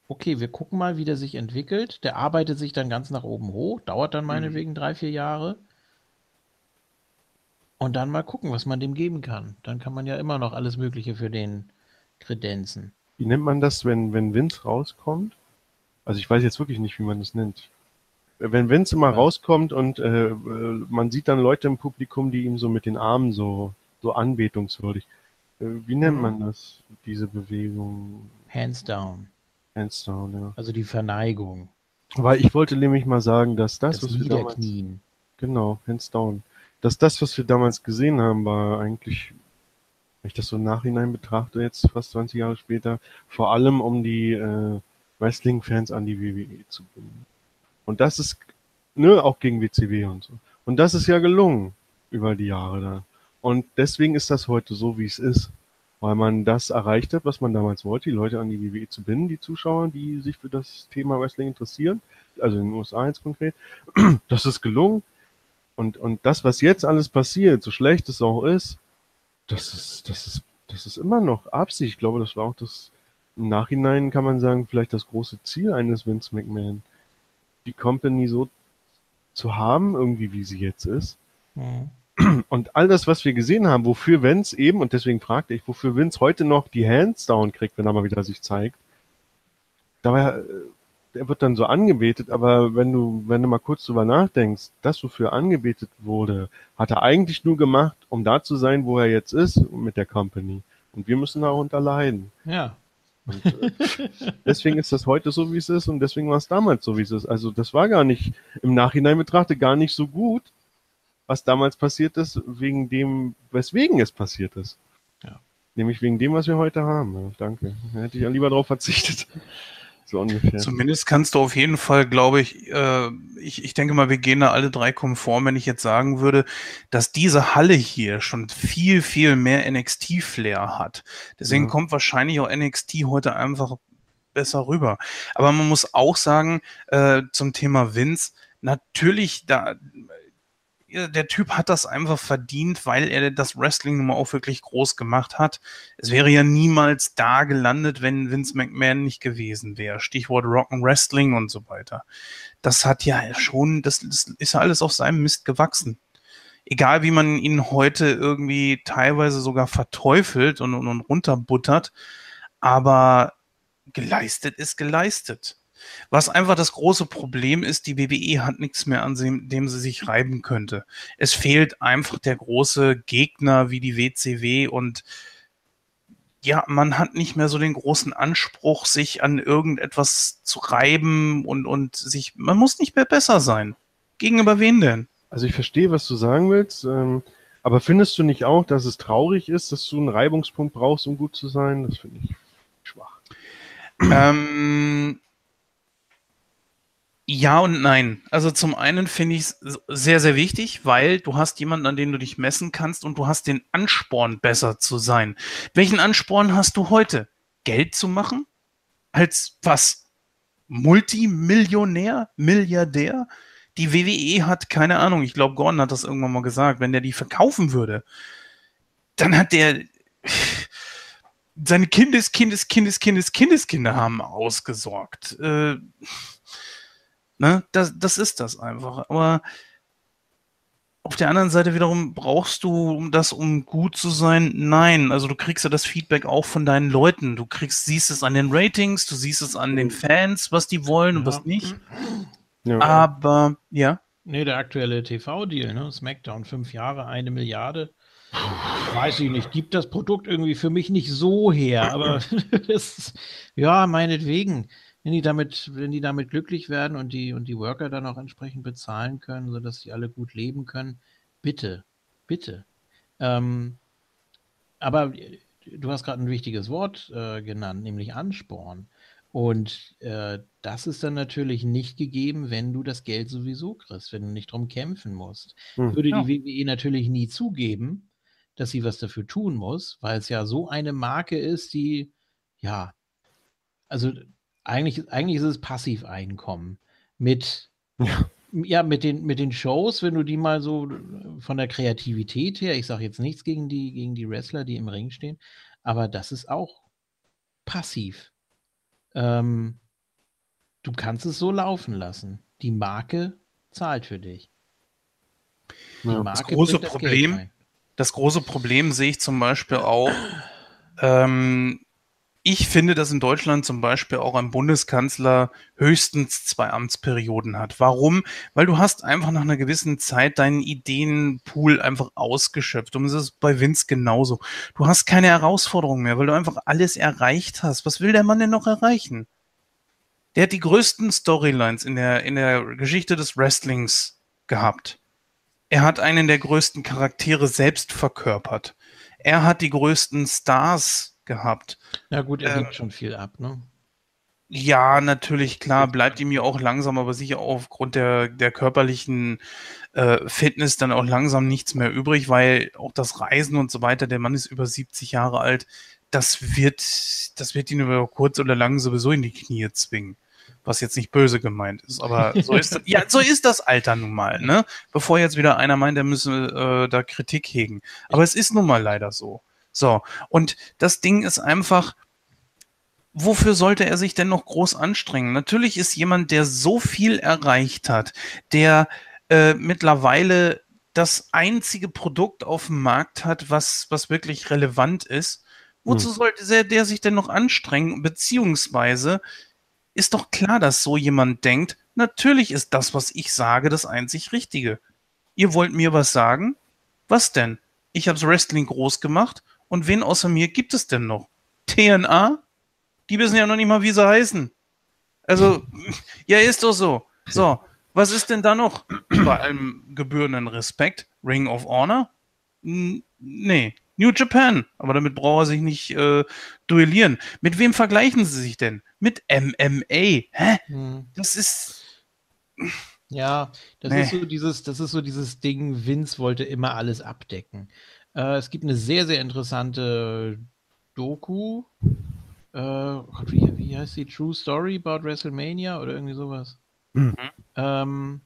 okay, wir gucken mal, wie der sich entwickelt. Der arbeitet sich dann ganz nach oben hoch, dauert dann mhm. meinetwegen mhm. drei, vier Jahre. Und dann mal gucken, was man dem geben kann. Dann kann man ja immer noch alles Mögliche für den kredenzen. Wie nennt man das, wenn, wenn Vince rauskommt? Also ich weiß jetzt wirklich nicht, wie man das nennt. Wenn Vince immer ja. rauskommt und äh, äh, man sieht dann Leute im Publikum, die ihm so mit den Armen so, so anbetungswürdig. Äh, wie nennt man das, diese Bewegung? Hands down. Hands down, ja. Also die Verneigung. Weil ich wollte nämlich mal sagen, dass das, das was wir damals, genau, Hands down, dass das, was wir damals gesehen haben, war eigentlich, wenn ich das so im Nachhinein betrachte, jetzt fast 20 Jahre später, vor allem um die äh, Wrestling-Fans an die WWE zu binden. Und das ist, ne, auch gegen WCW und so. Und das ist ja gelungen über die Jahre da. Und deswegen ist das heute so, wie es ist weil man das erreicht hat, was man damals wollte, die Leute an die WWE zu binden, die Zuschauer, die sich für das Thema Wrestling interessieren, also in den USA jetzt konkret. [clears throat] Das ist gelungen. Und, und das, was jetzt alles passiert, so schlecht es auch ist, das ist, das ist, das ist immer noch Absicht. Ich glaube, das war auch das, im Nachhinein kann man sagen, vielleicht das große Ziel eines Vince McMahon, die Company so zu haben, irgendwie wie sie jetzt ist. Mhm. Und all das, was wir gesehen haben, wofür Vince eben, und deswegen fragte ich, wofür Vince heute noch die Hands down kriegt, wenn er mal wieder sich zeigt, dabei, er wird dann so angebetet, aber wenn du, wenn du mal kurz drüber nachdenkst, das, wofür angebetet wurde, hat er eigentlich nur gemacht, um da zu sein, wo er jetzt ist, mit der Company. Und wir müssen darunter leiden. Ja. Und, äh, deswegen ist das heute so, wie es ist, und deswegen war es damals so, wie es ist. Also das war gar nicht, im Nachhinein betrachtet, gar nicht so gut, was damals passiert ist, wegen dem, weswegen es passiert ist. Ja. Nämlich wegen dem, was wir heute haben. Danke. Da hätte ich ja lieber darauf verzichtet. [laughs] So ungefähr. Zumindest kannst du auf jeden Fall, glaube ich, äh, ich, ich denke mal, wir gehen da alle drei konform, wenn ich jetzt sagen würde, dass diese Halle hier schon viel, viel mehr NXT-Flair hat. Deswegen ja. kommt wahrscheinlich auch NXT heute einfach besser rüber. Aber man muss auch sagen, äh, zum Thema Vince, natürlich, da der Typ hat das einfach verdient, weil er das Wrestling nun mal auch wirklich groß gemacht hat. Es wäre ja niemals da gelandet, wenn Vince McMahon nicht gewesen wäre. Stichwort Rock'n Wrestling und so weiter. Das hat ja schon, das, das ist ja alles auf seinem Mist gewachsen. Egal wie man ihn heute irgendwie teilweise sogar verteufelt und, und, und runterbuttert, aber geleistet ist geleistet. Was einfach das große Problem ist, die WWE hat nichts mehr, an dem sie sich reiben könnte. Es fehlt einfach der große Gegner wie die WCW und ja, man hat nicht mehr so den großen Anspruch, sich an irgendetwas zu reiben und, und sich, man muss nicht mehr besser sein. Gegenüber wen denn? Also ich verstehe, was du sagen willst, ähm, aber findest du nicht auch, dass es traurig ist, dass du einen Reibungspunkt brauchst, um gut zu sein? Das finde ich schwach. Ähm, ja und nein. Also zum einen finde ich es sehr, sehr wichtig, weil du hast jemanden, an dem du dich messen kannst und du hast den Ansporn, besser zu sein. Welchen Ansporn hast du heute? Geld zu machen? Als was? Multimillionär? Milliardär? Die WWE hat keine Ahnung, ich glaube, Gordon hat das irgendwann mal gesagt, wenn der die verkaufen würde, dann hat der [sighs] seine Kindes, Kindes, Kindes, Kindes, Kindeskinder haben ausgesorgt. Äh, Ne? Das, das ist das einfach. Aber auf der anderen Seite wiederum brauchst du das, um gut zu sein? Nein. Also du kriegst ja das Feedback auch von deinen Leuten. Du kriegst, siehst es an den Ratings, du siehst es an den Fans, was die wollen ja. und was nicht. Ja. Aber ja. Nee, der aktuelle TV-Deal, ne? SmackDown, fünf Jahre, eine Milliarde. Weiß ich nicht, gibt das Produkt irgendwie für mich nicht so her, aber [laughs] das, ja, meinetwegen wenn die damit, wenn die damit glücklich werden und die, und die Worker dann auch entsprechend bezahlen können, sodass sie alle gut leben können, bitte, bitte. Ähm, aber du hast gerade ein wichtiges Wort äh, genannt, nämlich Ansporn. Und äh, das ist dann natürlich nicht gegeben, wenn du das Geld sowieso kriegst, wenn du nicht drum kämpfen musst. Hm. Würde ja. die WWE natürlich nie zugeben, dass sie was dafür tun muss, weil es ja so eine Marke ist, die, ja, also eigentlich, eigentlich ist es Passiveinkommen mit, [laughs] ja. ja, mit, den, mit den Shows, wenn du die mal so von der Kreativität her, ich sage jetzt nichts gegen die, gegen die Wrestler, die im Ring stehen, aber das ist auch passiv. Ähm, du kannst es so laufen lassen. Die Marke zahlt für dich. Ja, das große das Problem, das große Problem sehe ich zum Beispiel auch. [clears throat] Ähm, ich finde, dass in Deutschland zum Beispiel auch ein Bundeskanzler höchstens zwei Amtsperioden hat. Warum? Weil du hast einfach nach einer gewissen Zeit deinen Ideenpool einfach ausgeschöpft. Und es ist bei Vince genauso. Du hast keine Herausforderungen mehr, weil du einfach alles erreicht hast. Was will der Mann denn noch erreichen? Der hat die größten Storylines in der, in der Geschichte des Wrestlings gehabt. Er hat einen der größten Charaktere selbst verkörpert. Er hat die größten Stars gehabt. Ja gut, er ähm, gibt schon viel ab, ne? Ja, natürlich, klar, bleibt ihm ja auch langsam, aber sicher aufgrund der, der körperlichen äh, Fitness dann auch langsam nichts mehr übrig, weil auch das Reisen und so weiter, der Mann ist über 70 Jahre alt, das wird, das wird ihn über kurz oder lang sowieso in die Knie zwingen. Was jetzt nicht böse gemeint ist, aber [laughs] so ist, ja, so ist das Alter nun mal, ne? Bevor jetzt wieder einer meint, der müsse äh, da Kritik hegen. Aber es ist nun mal leider so. So, und das Ding ist einfach, wofür sollte er sich denn noch groß anstrengen? Natürlich ist jemand, der so viel erreicht hat, der äh, mittlerweile das einzige Produkt auf dem Markt hat, was, was wirklich relevant ist. Wozu hm. sollte der, der sich denn noch anstrengen? Beziehungsweise ist doch klar, dass so jemand denkt, natürlich ist das, was ich sage, das einzig Richtige. Ihr wollt mir was sagen? Was denn? Ich habe Wrestling groß gemacht und wen außer mir gibt es denn noch? TNA? Die wissen ja noch nicht mal, wie sie heißen. Also, [laughs] ja, ist doch so. So, was ist denn da noch? Bei allem gebührenden Respekt. Ring of Honor? N nee. New Japan. Aber damit braucht er sich nicht äh, duellieren. Mit wem vergleichen sie sich denn? Mit MMA. Hä? Hm. Das ist. Ja, das nee. ist so dieses, das ist so dieses Ding, Vince wollte immer alles abdecken. Äh, es gibt eine sehr, sehr interessante Doku. Äh, wie, wie heißt die? True Story about WrestleMania oder irgendwie sowas. Mhm. Ähm,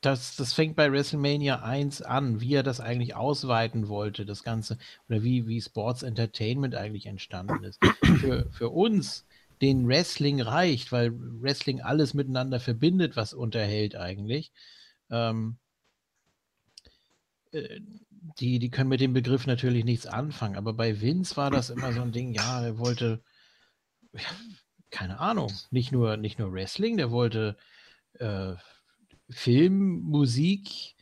das, das fängt bei WrestleMania 1 an, wie er das eigentlich ausweiten wollte, das Ganze, oder wie, wie Sports Entertainment eigentlich entstanden ist. Für, für uns, den Wrestling reicht, weil Wrestling alles miteinander verbindet, was unterhält eigentlich. Ähm, äh, die, die können mit dem Begriff natürlich nichts anfangen, aber bei Vince war das immer so ein Ding, ja, er wollte, ja, keine Ahnung, nicht nur, nicht nur Wrestling, der wollte äh, Film, Musik,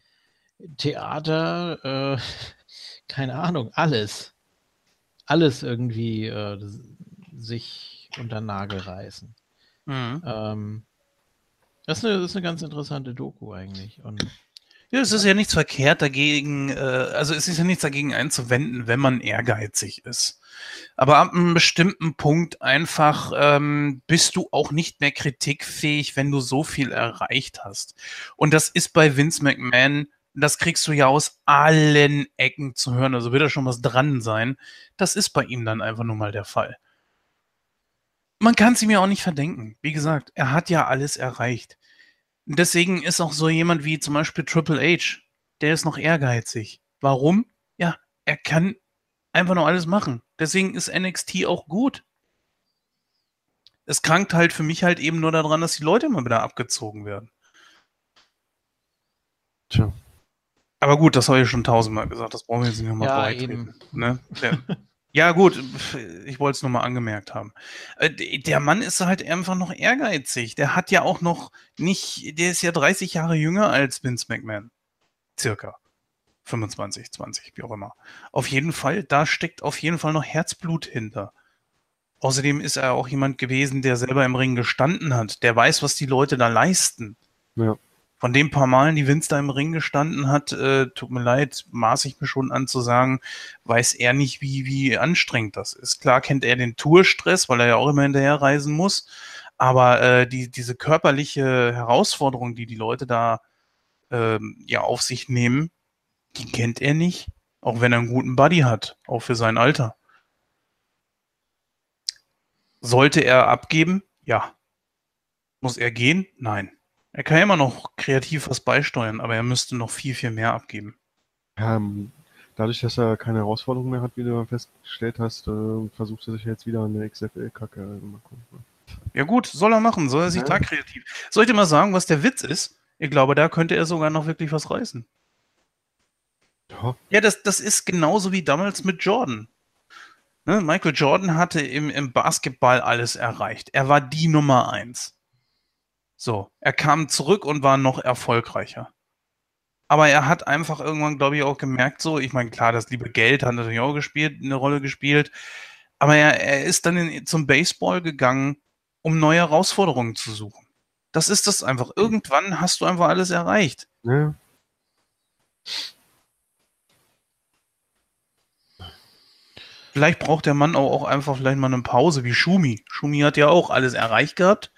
Theater, äh, [laughs] keine Ahnung, alles. Alles irgendwie äh, sich unter Nagel reißen. Mhm. Ähm, das, ist eine, das ist eine ganz interessante Doku eigentlich. Und ja, es ist ja nichts verkehrt dagegen, äh, also es ist ja nichts dagegen einzuwenden, wenn man ehrgeizig ist. Aber ab einem bestimmten Punkt einfach ähm, bist du auch nicht mehr kritikfähig, wenn du so viel erreicht hast. Und das ist bei Vince McMahon, das kriegst du ja aus allen Ecken zu hören, also wird da schon was dran sein. Das ist bei ihm dann einfach nur mal der Fall. Man kann es ihm ja auch nicht verdenken. Wie gesagt, er hat ja alles erreicht. Deswegen ist auch so jemand wie zum Beispiel Triple H, der ist noch ehrgeizig. Warum? Ja, er kann einfach noch alles machen. Deswegen ist NXT auch gut. Es krankt halt für mich halt eben nur daran, dass die Leute immer wieder abgezogen werden. Tja. Aber gut, das habe ich schon tausendmal gesagt. Das brauchen wir jetzt nicht nochmal ja, beitreten. Ne? Ja. [laughs] Ja, gut, ich wollte es nur mal angemerkt haben. Äh, der Mann ist halt einfach noch ehrgeizig. Der hat ja auch noch nicht, der ist ja 30 Jahre jünger als Vince McMahon. Circa. 25, 20, wie auch immer. Auf jeden Fall, da steckt auf jeden Fall noch Herzblut hinter. Außerdem ist er auch jemand gewesen, der selber im Ring gestanden hat. Der weiß, was die Leute da leisten. Ja. Von den paar Malen, die Vince da im Ring gestanden hat, äh, tut mir leid, maß ich mir schon an zu sagen, weiß er nicht, wie, wie anstrengend das ist. Klar kennt er den Tourstress, weil er ja auch immer hinterher reisen muss. Aber äh, die, diese körperliche Herausforderung, die die Leute da ähm, ja auf sich nehmen, die kennt er nicht. Auch wenn er einen guten Buddy hat, auch für sein Alter. Sollte er abgeben? Ja. Muss er gehen? Nein. Er kann immer noch kreativ was beisteuern, aber er müsste noch viel, viel mehr abgeben. Ja, ähm, dadurch, dass er keine Herausforderung mehr hat, wie du festgestellt hast, äh, versucht er sich jetzt wieder eine XFL-Kacke. Ne? Ja gut, soll er machen, soll er sich ja. da kreativ. Soll ich dir mal sagen, was der Witz ist? Ich glaube, da könnte er sogar noch wirklich was reißen. Ja, ja das, das ist genauso wie damals mit Jordan. Ne? Michael Jordan hatte im, im Basketball alles erreicht. Er war die Nummer eins. So, er kam zurück und war noch erfolgreicher. Aber er hat einfach irgendwann, glaube ich, auch gemerkt, so, ich meine, klar, das liebe Geld hat natürlich auch gespielt, eine Rolle gespielt. Aber er, er ist dann in, zum Baseball gegangen, um neue Herausforderungen zu suchen. Das ist das einfach. Irgendwann hast du einfach alles erreicht. Ja. Vielleicht braucht der Mann auch, auch einfach vielleicht mal eine Pause wie Schumi. Schumi hat ja auch alles erreicht gehabt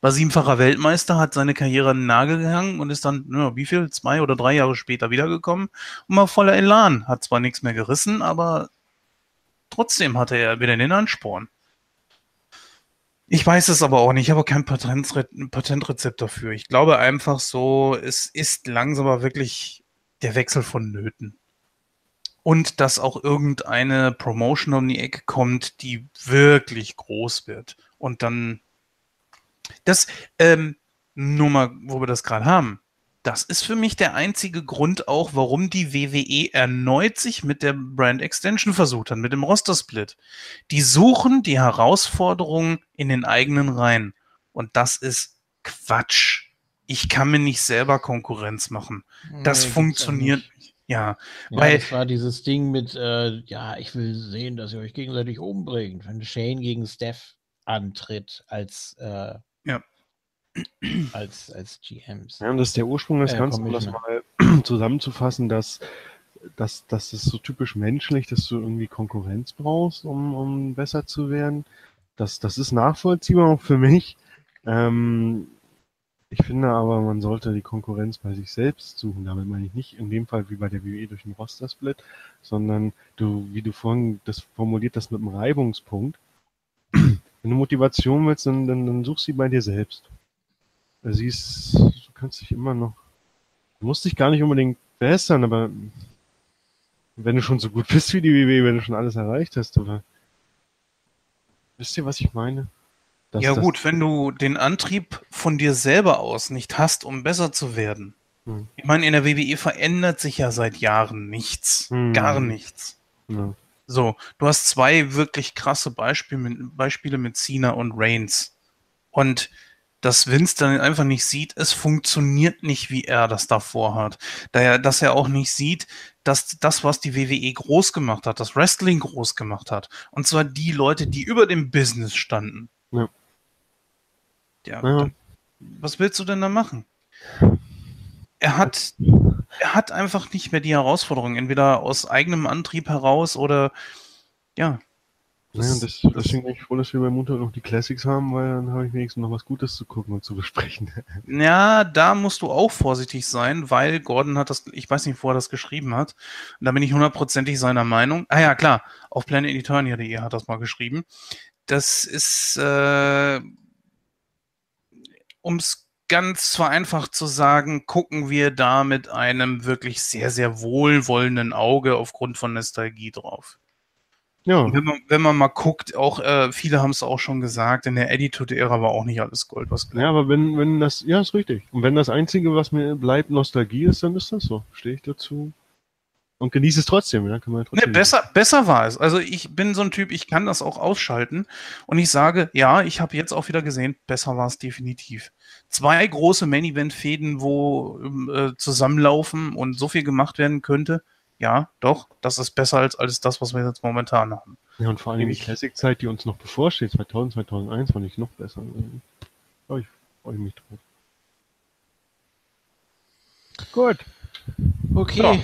war siebenfacher Weltmeister, hat seine Karriere an den Nagel gehangen und ist dann, ja, wie viel, zwei oder drei Jahre später wiedergekommen und mal voller Elan. Hat zwar nichts mehr gerissen, aber trotzdem hatte er wieder den Ansporn. Ich weiß es aber auch nicht. Ich habe kein Patentre Patentrezept dafür. Ich glaube einfach so, es ist langsam aber wirklich der Wechsel von Nöten. Und dass auch irgendeine Promotion um die Ecke kommt, die wirklich groß wird. Und dann das, ähm, nur mal, wo wir das gerade haben. Das ist für mich der einzige Grund auch, warum die WWE erneut sich mit der Brand Extension versucht hat, mit dem Roster-Split. Die suchen die Herausforderungen in den eigenen Reihen. Und das ist Quatsch. Ich kann mir nicht selber Konkurrenz machen. Das nee, funktioniert nicht. Ja, ja, weil das war dieses Ding mit, äh, ja, ich will sehen, dass ihr euch gegenseitig umbringt, wenn Shane gegen Steph antritt als äh, ja. Als, als GMs. Ja, und das ist der Ursprung des äh, Ganzen, um das mal [clears throat] zusammenzufassen, dass, dass, dass es so typisch menschlich, dass du irgendwie Konkurrenz brauchst, um, um besser zu werden. Das, das ist nachvollziehbar auch für mich. Ähm, ich finde aber, man sollte die Konkurrenz bei sich selbst suchen. Damit meine ich nicht in dem Fall wie bei der WWE durch den Roster-Split, sondern du, wie du vorhin das formuliert hast mit einem Reibungspunkt. Wenn du Motivation willst, dann, dann, dann such sie bei dir selbst. Sie ist, du kannst dich immer noch, du musst dich gar nicht unbedingt bessern, aber wenn du schon so gut [laughs] bist wie die WWE, wenn du schon alles erreicht hast, oder wisst ihr, was ich meine? Dass ja gut, wenn du den Antrieb von dir selber aus nicht hast, um besser zu werden. Hm. Ich meine, in der WWE verändert sich ja seit Jahren nichts. Hm. Gar nichts. Ja. So, du hast zwei wirklich krasse Beispiele mit, Beispiele mit Cena und Reigns. Und dass Vince dann einfach nicht sieht, es funktioniert nicht, wie er das davor hat. Daher, dass er auch nicht sieht, dass das, was die WWE groß gemacht hat, das Wrestling groß gemacht hat. Und zwar die Leute, die über dem Business standen. Ja. Ja. ja. Was willst du denn da machen? Er hat er hat einfach nicht mehr die Herausforderung, entweder aus eigenem Antrieb heraus oder ja. Naja, das, deswegen bin ich froh, dass wir beim Montag noch die Classics haben, weil dann habe ich wenigstens noch was Gutes zu gucken und zu besprechen. [laughs] Ja, da musst du auch vorsichtig sein, weil Gordon hat das, ich weiß nicht, wo er das geschrieben hat. Und da bin ich hundertprozentig seiner Meinung. Ah ja, klar, auf planeteternia.de hat das mal geschrieben. Das ist, äh, ums ganz vereinfacht zu sagen, gucken wir da mit einem wirklich sehr, sehr wohlwollenden Auge aufgrund von Nostalgie drauf. Ja. Wenn man, wenn man mal guckt, auch äh, viele haben es auch schon gesagt, in der Attitude-Ära war auch nicht alles Gold, was Ja, aber wenn, wenn das, ja, ist richtig. Und wenn das Einzige, was mir bleibt, Nostalgie ist, dann ist das so. Stehe ich dazu und genieße es trotzdem. Ja, kann man trotzdem nee, besser, besser war es. Also ich bin so ein Typ, ich kann das auch ausschalten und ich sage, ja, ich habe jetzt auch wieder gesehen, besser war es definitiv. Zwei große Main-Event-Fäden, wo ähm, äh, zusammenlaufen und so viel gemacht werden könnte. Ja, doch, das ist besser als alles das, was wir jetzt momentan haben. Ja, und vor allem die Classic-Zeit, die uns noch bevorsteht, 2000, 2001, fand ich noch besser. Da ich, freue ich mich drauf. Gut. Okay. Ja.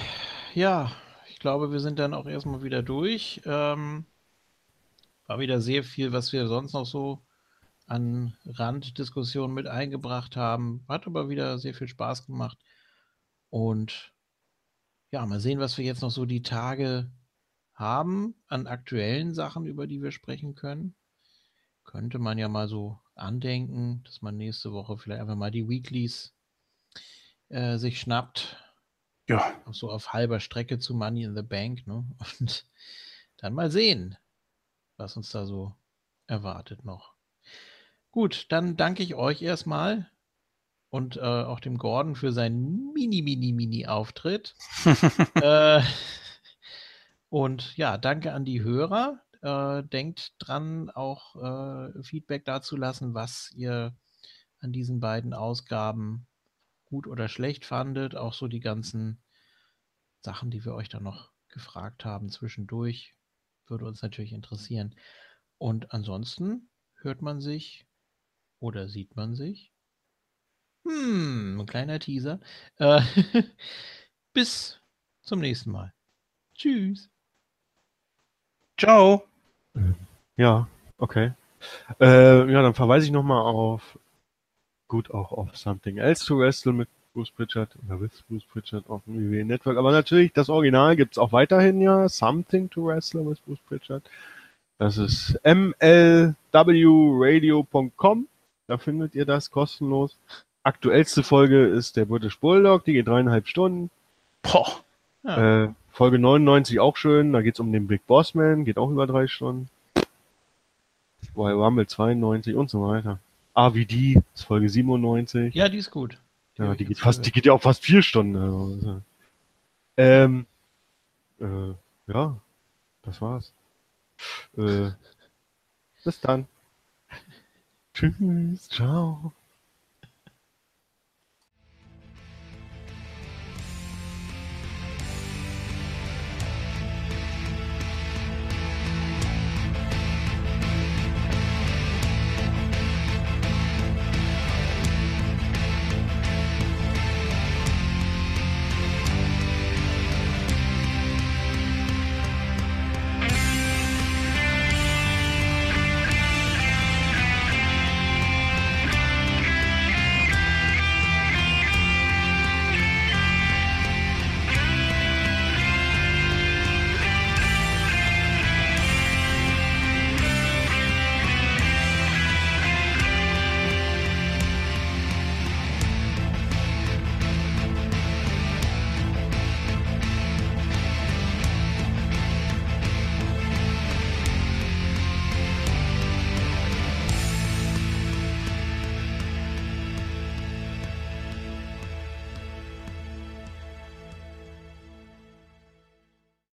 Ja. ich glaube, wir sind dann auch erstmal wieder durch. Ähm, war wieder sehr viel, was wir sonst noch so an Randdiskussionen mit eingebracht haben. Hat aber wieder sehr viel Spaß gemacht. Und ja, mal sehen, was wir jetzt noch so die Tage haben an aktuellen Sachen, über die wir sprechen können. Könnte man ja mal so andenken, dass man nächste Woche vielleicht einfach mal die Weeklies äh, sich schnappt. Ja. So auf halber Strecke zu Money in the Bank, ne? [laughs] Und dann mal sehen, was uns da so erwartet noch. Gut, dann danke ich euch erstmal und äh, auch dem Gordon für seinen mini, mini, mini Auftritt. [laughs] äh, und ja, danke an die Hörer. Äh, denkt dran, auch äh, Feedback dazu lassen, was ihr an diesen beiden Ausgaben gut oder schlecht fandet. Auch so die ganzen Sachen, die wir euch dann noch gefragt haben zwischendurch, würde uns natürlich interessieren. Und ansonsten hört man sich oder sieht man sich. Hm, ein kleiner Teaser. Äh, [laughs] bis zum nächsten Mal. Tschüss. Ciao. Ja, okay. Äh, ja, dann verweise ich nochmal auf, gut, auch auf Something Else to Wrestle mit Bruce Pritchard oder with Bruce Pritchard auf dem WWE Network. Aber natürlich, das Original gibt es auch weiterhin ja. Something to Wrestle with Bruce Pritchard. Das ist mlwradio.com. Da findet ihr das kostenlos. Aktuellste Folge ist der British Bulldog. Die geht dreieinhalb Stunden. Boah. Ja. Äh, Folge 99 auch schön, da geht es um den Big Boss Man, geht auch über drei Stunden. Royal Rumble 92 und so weiter. AVD ist Folge 97. Ja, die ist gut. Die ja, die geht fast, die geht ja auch fast vier Stunden. Also. Ähm, äh, ja, das war's. Äh, bis dann. [laughs] Tschüss, ciao.